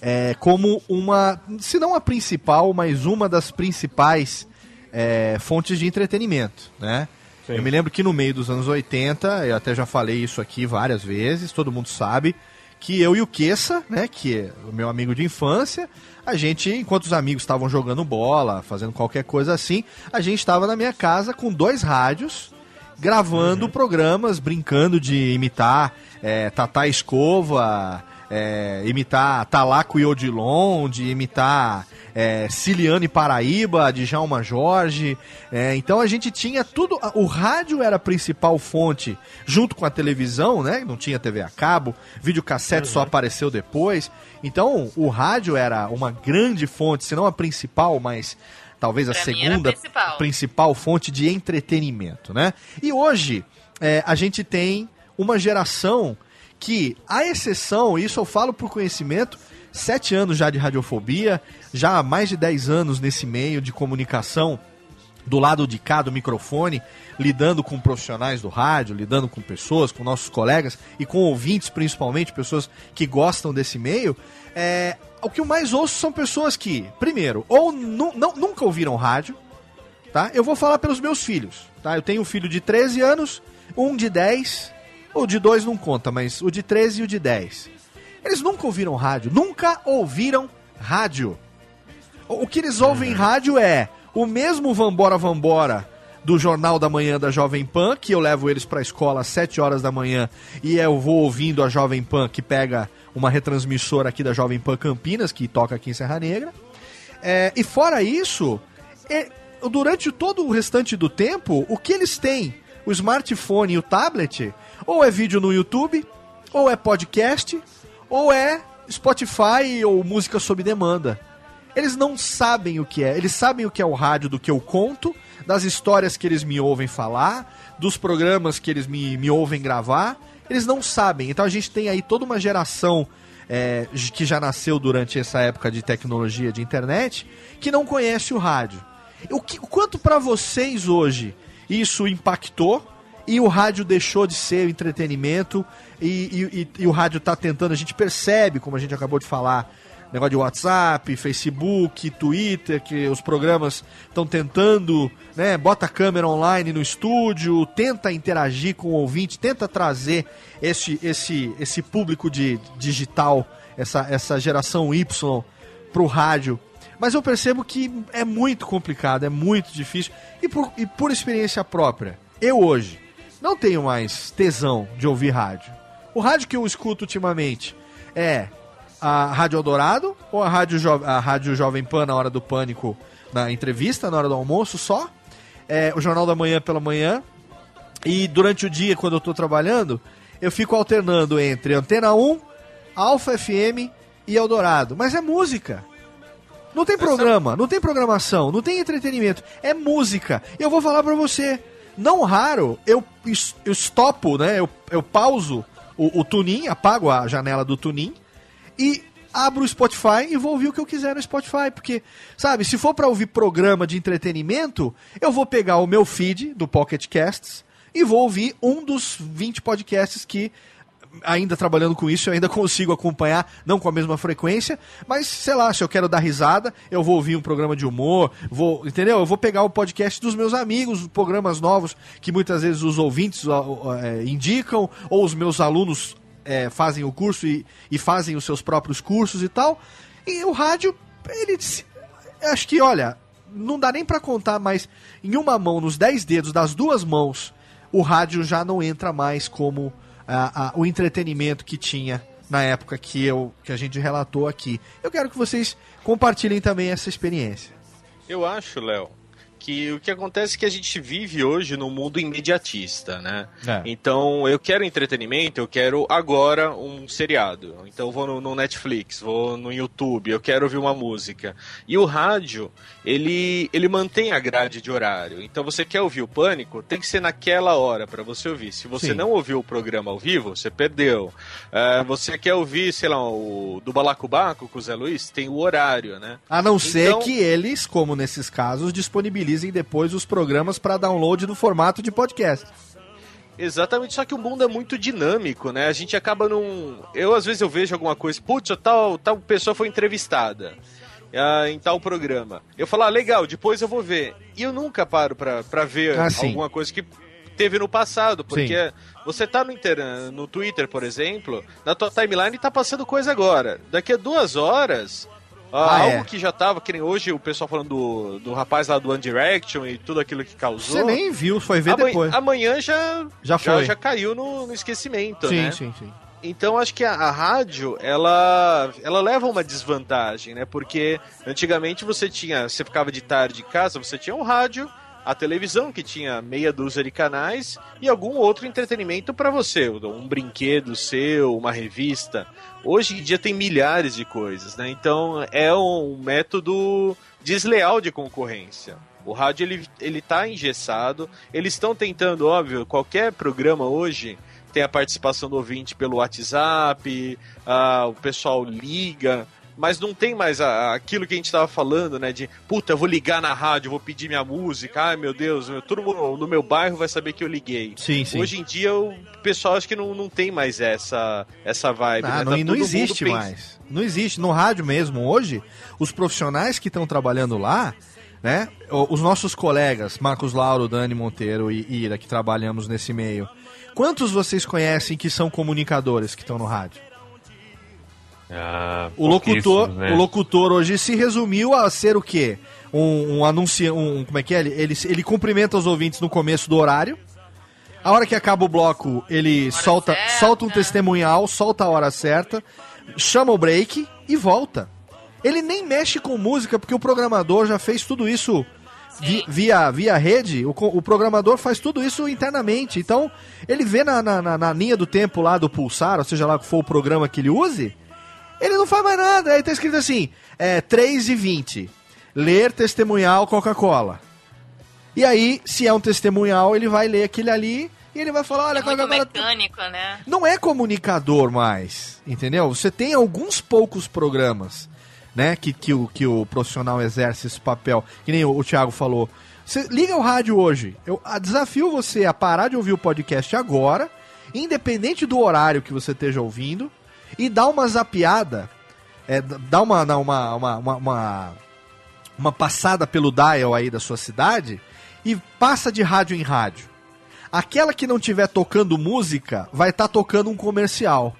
é, como uma, se não a principal, mas uma das principais é, fontes de entretenimento, né? Sim. Eu me lembro que no meio dos anos 80, eu até já falei isso aqui várias vezes, todo mundo sabe, que eu e o Queça, né, que é o meu amigo de infância, a gente, enquanto os amigos estavam jogando bola, fazendo qualquer coisa assim, a gente estava na minha casa com dois rádios, gravando programas, brincando de imitar é, Tatá Escova, é, imitar Talaco e Odilon, de imitar é, Ciliano e Paraíba, de Djalma Jorge. É, então a gente tinha tudo. O rádio era a principal fonte, junto com a televisão, né? Não tinha TV a cabo, videocassete só apareceu depois. Então o rádio era uma grande fonte, se não a principal, mas talvez a Pra a segunda principal. principal fonte de entretenimento, né? E hoje é, a gente tem uma geração que, a exceção, isso eu falo por conhecimento, sete anos já de radiofobia, já há mais de dez anos nesse meio de comunicação do lado de cá do microfone, lidando com profissionais do rádio, lidando com pessoas, com nossos colegas e com ouvintes, principalmente, pessoas que gostam desse meio, é, o que eu mais ouço são pessoas que, primeiro, ou nu- não- nunca ouviram rádio, tá? Eu vou falar pelos meus filhos, tá? Eu tenho um filho de 13 anos, um de 10, o de 2 não conta, mas o de 13 e o de 10. Eles nunca ouviram rádio, nunca ouviram rádio. O que eles ouvem em rádio é o mesmo Vambora Vambora do Jornal da Manhã da Jovem Pan, que eu levo eles pra escola às 7 horas da manhã e eu vou ouvindo a Jovem Pan, que pega uma retransmissora aqui da Jovem Pan Campinas, que toca aqui em Serra Negra. É, e fora isso, é, durante todo o restante do tempo, o que eles têm? O smartphone e o tablet, ou é vídeo no YouTube, ou é podcast, ou é Spotify ou música sob demanda. Eles não sabem o que é. Eles sabem o que é o rádio do que eu conto, das histórias que eles me ouvem falar, dos programas que eles me, me ouvem gravar. Eles não sabem. Então a gente tem aí toda uma geração é, que já nasceu durante essa época de tecnologia de internet que não conhece o rádio. O, que, o quanto para vocês hoje isso impactou e o rádio deixou de ser entretenimento e, e- e- e o rádio tá tentando, a gente percebe, como a gente acabou de falar, negócio de WhatsApp, Facebook, Twitter, que os programas estão tentando, né, bota a câmera online no estúdio, tenta interagir com o ouvinte, tenta trazer esse, esse, esse público de digital, essa, essa geração Y pro rádio. Mas eu percebo que é muito complicado, é muito difícil. E por, e por experiência própria, eu hoje não tenho mais tesão de ouvir rádio. O rádio que eu escuto ultimamente é a Rádio Eldorado ou a Rádio, jo a rádio Jovem Pan na hora do pânico, na entrevista, na hora do almoço só. É, o Jornal da Manhã pela manhã. E durante o dia, quando eu tô trabalhando, eu fico alternando entre Antena 1, Alfa FM e Eldorado. Mas é música. Não tem programa, não tem programação, não tem entretenimento. É música. Eu vou falar pra você. Não raro, eu, eu estopo, né? Eu, eu pauso o, o tunin, apago a janela do tunin e abro o Spotify e vou ouvir o que eu quiser no Spotify. Porque, sabe, se for pra ouvir programa de entretenimento, eu vou pegar o meu feed do Pocket Casts e vou ouvir um dos 20 podcasts que ainda trabalhando com isso, eu ainda consigo acompanhar, não com a mesma frequência, mas sei lá, se eu quero dar risada, eu vou ouvir um programa de humor, vou, entendeu? Eu vou pegar o podcast dos meus amigos, programas novos que muitas vezes os ouvintes é, indicam, ou os meus alunos é, fazem o curso e, e fazem os seus próprios cursos e tal. E o rádio, ele acho que, olha, não dá nem pra contar, mas em uma mão, nos 10 dedos das duas mãos, o rádio já não entra mais como ah, ah, o entretenimento que tinha na época que, eu, que a gente relatou aqui. Eu quero que vocês compartilhem também essa experiência. Eu acho, Léo, que o que acontece é que a gente vive hoje num mundo imediatista, né? É. Então, eu quero entretenimento, eu quero agora um seriado. Então, eu vou no, no Netflix, vou no YouTube, eu quero ouvir uma música. E o rádio, ele, ele mantém a grade de horário. Então, você quer ouvir o Pânico, tem que ser naquela hora para você ouvir. Se você Sim. não ouviu o programa ao vivo, você perdeu. É, você quer ouvir, sei lá, o do Balacobaco com o Zé Luiz, tem o horário, né? A não ser Então- que eles, como nesses casos, disponibilizem depois os programas para download no formato de podcast. Exatamente, só que o mundo é muito dinâmico, né? A gente acaba num. Eu, às vezes, eu vejo alguma coisa, putz, tal, tal pessoa foi entrevistada ah, em tal programa. Eu falo, ah, legal, depois eu vou ver. E eu nunca paro pra, pra ver Ah, sim. alguma coisa que teve no passado, porque você tá no, Inter, no Twitter, por exemplo, na tua timeline tá passando coisa agora. Daqui a duas horas. ah, Ah, algo é. que já tava, que nem hoje o pessoal falando do, do rapaz lá do One Direction e tudo aquilo que causou. Você nem viu, foi ver Amanhã- depois. Amanhã já, Já foi. já, caiu no, no esquecimento, Sim, né? sim, sim. Então acho que a, a rádio, ela, ela leva uma desvantagem, né? Porque antigamente você tinha, você ficava de tarde em casa, você tinha um rádio, a televisão que tinha meia dúzia de canais e algum outro entretenimento para você, um brinquedo seu, uma revista. Hoje em dia tem milhares de coisas, né? Então é um método desleal de concorrência. O rádio ele, ele tá engessado, eles estão tentando, óbvio, qualquer programa hoje tem a participação do ouvinte pelo WhatsApp, o pessoal liga, mas não tem mais a- aquilo que a gente estava falando, né? De puta, eu vou ligar na rádio, vou pedir minha música, ai meu Deus, meu- todo mundo no meu bairro vai saber que eu liguei. Sim, sim. Hoje em dia o pessoal acho que não, não tem mais essa, essa vibe. Ah, né? não, Tá não existe pens- mais. Não existe. No rádio mesmo, hoje, os profissionais que estão trabalhando lá, né? Os nossos colegas, Marcos Lauro, Dani Monteiro e Ira, que trabalhamos nesse meio. Quantos vocês conhecem que são comunicadores que estão no rádio? Ah, O locutor, né? o locutor hoje se resumiu a ser o quê? Um, um anúncio, um, como é que é? Ele, ele, ele cumprimenta os ouvintes no começo do horário. A hora que acaba o bloco, ele solta, solta um testemunhal, solta a hora certa, chama o break e volta. Ele nem mexe com música, porque o programador já fez tudo isso vi- via, via rede. O, o programador faz tudo isso internamente. Então, ele vê na, na, na- linha do tempo lá do pulsar, ou seja lá qual for o programa que ele use, ele não faz mais nada. Aí tá escrito assim: é 3 e 20. Ler testemunhal Coca-Cola. E aí, se é um testemunhal, ele vai ler aquele ali e ele vai falar: olha, É Coca-Cola. mecânico, né? Não é comunicador mais, entendeu? Você tem alguns poucos programas, né, que, que, o, que o profissional exerce esse papel. Que nem o, o Thiago falou. Você liga o rádio hoje. Eu a- desafio você a parar de ouvir o podcast agora, independente do horário que você esteja ouvindo, e dar uma zapiada, é, uma, uma, uma, uma, uma, passada pelo dial aí da sua cidade e passa de rádio em rádio. Aquela que não tiver tocando música vai estar tocando um comercial.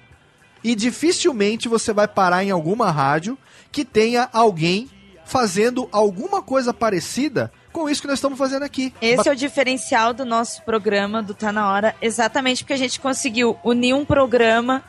E dificilmente você vai parar em alguma rádio que tenha alguém fazendo alguma coisa parecida com isso que nós estamos fazendo aqui. Esse é o diferencial do nosso programa do Tá Na Hora, exatamente porque a gente conseguiu unir um programa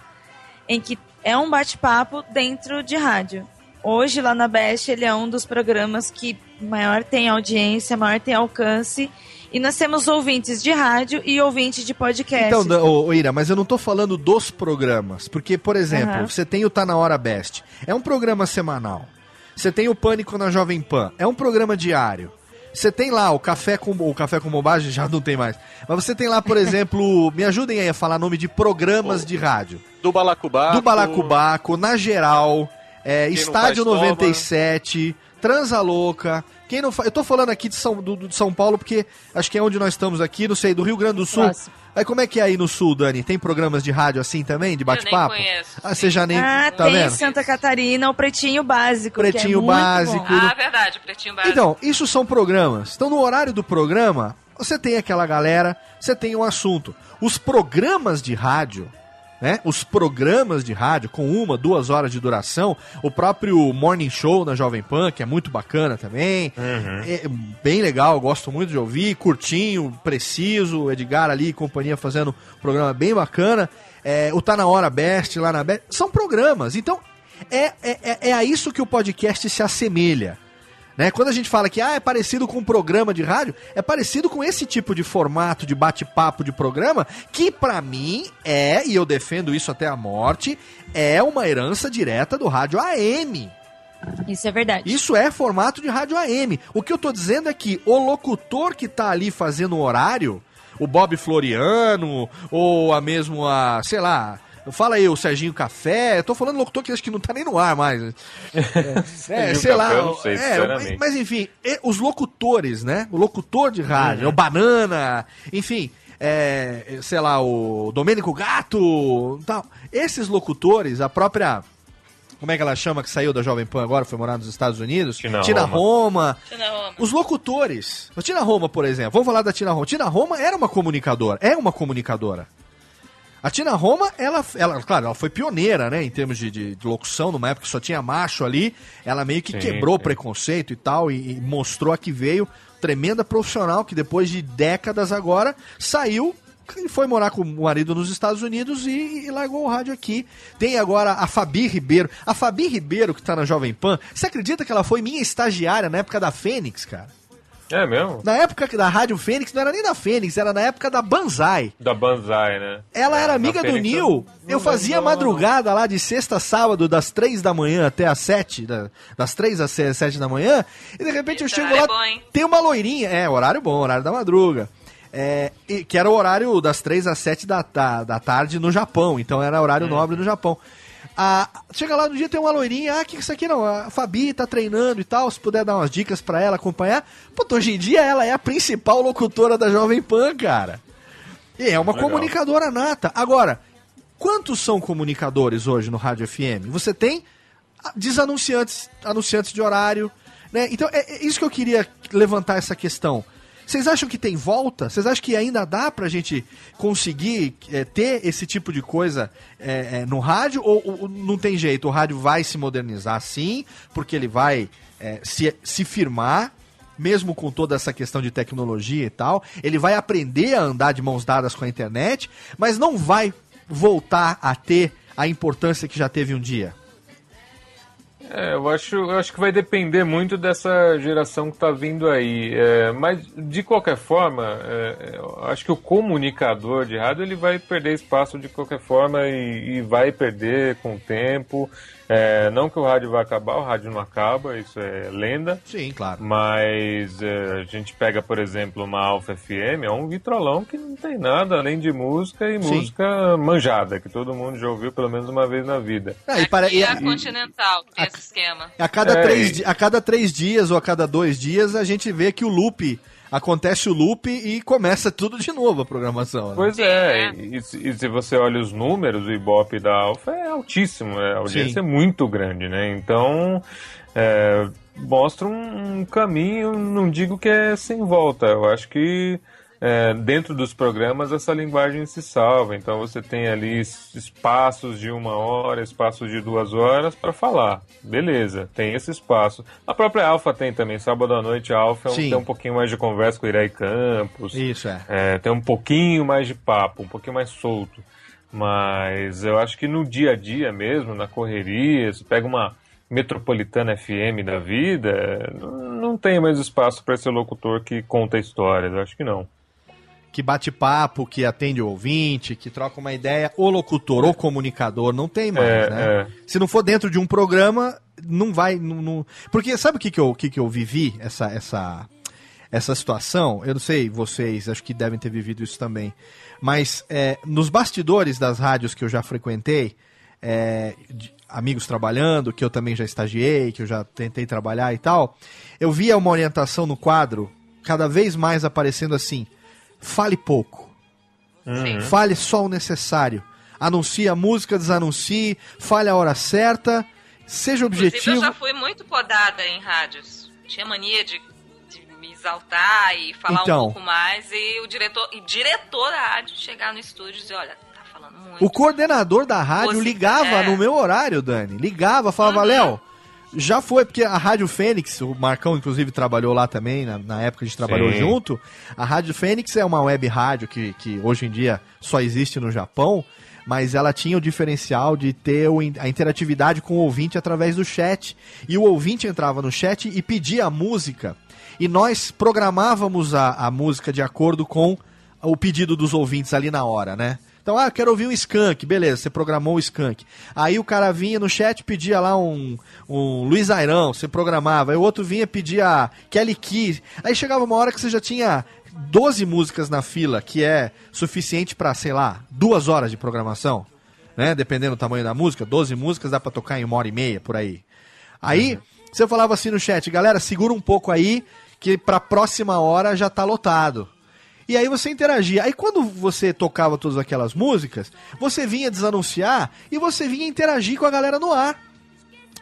em que é um bate-papo dentro de rádio. Hoje, lá na Best, ele é um dos programas que maior tem audiência, maior tem alcance. E nós temos ouvintes de rádio e ouvintes de podcast. Então, ô, Ira, mas eu não tô falando dos programas. Porque, por exemplo, Aham. você tem o Tá Na Hora Best. É um programa semanal. Você tem o Pânico na Jovem Pan. É um programa diário. Você tem lá o Café com... O Café com Bobagem já não tem mais. Mas você tem lá, por exemplo... me ajudem aí a falar nome de programas de rádio. Do Balacubaco. Do Balacubaco, na geral, é, Estádio faz toma. 97, Transa Louca. Quem não fa... Eu tô falando aqui de São, do, do- de São Paulo porque acho que é onde nós estamos aqui, não sei, do Rio Grande do Sul. Próximo. Aí como é que é aí no Sul, Dani? Tem programas de rádio assim também, de bate-papo? conheço, Ah, você já nem. Ah, tá tem vendo? Santa Catarina, o Pretinho Básico. que é Pretinho muito Básico. bom. Ah, verdade, pretinho básico. Então, isso são programas. Então, no horário do programa, você tem aquela galera, você tem um assunto. Os programas de rádio, né? Os programas de rádio com uma, duas horas de duração, o próprio Morning Show na Jovem Pan, que é muito bacana também. É bem legal, gosto muito de ouvir, curtinho, preciso, Edgar ali e companhia fazendo um programa bem bacana. É, o Tá Na Hora Best, lá na Best, são programas. Então, é, é, é- é a isso que o podcast se assemelha Né? Quando a gente fala que ah, é parecido com um programa de rádio, é parecido com esse tipo de formato de bate-papo de programa, que pra mim é, e eu defendo isso até a morte, é uma herança direta do rádio AM. Isso é verdade. Isso é formato de rádio AM. O que eu tô dizendo é que o locutor que tá ali fazendo o horário, o Bob Floriano, ou a mesmo a, sei lá, fala aí, o Serginho Café, eu tô falando locutor que acho que não tá nem no ar mais. É, é, sei lá. Eu não sei, é, sinceramente. mas enfim, e- os locutores, né? O locutor de rádio, o Banana, enfim, é, sei lá, o Domênico Gato, tal. Esses locutores, a própria. Como é que ela chama que saiu da Jovem Pan agora, foi morar nos Estados Unidos? Tina Roma. Roma. Tina Roma. Os locutores. A Tina Roma, por exemplo. Vamos falar da Tina Roma. Tina Roma era uma comunicadora. É uma comunicadora. A Tina Roma, ela, ela, claro, ela foi pioneira, né, em termos de, de- de locução, numa época que só tinha macho ali. Ela meio que Sim, quebrou o sim. preconceito e tal, e, e mostrou a que veio. Tremenda profissional que depois de décadas agora saiu e foi morar com o marido nos Estados Unidos e, e largou o rádio aqui. Tem agora a Fabi Ribeiro. A Fabi Ribeiro, que tá na Jovem Pan, você acredita que ela foi minha estagiária na época da Fênix, cara? É mesmo? Na época da Rádio Fênix, não era nem da Fênix, era na época da Banzai. Da Banzai, né? Ela É, era amiga do Fênix Nil. não Eu fazia madrugada lá de sexta a sábado, das três da manhã até as sete, da- das três às se- sete da manhã. E de repente eu Esse chego horário lá, é bom, tem uma loirinha. É, horário bom, horário da madruga. É, e- que era o horário das três às sete da, ta- da tarde no Japão. Então era horário nobre no Japão. Ah, chega lá no dia tem uma loirinha, ah, que isso aqui não, a Fabi tá treinando e tal, se puder dar umas dicas pra ela acompanhar. Pô, hoje em dia ela é a principal locutora da Jovem Pan, cara. E é uma Legal. comunicadora nata. Agora, quantos são comunicadores hoje no Rádio FM? Você tem desanunciantes, anunciantes de horário, né? Então, é, é isso que eu queria levantar essa questão. Vocês acham que tem volta? Vocês acham que ainda dá pra gente conseguir é, ter esse tipo de coisa é, é, no rádio? Ou, ou não tem jeito? O rádio vai se modernizar sim, porque ele vai é, se, se firmar, mesmo com toda essa questão de tecnologia e tal. Ele vai aprender a andar de mãos dadas com a internet, mas não vai voltar a ter a importância que já teve um dia. É, eu acho, eu acho que vai depender muito dessa geração que está vindo aí. É, mas, de qualquer forma, é, acho que o comunicador de rádio ele vai perder espaço de qualquer forma e, e vai perder com o tempo. É, não que o rádio vai acabar, o rádio não acaba, isso é lenda. Sim, claro. Mas é, a gente pega, por exemplo, uma Alfa FM, é um vitrolão que não tem nada além de música e Sim. música manjada, que todo mundo já ouviu pelo menos uma vez na vida. Ah, e para- e- é a e- Continental, que tem esse esquema. A cada, É, três, e- a cada três dias ou a cada dois dias a gente vê que o loop acontece o loop e começa tudo de novo a programação. né? Pois é, e, se- e se você olha os números, o Ibope da Alfa é altíssimo, né? a audiência Sim. é muito grande, né? Então, é, mostra um, um caminho, não digo que é sem volta, eu acho que é, dentro dos programas essa linguagem se salva, então você tem ali es- espaços de uma hora, espaços de duas horas para falar, beleza, tem esse espaço. A própria Alfa tem também, sábado à noite a Alfa é um- tem um pouquinho mais de conversa com o Irai Campos, Isso é. é, tem um pouquinho mais de papo, um pouquinho mais solto. Mas eu acho que no dia a dia mesmo, na correria, se pega uma metropolitana FM da vida, não não tem mais espaço para esse locutor que conta histórias. Eu acho que não. Que bate papo, que atende o ouvinte, que troca uma ideia, o locutor, o comunicador, não tem mais, É, né? é. Se não for dentro de um programa, não vai. Não, não- Porque sabe o que, que, eu, que, que eu vivi, essa, essa, essa situação? Eu não sei, vocês, acho que devem ter vivido isso também. Mas é, nos bastidores das rádios que eu já frequentei, é, de amigos trabalhando, que eu também já estagiei, que eu já tentei trabalhar e tal, eu via uma orientação no quadro, cada vez mais aparecendo assim: fale pouco. Fale só o necessário. Anuncie a música, desanuncie, fale a hora certa, seja Inclusive, objetivo. eu já fui muito podada em rádios. Tinha mania de, de me exaltar e falar Então. um pouco mais. E o diretor, e diretor da rádio chegar no estúdio e dizer, olha, tá falando muito. O coordenador da rádio Você- ligava é. no meu horário, Dani. Ligava, falava, Uhum. Léo, já foi, porque a Rádio Fênix, o Marcão inclusive trabalhou lá também, na, na época a gente trabalhou Sim. junto. A Rádio Fênix é uma web rádio que, que hoje em dia só existe no Japão, mas ela tinha o diferencial de ter a interatividade com o ouvinte através do chat. E o ouvinte entrava no chat e pedia a música. E nós programávamos a, a música de acordo com o pedido dos ouvintes ali na hora, né? Então, ah, eu quero ouvir um skunk, beleza, você programou o skunk. Aí o cara vinha no chat pedia lá um, um Luiz Airão, você programava. Aí o outro vinha pedia Kelly Key. Aí chegava uma hora que você já tinha 12 músicas na fila, que é suficiente pra, sei lá, duas horas de programação, né? Dependendo do tamanho da música, 12 músicas dá pra tocar em uma hora e meia, por aí. Aí, você falava assim no chat, galera, segura um pouco aí, que pra próxima hora já tá lotado. E aí você interagia. Aí quando você tocava todas aquelas músicas, você vinha desanunciar e você vinha interagir com a galera no ar.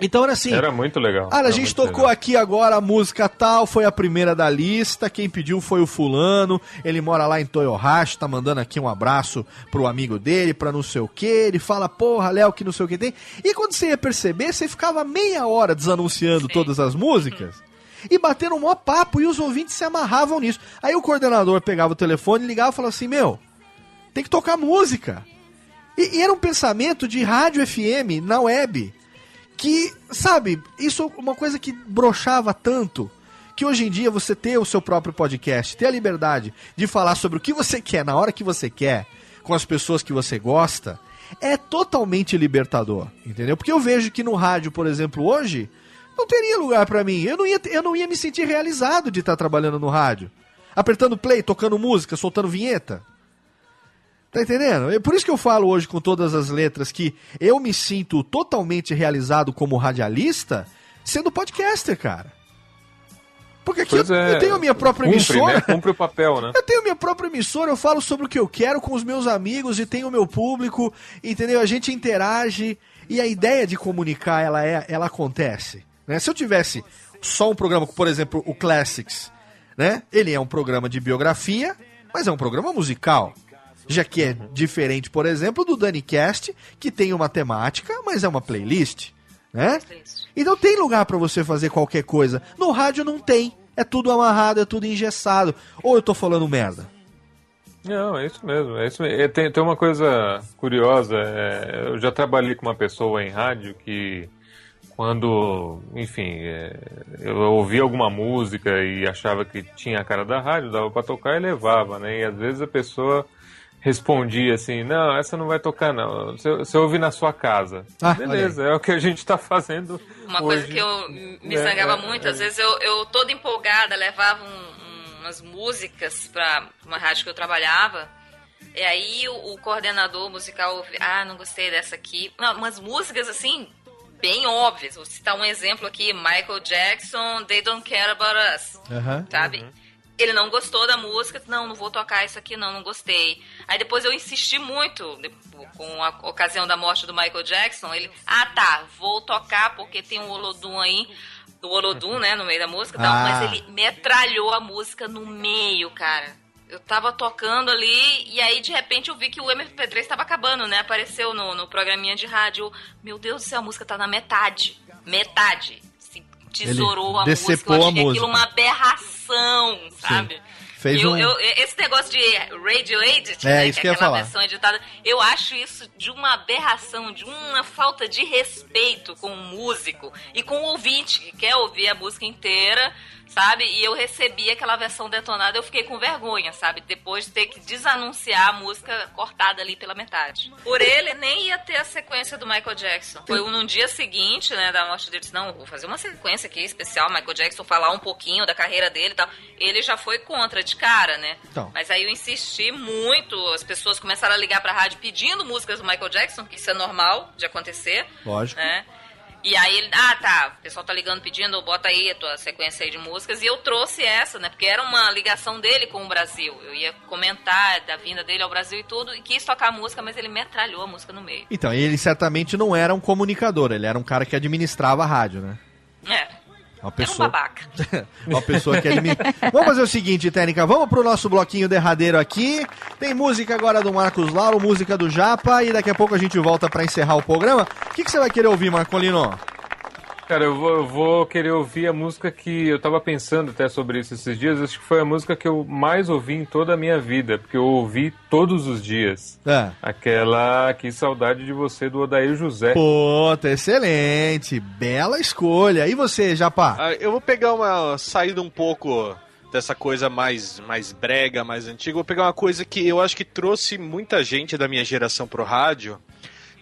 Então era assim. Era muito legal. Ah, a gente tocou legal. aqui agora a música tal, foi a primeira da lista, quem pediu foi o fulano, ele mora lá em Toyohashi, tá mandando aqui um abraço pro amigo dele, pra não sei o que, ele fala, porra, Léo, que não sei o que tem. E quando você ia perceber, você ficava meia hora desanunciando todas as músicas e batendo um maior papo e os ouvintes se amarravam nisso. Aí o coordenador pegava o telefone, ligava e falava assim, meu, tem que tocar música. E, e era um pensamento de rádio FM na web que, sabe, isso é uma coisa que brochava tanto. Que hoje em dia você ter o seu próprio podcast, ter a liberdade de falar sobre o que você quer, na hora que você quer, com as pessoas que você gosta, é totalmente libertador, entendeu? Porque eu vejo que no rádio, por exemplo, hoje, não teria lugar pra mim. Eu não ia, eu não ia me sentir realizado de estar trabalhando no rádio. Apertando play, tocando música, soltando vinheta. Tá entendendo? É por isso que eu falo hoje com todas as letras que eu me sinto totalmente realizado como radialista sendo podcaster, cara. Porque aqui eu, é, eu tenho a minha própria cumpre, emissora. né? Cumpre o papel, né? Eu tenho minha própria emissora, eu falo sobre o que eu quero com os meus amigos e tenho o meu público, entendeu? A gente interage e a ideia de comunicar, ela é, ela acontece. Né? Se eu tivesse só um programa, por exemplo, o Classics, né? Ele é um programa de biografia, mas é um programa musical. Já que é diferente, por exemplo, do DaniCast, que tem uma temática, mas é uma playlist, né? Então tem lugar pra você fazer qualquer coisa. No rádio não tem. É tudo amarrado, é tudo engessado. Ou eu tô falando merda? Não, é isso mesmo. É isso mesmo. É, tem, tem uma coisa curiosa. é, eu já trabalhei com uma pessoa em rádio que, quando, enfim, é, eu ouvia alguma música e achava que tinha a cara da rádio, dava pra tocar e levava, né? E às vezes a pessoa respondia assim: Não, essa não vai tocar, não. Você, você ouve na sua casa. Ah, Beleza, é o que a gente tá fazendo. Uma hoje. coisa que eu me zangava é, muito, é. às vezes eu, eu toda empolgada levava um- um- umas músicas pra uma rádio que eu trabalhava. E aí o, o coordenador musical, ouvi- ah, não gostei dessa aqui. Não, umas músicas assim, bem óbvias. Vou citar um exemplo aqui: Michael Jackson, They Don't Care About Us. Sabe? Ele não gostou da música, não, não vou tocar isso aqui, não, não gostei. Aí depois eu insisti muito, com a ocasião da morte do Michael Jackson, ele, ah tá, vou tocar porque tem um Olodum aí, do Olodum, né, no meio da música, tal, Ah. mas ele metralhou a música no meio, cara. Eu tava tocando ali e aí de repente eu vi que o MP3 estava acabando, né? Apareceu no, no programinha de rádio. Meu Deus do céu, a música tá na metade. Metade. Se tesourou a música. Eu a achei aquilo uma aberração, sabe? Fez eu, um- eu- esse negócio de radio edit, É, né, isso que é aquela falar. versão editada, eu acho isso de uma aberração, de uma falta de respeito com o músico e com o ouvinte que quer ouvir a música inteira, sabe? E eu recebi aquela versão detonada, eu fiquei com vergonha, sabe? Depois de ter que desanunciar a música cortada ali pela metade. Por ele, nem ia ter a sequência do Michael Jackson. Foi num dia seguinte, né, da morte dele, disse, não, vou fazer uma sequência aqui especial, Michael Jackson, falar um pouquinho da carreira dele e tal. Ele já foi contra de cara, né? Então. Mas aí eu insisti muito, as pessoas começaram a ligar pra rádio pedindo músicas do Michael Jackson, que isso é normal de acontecer. Lógico. Né? E aí ele, ah tá, o pessoal tá ligando pedindo, bota aí a tua sequência aí de músicas. E eu trouxe essa, né? Porque era uma ligação dele com o Brasil. Eu ia comentar da vinda dele ao Brasil e tudo, e quis tocar a música, mas ele metralhou a música no meio. Então, ele certamente não era um comunicador, ele era um cara que administrava a rádio, né? É, Uma um pessoa, babaca. uma pessoa que admira. Vamos fazer o seguinte, Técnica, vamos pro nosso bloquinho derradeiro aqui. Tem música agora do Marcos Lauro, música do Japa, e daqui a pouco a gente volta pra encerrar o programa. O que, que você vai querer ouvir, Marcolino? Cara, eu vou, eu vou querer ouvir a música que eu tava pensando até sobre isso esses dias. Acho que foi a música que eu mais ouvi em toda a minha vida, porque eu ouvi todos os dias. É. Aquela Que Saudade de Você, do Odair José. Puta, excelente. Bela escolha. E você, Japá? Ah, eu vou pegar uma saída um pouco dessa coisa mais, mais brega, mais antiga. Vou pegar uma coisa que eu acho que trouxe muita gente da minha geração pro rádio,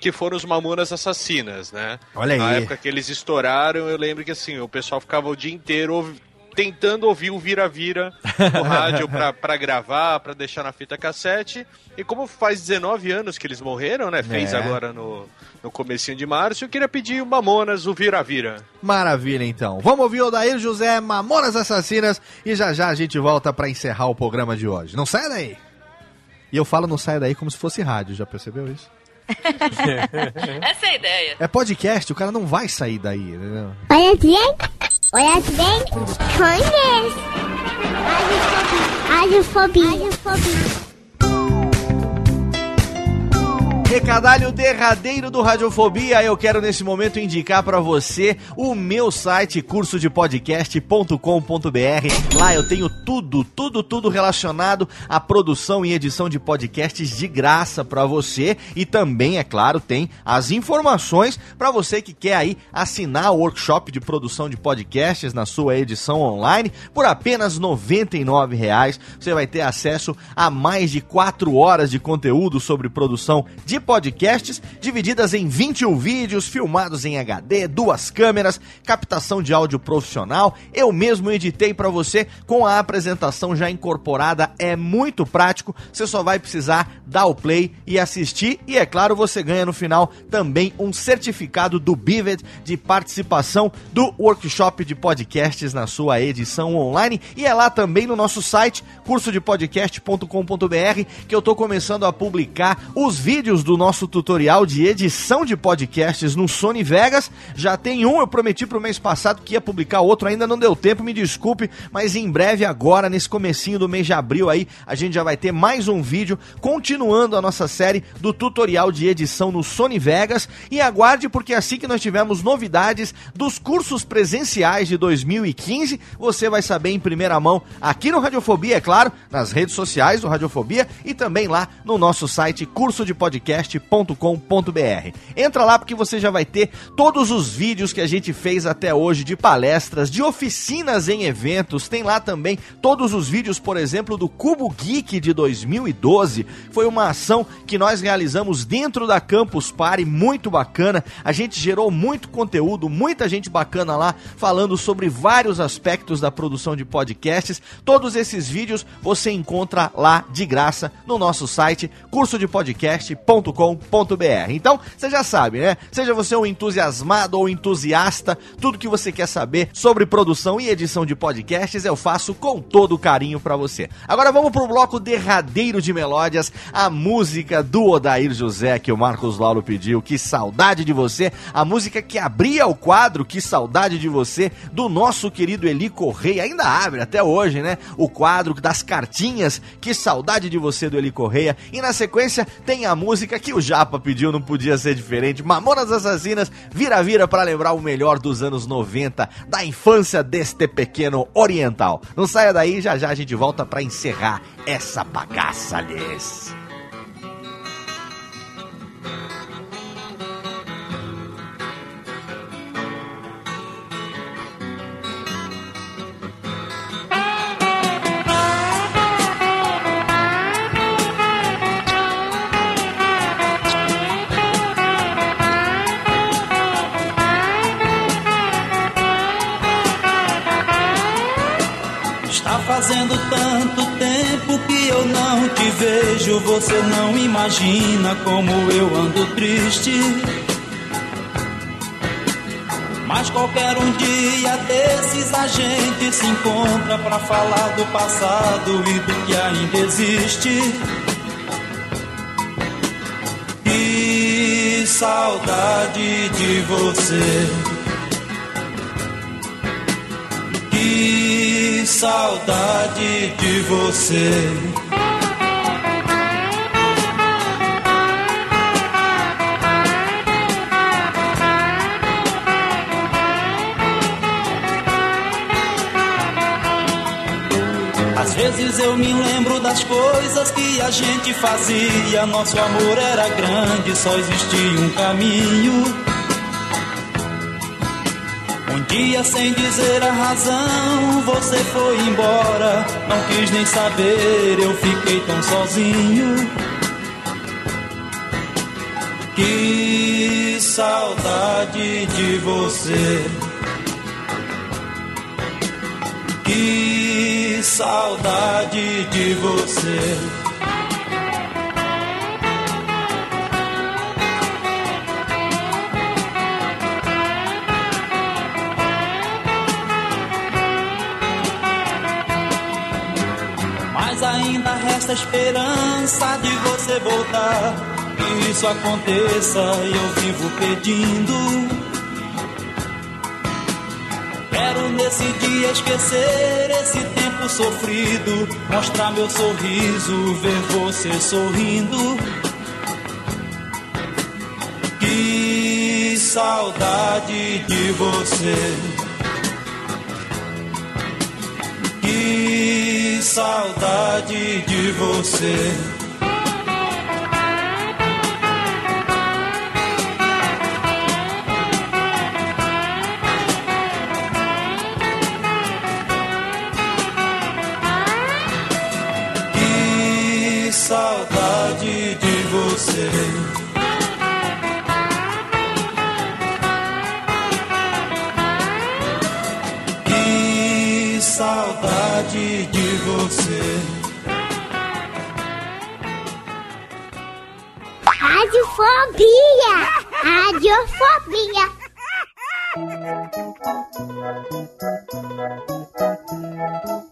que foram os Mamonas Assassinas, né? Olha Na aí. época que eles estouraram, eu lembro que assim, o pessoal ficava o dia inteiro tentando ouvir o vira-vira no rádio pra, pra gravar, pra deixar na fita cassete. E como faz 19 anos que eles morreram, né? Fez É. agora no, no comecinho de março, eu queria pedir o Mamonas, o vira-vira. Maravilha, então. Vamos ouvir o Daír José, Mamonas Assassinas, e já já a gente volta pra encerrar o programa de hoje. Não sai daí! E eu falo não sai daí como se fosse rádio, já percebeu isso? Essa é a ideia. É podcast, o cara não vai sair daí, entendeu? Olha bem, olha bem, conhece. Radiofobia. Radiofobia. Recadalho derradeiro do Radiofobia, eu quero nesse momento indicar pra você o meu site cursodepodcast.com.br. Lá eu tenho tudo, tudo, tudo relacionado à produção e edição de podcasts de graça pra você e também, é claro, tem as informações pra você que quer aí assinar o workshop de produção de podcasts na sua edição online por apenas 99 reais. Você vai ter acesso a mais de 4 horas de conteúdo sobre produção de podcasts, divididas em 21 vídeos, filmados em HD, duas câmeras, captação de áudio profissional. Eu mesmo editei para você com a apresentação já incorporada. É muito prático. Você só vai precisar dar o play e assistir. E é claro, você ganha no final também um certificado do Bivet de participação do workshop de podcasts na sua edição online. E é lá também no nosso site, cursodepodcast.com.br, que eu tô começando a publicar os vídeos do nosso tutorial de edição de podcasts no Sony Vegas. Já tem um, eu prometi pro mês passado que ia publicar outro, ainda não deu tempo, me desculpe, mas em breve agora, nesse comecinho do mês de abril aí, a gente já vai ter mais um vídeo continuando a nossa série do tutorial de edição no Sony Vegas e aguarde porque assim que nós tivermos novidades dos cursos presenciais de 2015, você vai saber em primeira mão aqui no Radiofobia, é claro, nas redes sociais do Radiofobia e também lá no nosso site cursodepodcast.com.br. Entra lá porque você já vai ter todos os vídeos que a gente fez até hoje de palestras, de oficinas em eventos. Tem lá também todos os vídeos, por exemplo, do Cubo Geek de 2012. Foi uma ação que nós realizamos dentro da Campus Party, muito bacana. A gente gerou muito conteúdo, muita gente bacana lá falando sobre vários aspectos da produção de podcasts. Todos esses vídeos você encontra lá de graça no nosso site cursodepodcast.com.br. Então, você já sabe, né? Seja você um entusiasmado ou entusiasta, tudo que você quer saber sobre produção e edição de podcasts eu faço com todo carinho pra você. Agora vamos pro bloco derradeiro de melódias, a música do Odair José que o Marcos Lauro pediu. Que saudade de você, a música que abria o quadro, que saudade de você, do nosso querido Eli Correia, ainda abre até hoje, né? O quadro das cartinhas, que saudade de você do Eli Correia. E na sequência tem a música que o Japa pediu, não podia ser diferente. Mamonas Assassinas, vira-vira para lembrar o melhor dos anos 90, da infância deste pequeno oriental. Não saia daí, já já a gente volta para encerrar essa bagaça, lhes. Te vejo. Você não imagina como eu ando triste. Mas qualquer um dia desses a gente se encontra pra falar do passado e do que ainda existe. Que saudade de você. Que saudade de você. Vezes eu me lembro das coisas que a gente fazia. Nosso amor era grande, só existia um caminho. Um dia, sem dizer a razão, você foi embora. Não quis nem saber, eu fiquei tão sozinho. Que saudade de você. Que saudade de você. Mas ainda resta esperança de você voltar. Que isso aconteça e eu vivo pedindo. Quero nesse dia esquecer esse tempo sofrido. Mostrar meu sorriso, ver você sorrindo. Que saudade de você. Que saudade de você. Você. Radiofobia! Radiofobia!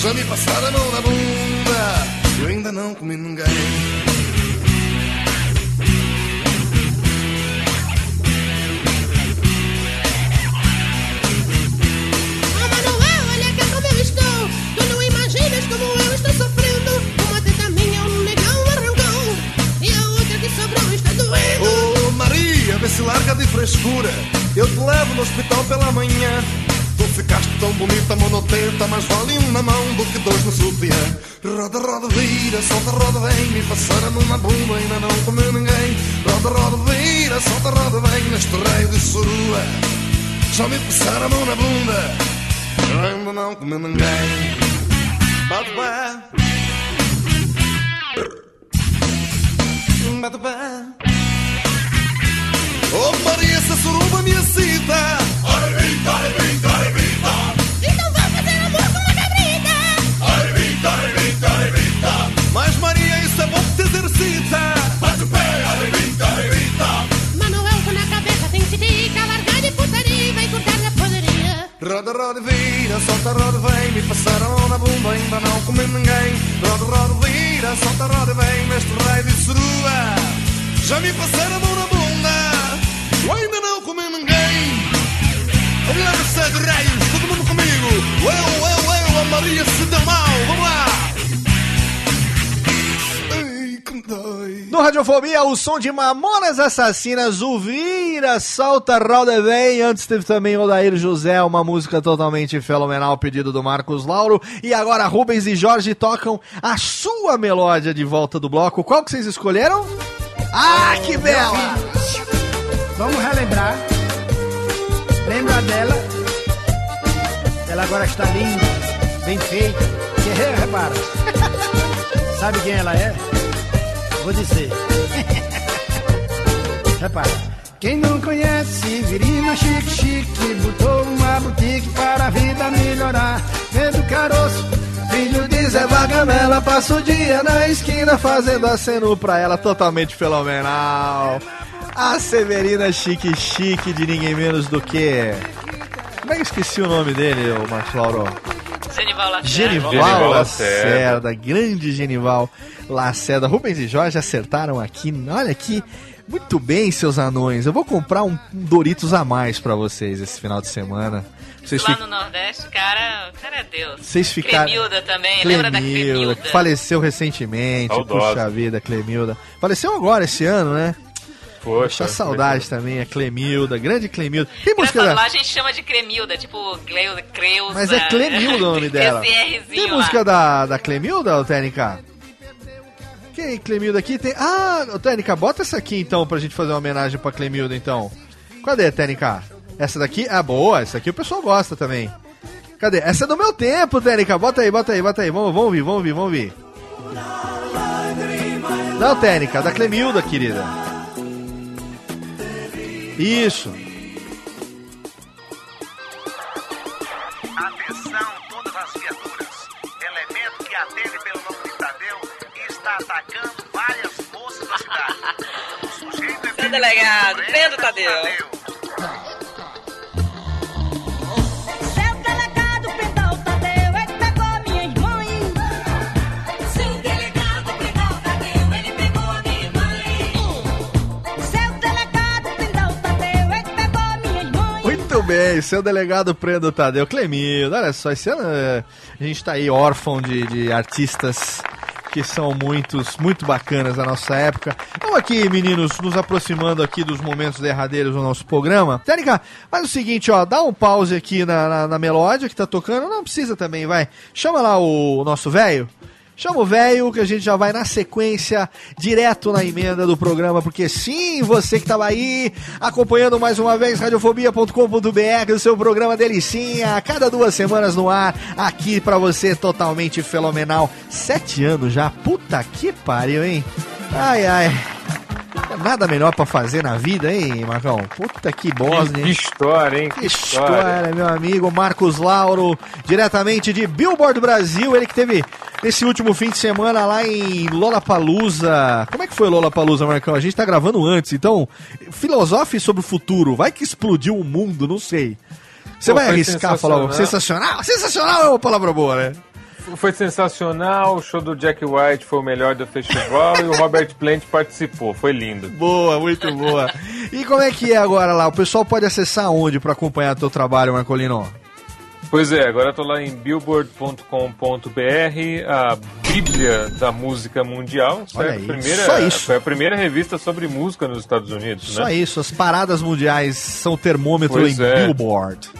já me passaram a mão na bunda, eu ainda não comi ninguém. Ah, Manuel, olha que como eu estou. Tu não imaginas como eu estou sofrendo. Uma teta minha, um negão arrancou. E a outra que sobrou está doendo. Ô Maria, vê se larga de frescura. Eu te levo no hospital pela manhã. Tu ficaste tão bonita, monotenta, mas vale um na mão do que dois no sutiã. Roda, roda, vira, solta, roda, vem. Me passar a mão na bunda, ainda não comeu ninguém. Roda, roda, vira, solta, roda, vem. Neste raio de surua, já me passaram a mão na bunda. Ainda não comi ninguém. Bate pé. Bate pé. Oh Maria, essa suruba me excita. Exercita. Bate o pé, arrebita, arrebita. Manuel, com na cabeça tem tica. Largar de putaria e vai cortar na poderia. Roda, roda, vira, solta, roda, vem. Me passaram na bunda, ainda não comi ninguém. Roda, roda, vira, solta, roda, vem. Neste raio de surua, já me passaram a mão na bunda. Ainda não comi ninguém. Vamos lá, sete raios, todo mundo comigo. Eu, eu, eu, a Maria se deu mal. Vamos lá. No Radiofobia, o som de Mamonas Assassinas, o Vira, Salta, Roda Vem. Antes teve também Odair José, uma música totalmente fenomenal, pedido do Marcos Lauro. E agora Rubens e Jorge tocam a sua melódia de volta do bloco. Qual que vocês escolheram? Ah, que bela! Vamos relembrar. Lembra dela? Ela agora está linda, bem feita. Guerreira, repara. Sabe quem ela é? Vou dizer. repara. Quem não conhece, Virina chique chique, botou uma boutique para a vida melhorar. Vendo caroço, Filho de Zé Vagamela, passa o dia na esquina fazendo aceno pra ela, totalmente fenomenal. A Severina Chique Chique de ninguém menos do que. Como é que esqueci o nome dele, ô Marcos Lauro? Genival Lacerda. Genival Genival Lacerda, grande Genival Lacerda. Rubens e Jorge acertaram aqui. Olha aqui. Muito bem, seus anões. Eu vou comprar um, um Doritos a mais pra vocês esse final de semana. Vocês Lá fi- no Nordeste, cara, o cara é Deus. Vocês ficaram. Clemilda também, lembra da Clemilda? faleceu recentemente. Saudosa. Puxa vida, Clemilda. Faleceu agora esse ano, né? Poxa, saudade também, a Clemilda, grande Clemilda. Tem música da... lá a gente chama de Cremilda, tipo Gleuda, Creuza. Mas é Clemilda o nome dela. Tem lá. música da, da Clemilda, Técnica? Quem Clemilda aqui tem. Ah, Técnica, bota essa aqui então pra gente fazer uma homenagem pra Clemilda então. Cadê, Técnica? Essa daqui? Ah, boa, essa aqui o pessoal gosta também. Cadê? Essa é do meu tempo, Técnica. Bota aí, bota aí, bota aí. Vamos, vamos ouvir, vamos ouvir, vamos ouvir. Não, Técnica, da Clemilda, querida. Isso. Atenção, todas as viaturas. Elemento que atende pelo nome de Tadeu está atacando várias moças da cidade. O sujeito é delegado, prenda o Tadeu. Bem, seu delegado Prendo Tadeu Clemildo. Olha só, esse ano é, a gente tá aí órfão de, de artistas que são muitos, muito bacanas da nossa época. Então aqui, meninos, nos aproximando aqui dos momentos derradeiros do nosso programa. Técnica, faz o seguinte, ó, dá um pause aqui na, na, na melódia que tá tocando. Não precisa também, vai. Chama lá o nosso velho. Chama o velho que a gente já vai na sequência, direto na emenda do programa, porque sim, você que tava aí acompanhando mais uma vez radiofobia.com.br, o seu programa delicinha, a cada duas semanas no ar, aqui pra você, totalmente fenomenal. Sete anos já, puta que pariu, hein? Ai, ai. Nada melhor pra fazer na vida, hein, Marcão? Puta que bosta, Que história, hein? que história, meu amigo Marcos Lauro, diretamente de Billboard Brasil, ele que teve esse último fim de semana lá em Lollapalooza. Como é que foi Lollapalooza, Marcão? A gente tá gravando antes, então filosofe sobre o futuro. Vai que explodiu o mundo, não sei. Você vai arriscar falar sensacional? Sensacional é uma palavra boa, né? Foi sensacional, o show do Jack White foi o melhor do festival e o Robert Plant participou, foi lindo. Boa, muito boa. E como é que é agora lá? O pessoal pode acessar onde pra acompanhar teu trabalho, Marcolino? Pois é, agora eu tô lá em billboard.com.br, a bíblia da música mundial. Olha certo? aí, primeira, só isso. Foi a primeira revista sobre música nos Estados Unidos, Só né? isso, as paradas mundiais são termômetro Pois em é. Billboard.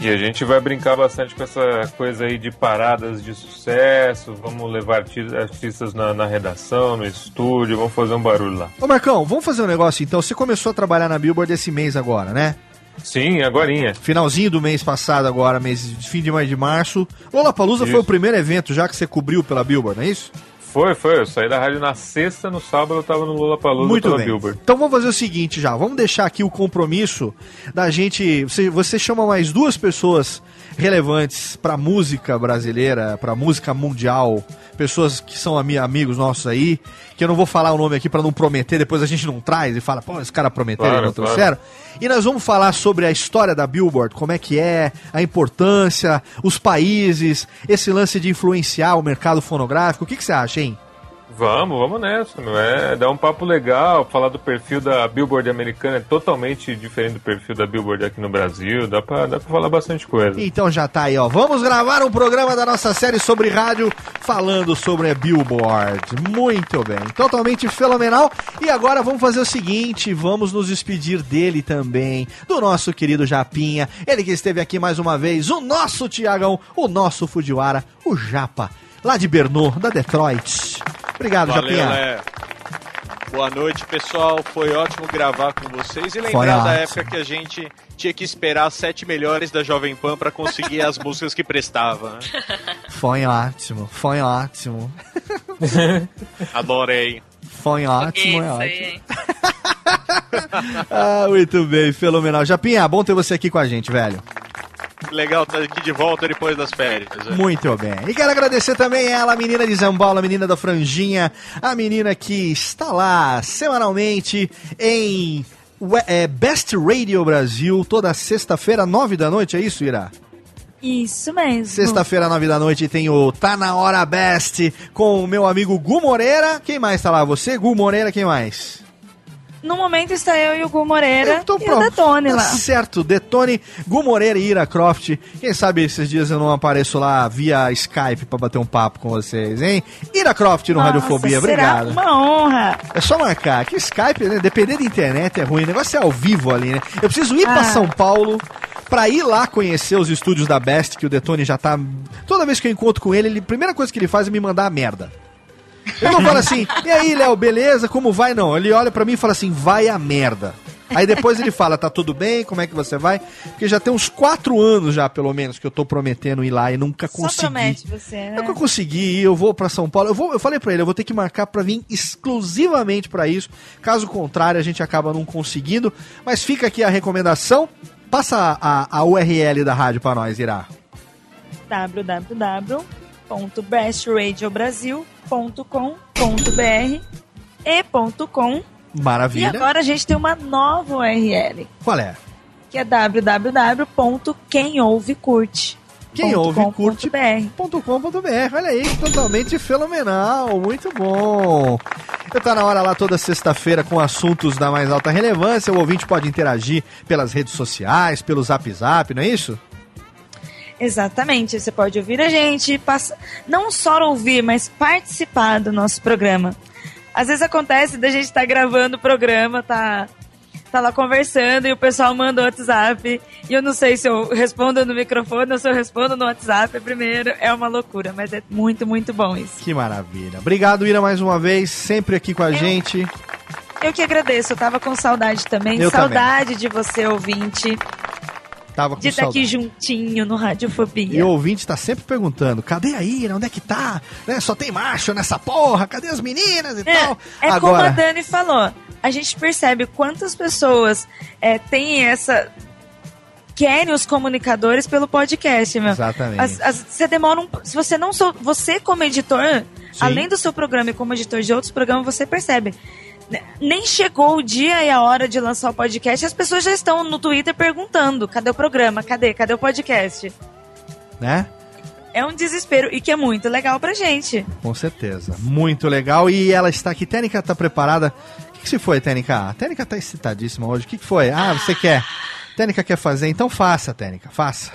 E a gente vai brincar bastante com essa coisa aí de paradas de sucesso, vamos levar arti- artistas na, na redação, no estúdio, vamos fazer um barulho lá. Ô Marcão, vamos fazer um negócio então. Você começou a trabalhar na Billboard esse mês agora, né? Sim, agorinha. Finalzinho do mês passado agora, mês, fim de mais de março. Lollapalooza foi Isso. o primeiro evento já que você cobriu pela Billboard, não é isso? Foi, foi. Eu saí da rádio na sexta, no sábado eu tava no Lollapalooza Muito pela bem. Billboard. Então vamos fazer o seguinte já, vamos deixar aqui o compromisso da gente. Você, você chama mais duas pessoas relevantes pra música brasileira, pra música mundial, pessoas que são ami- amigos nossos aí, que eu não vou falar o nome aqui pra não prometer, depois a gente não traz e fala, pô, esse cara prometeram Claro, e não claro. trouxeram. E nós vamos falar sobre a história da Billboard, como é que é, a importância, os países, esse lance de influenciar o mercado fonográfico. O que, que você acha, hein? Vamos, vamos nessa, meu. É dar um papo legal, falar do perfil da Billboard americana é totalmente diferente do perfil da Billboard aqui no Brasil. Dá pra, dá pra falar bastante coisa. Então já tá aí, ó. Vamos gravar um programa da nossa série sobre rádio falando sobre a Billboard. Muito bem, totalmente fenomenal. E agora vamos fazer o seguinte, vamos nos despedir dele também, do nosso querido Japinha. Ele que esteve aqui mais uma vez, o nosso Tiagão, o nosso Fujiwara, o Japa, lá de Bernô, da Detroit. Obrigado, Valeu, Japinha. Lé. Boa noite, pessoal. Foi ótimo gravar com vocês e lembrar da época que a gente tinha que esperar as sete melhores da Jovem Pan pra conseguir as músicas que prestavam. né? Foi ótimo, foi ótimo. Adorei. Foi ótimo, é ótimo. Ah, muito bem, fenomenal. Japinha, bom ter você aqui com a gente, velho. Legal estar aqui de volta depois das férias. né? Muito bem. E quero agradecer também ela, a menina de Zambola, a menina da franjinha, a menina que está lá semanalmente em é, Best Radio Brasil, toda sexta-feira, nove da noite, é isso, Ira? Isso mesmo. Sexta-feira, nove da noite, tem o Tá Na Hora Best com o meu amigo Gu Moreira. Quem mais tá lá? Você, Gu Moreira, quem mais? No momento está eu e o Gu Moreira e o pronto. Detone Tá lá. certo, Detone, Gu Moreira e Ira Croft. Quem sabe esses dias eu não apareço lá via Skype pra bater um papo com vocês, hein? Ira Croft no Nossa, Radiofobia, será obrigado. uma honra. É só marcar. Que Skype, né? Depender da internet é ruim. O negócio é ao vivo ali, né? Eu preciso ir Ah. São Paulo pra ir lá conhecer os estúdios da Best, que o Detone já tá. Toda vez que eu encontro com ele, ele a primeira coisa que ele faz é me mandar a merda. Eu não falo assim, e aí, Léo, beleza? Como vai? Não. Ele olha pra mim e fala assim, vai a merda. Aí depois ele fala, tá tudo bem? Como é que você vai? Porque já tem uns quatro anos já, pelo menos, que eu tô prometendo ir lá e nunca Só consegui. promete você, né? Eu consegui ir, eu vou pra São Paulo. Eu, vou, eu falei pra ele, eu vou ter que marcar pra vir exclusivamente pra isso. Caso contrário, a gente acaba não conseguindo. Mas fica aqui a recomendação. Passa a, a URL da rádio pra nós, Irá. www.bestradiobrasil.com.br e .com. E Maravilha. agora a gente tem uma nova URL, Qual é? que é www.quemouvecurte. Quem ouve, curte. .com.br. .com.br, olha aí, totalmente fenomenal, muito bom. Eu tá na hora lá toda sexta-feira com assuntos da mais alta relevância. O ouvinte pode interagir pelas redes sociais, pelo Zap Zap, não é isso? Exatamente, você pode ouvir a gente, passa... não só ouvir, mas participar do nosso programa. Às vezes acontece da gente estar gravando o programa, tá, tá lá conversando e o pessoal manda o WhatsApp e eu não sei se eu respondo no microfone ou se eu respondo no WhatsApp primeiro. É uma loucura, mas é muito, muito bom isso. Que maravilha. Obrigado, Ira, mais uma vez, sempre aqui com a gente. Eu que agradeço, eu tava com saudade também. Eu saudade de você, ouvinte, Tava com de estar aqui saudade. juntinho no Radiofobia. E o ouvinte tá sempre perguntando: cadê a Ira? Onde é que tá? Né? Só tem macho nessa porra? Cadê as meninas e É, tal? é como a Agora, Dani falou. A gente percebe quantas pessoas é, têm essa. querem os comunicadores pelo podcast, meu. Exatamente. As- as- você demora um. Se você não sou. Você, como editor, além do seu programa e como editor de outros programas, você percebe. Né, Nem chegou o dia e a hora de lançar o podcast, as pessoas já estão no Twitter perguntando: cadê o programa? Cadê? Cadê o podcast? né? É um desespero e que é muito legal pra gente. Com certeza. Muito legal. E ela está aqui. Tênica tá preparada. O que, que se foi, Tênica? A Tênica tá excitadíssima hoje. O que, que foi? Ah, você quer. Tênica quer fazer, então faça, Tênica, faça.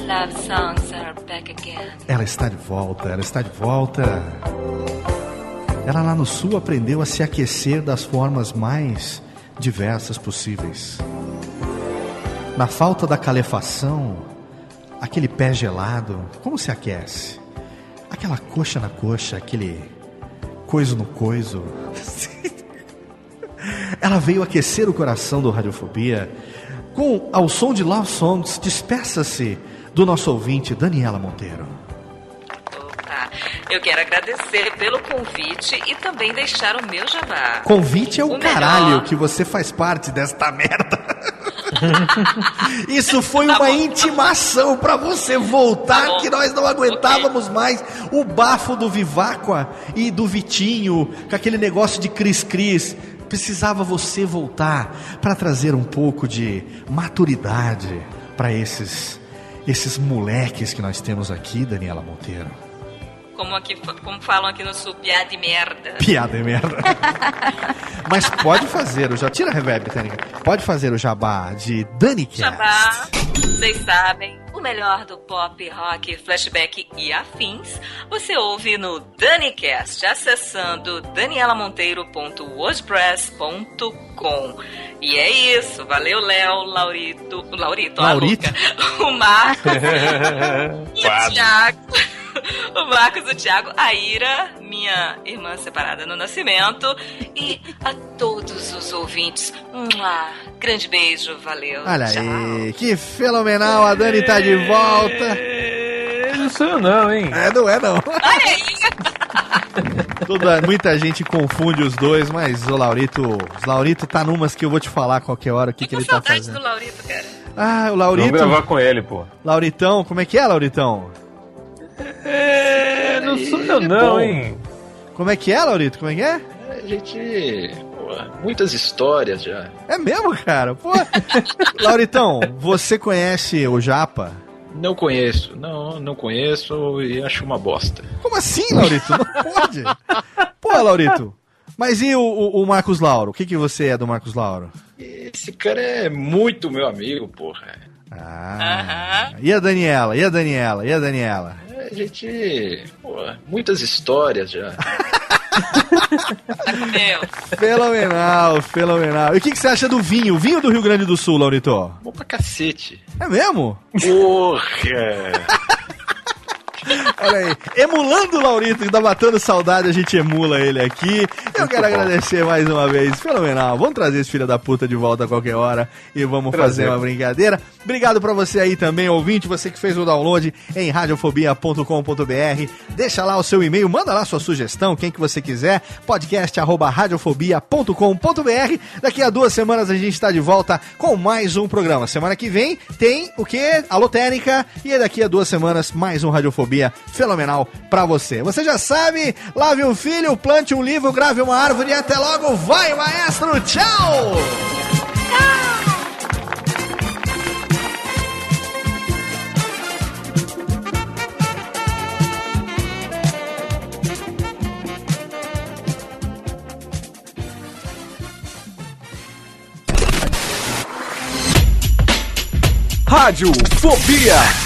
Love songs are back again. Ela está de volta, ela está de volta. Ela lá no sul aprendeu a se aquecer das formas mais diversas possíveis. Na falta da calefação, aquele pé gelado, como se aquece? Aquela coxa na coxa, aquele coiso no coiso. Ela veio aquecer o coração do Radiofobia com ao som de Love Songs. Despeça-se do nosso ouvinte Daniela Monteiro. Tá. Eu quero agradecer pelo convite e também deixar o meu jabá. Convite é o, O melhor. caralho que você faz parte desta merda. Isso foi uma intimação pra você voltar que nós não aguentávamos mais o bafo do Viváqua e do Vitinho, com aquele negócio de cris-cris. Precisava você voltar para trazer um pouco de maturidade para esses esses moleques que nós temos aqui, Daniela Monteiro. Como, aqui, como falam aqui no sul, piada de merda. Piada é merda. Mas pode fazer o já tira a reverb, Tênica. Pode fazer o jabá de Dani Cast. Jabá, vocês sabem, o melhor do pop, rock, flashback e afins, você ouve no DaniCast, acessando danielamonteiro.wordpress.com. E é isso, valeu Léo, Laurito, Laurito, a Laurito? louca, o Marcos, e o. Thiago, o Marcos, o Thiago, a Ira, minha irmã separada no nascimento, e a todos os ouvintes, um grande beijo, valeu, Olha tchau. aí, que fenomenal, a Dani tá de volta. Não sou eu não, hein? É, não é não. Olha aí! Toda, muita gente confunde os dois, mas o Laurito, o Laurito tá numas que eu vou te falar a qualquer hora o que, que ele tá Saudade fazendo. do Laurito, cara. Ah, o Vamos Laurito. gravar com ele, pô. Lauritão, como é que é, Lauritão? É, não sou eu é não, hein? Como é que é, Laurito? Como é que é? A gente. pô, muitas histórias já. É mesmo, cara? Pô. Lauritão, você conhece o Japa? Não conheço, não, não conheço e acho uma bosta. Como assim, Laurito? Não pode. Pô, Laurito. Mas e o, o- o Marcos Lauro? O que, que você é do Marcos Lauro? Esse cara é muito meu amigo, porra. Ah. E a Daniela? E a Daniela? E a Daniela? A gente. pô, muitas histórias já. Fenomenal, fenomenal. E o que, que você acha do vinho? Vinho do Rio Grande do Sul, Laurito? Bom pra cacete. É mesmo? Porra! Olha aí, emulando o Laurito, que tá matando saudade, a gente emula ele aqui. Eu quero agradecer mais uma vez, fenomenal. Vamos trazer esse filho da puta de volta a qualquer hora e vamos Prazer. fazer uma brincadeira. Obrigado pra você aí também, ouvinte, você que fez o download em radiofobia.com.br. Deixa lá o seu e-mail, manda lá sua sugestão, quem que você quiser, podcast arroba radiofobia.com.br. Daqui a duas semanas a gente tá de volta com mais um programa. Semana que vem tem o que? Alotênica. E daqui a duas semanas mais um Radiofobia fenomenal pra você. Você já sabe, lave um filho, plante um livro, grave uma árvore e até logo. Vai, maestro! Tchau! Rádio Fobia.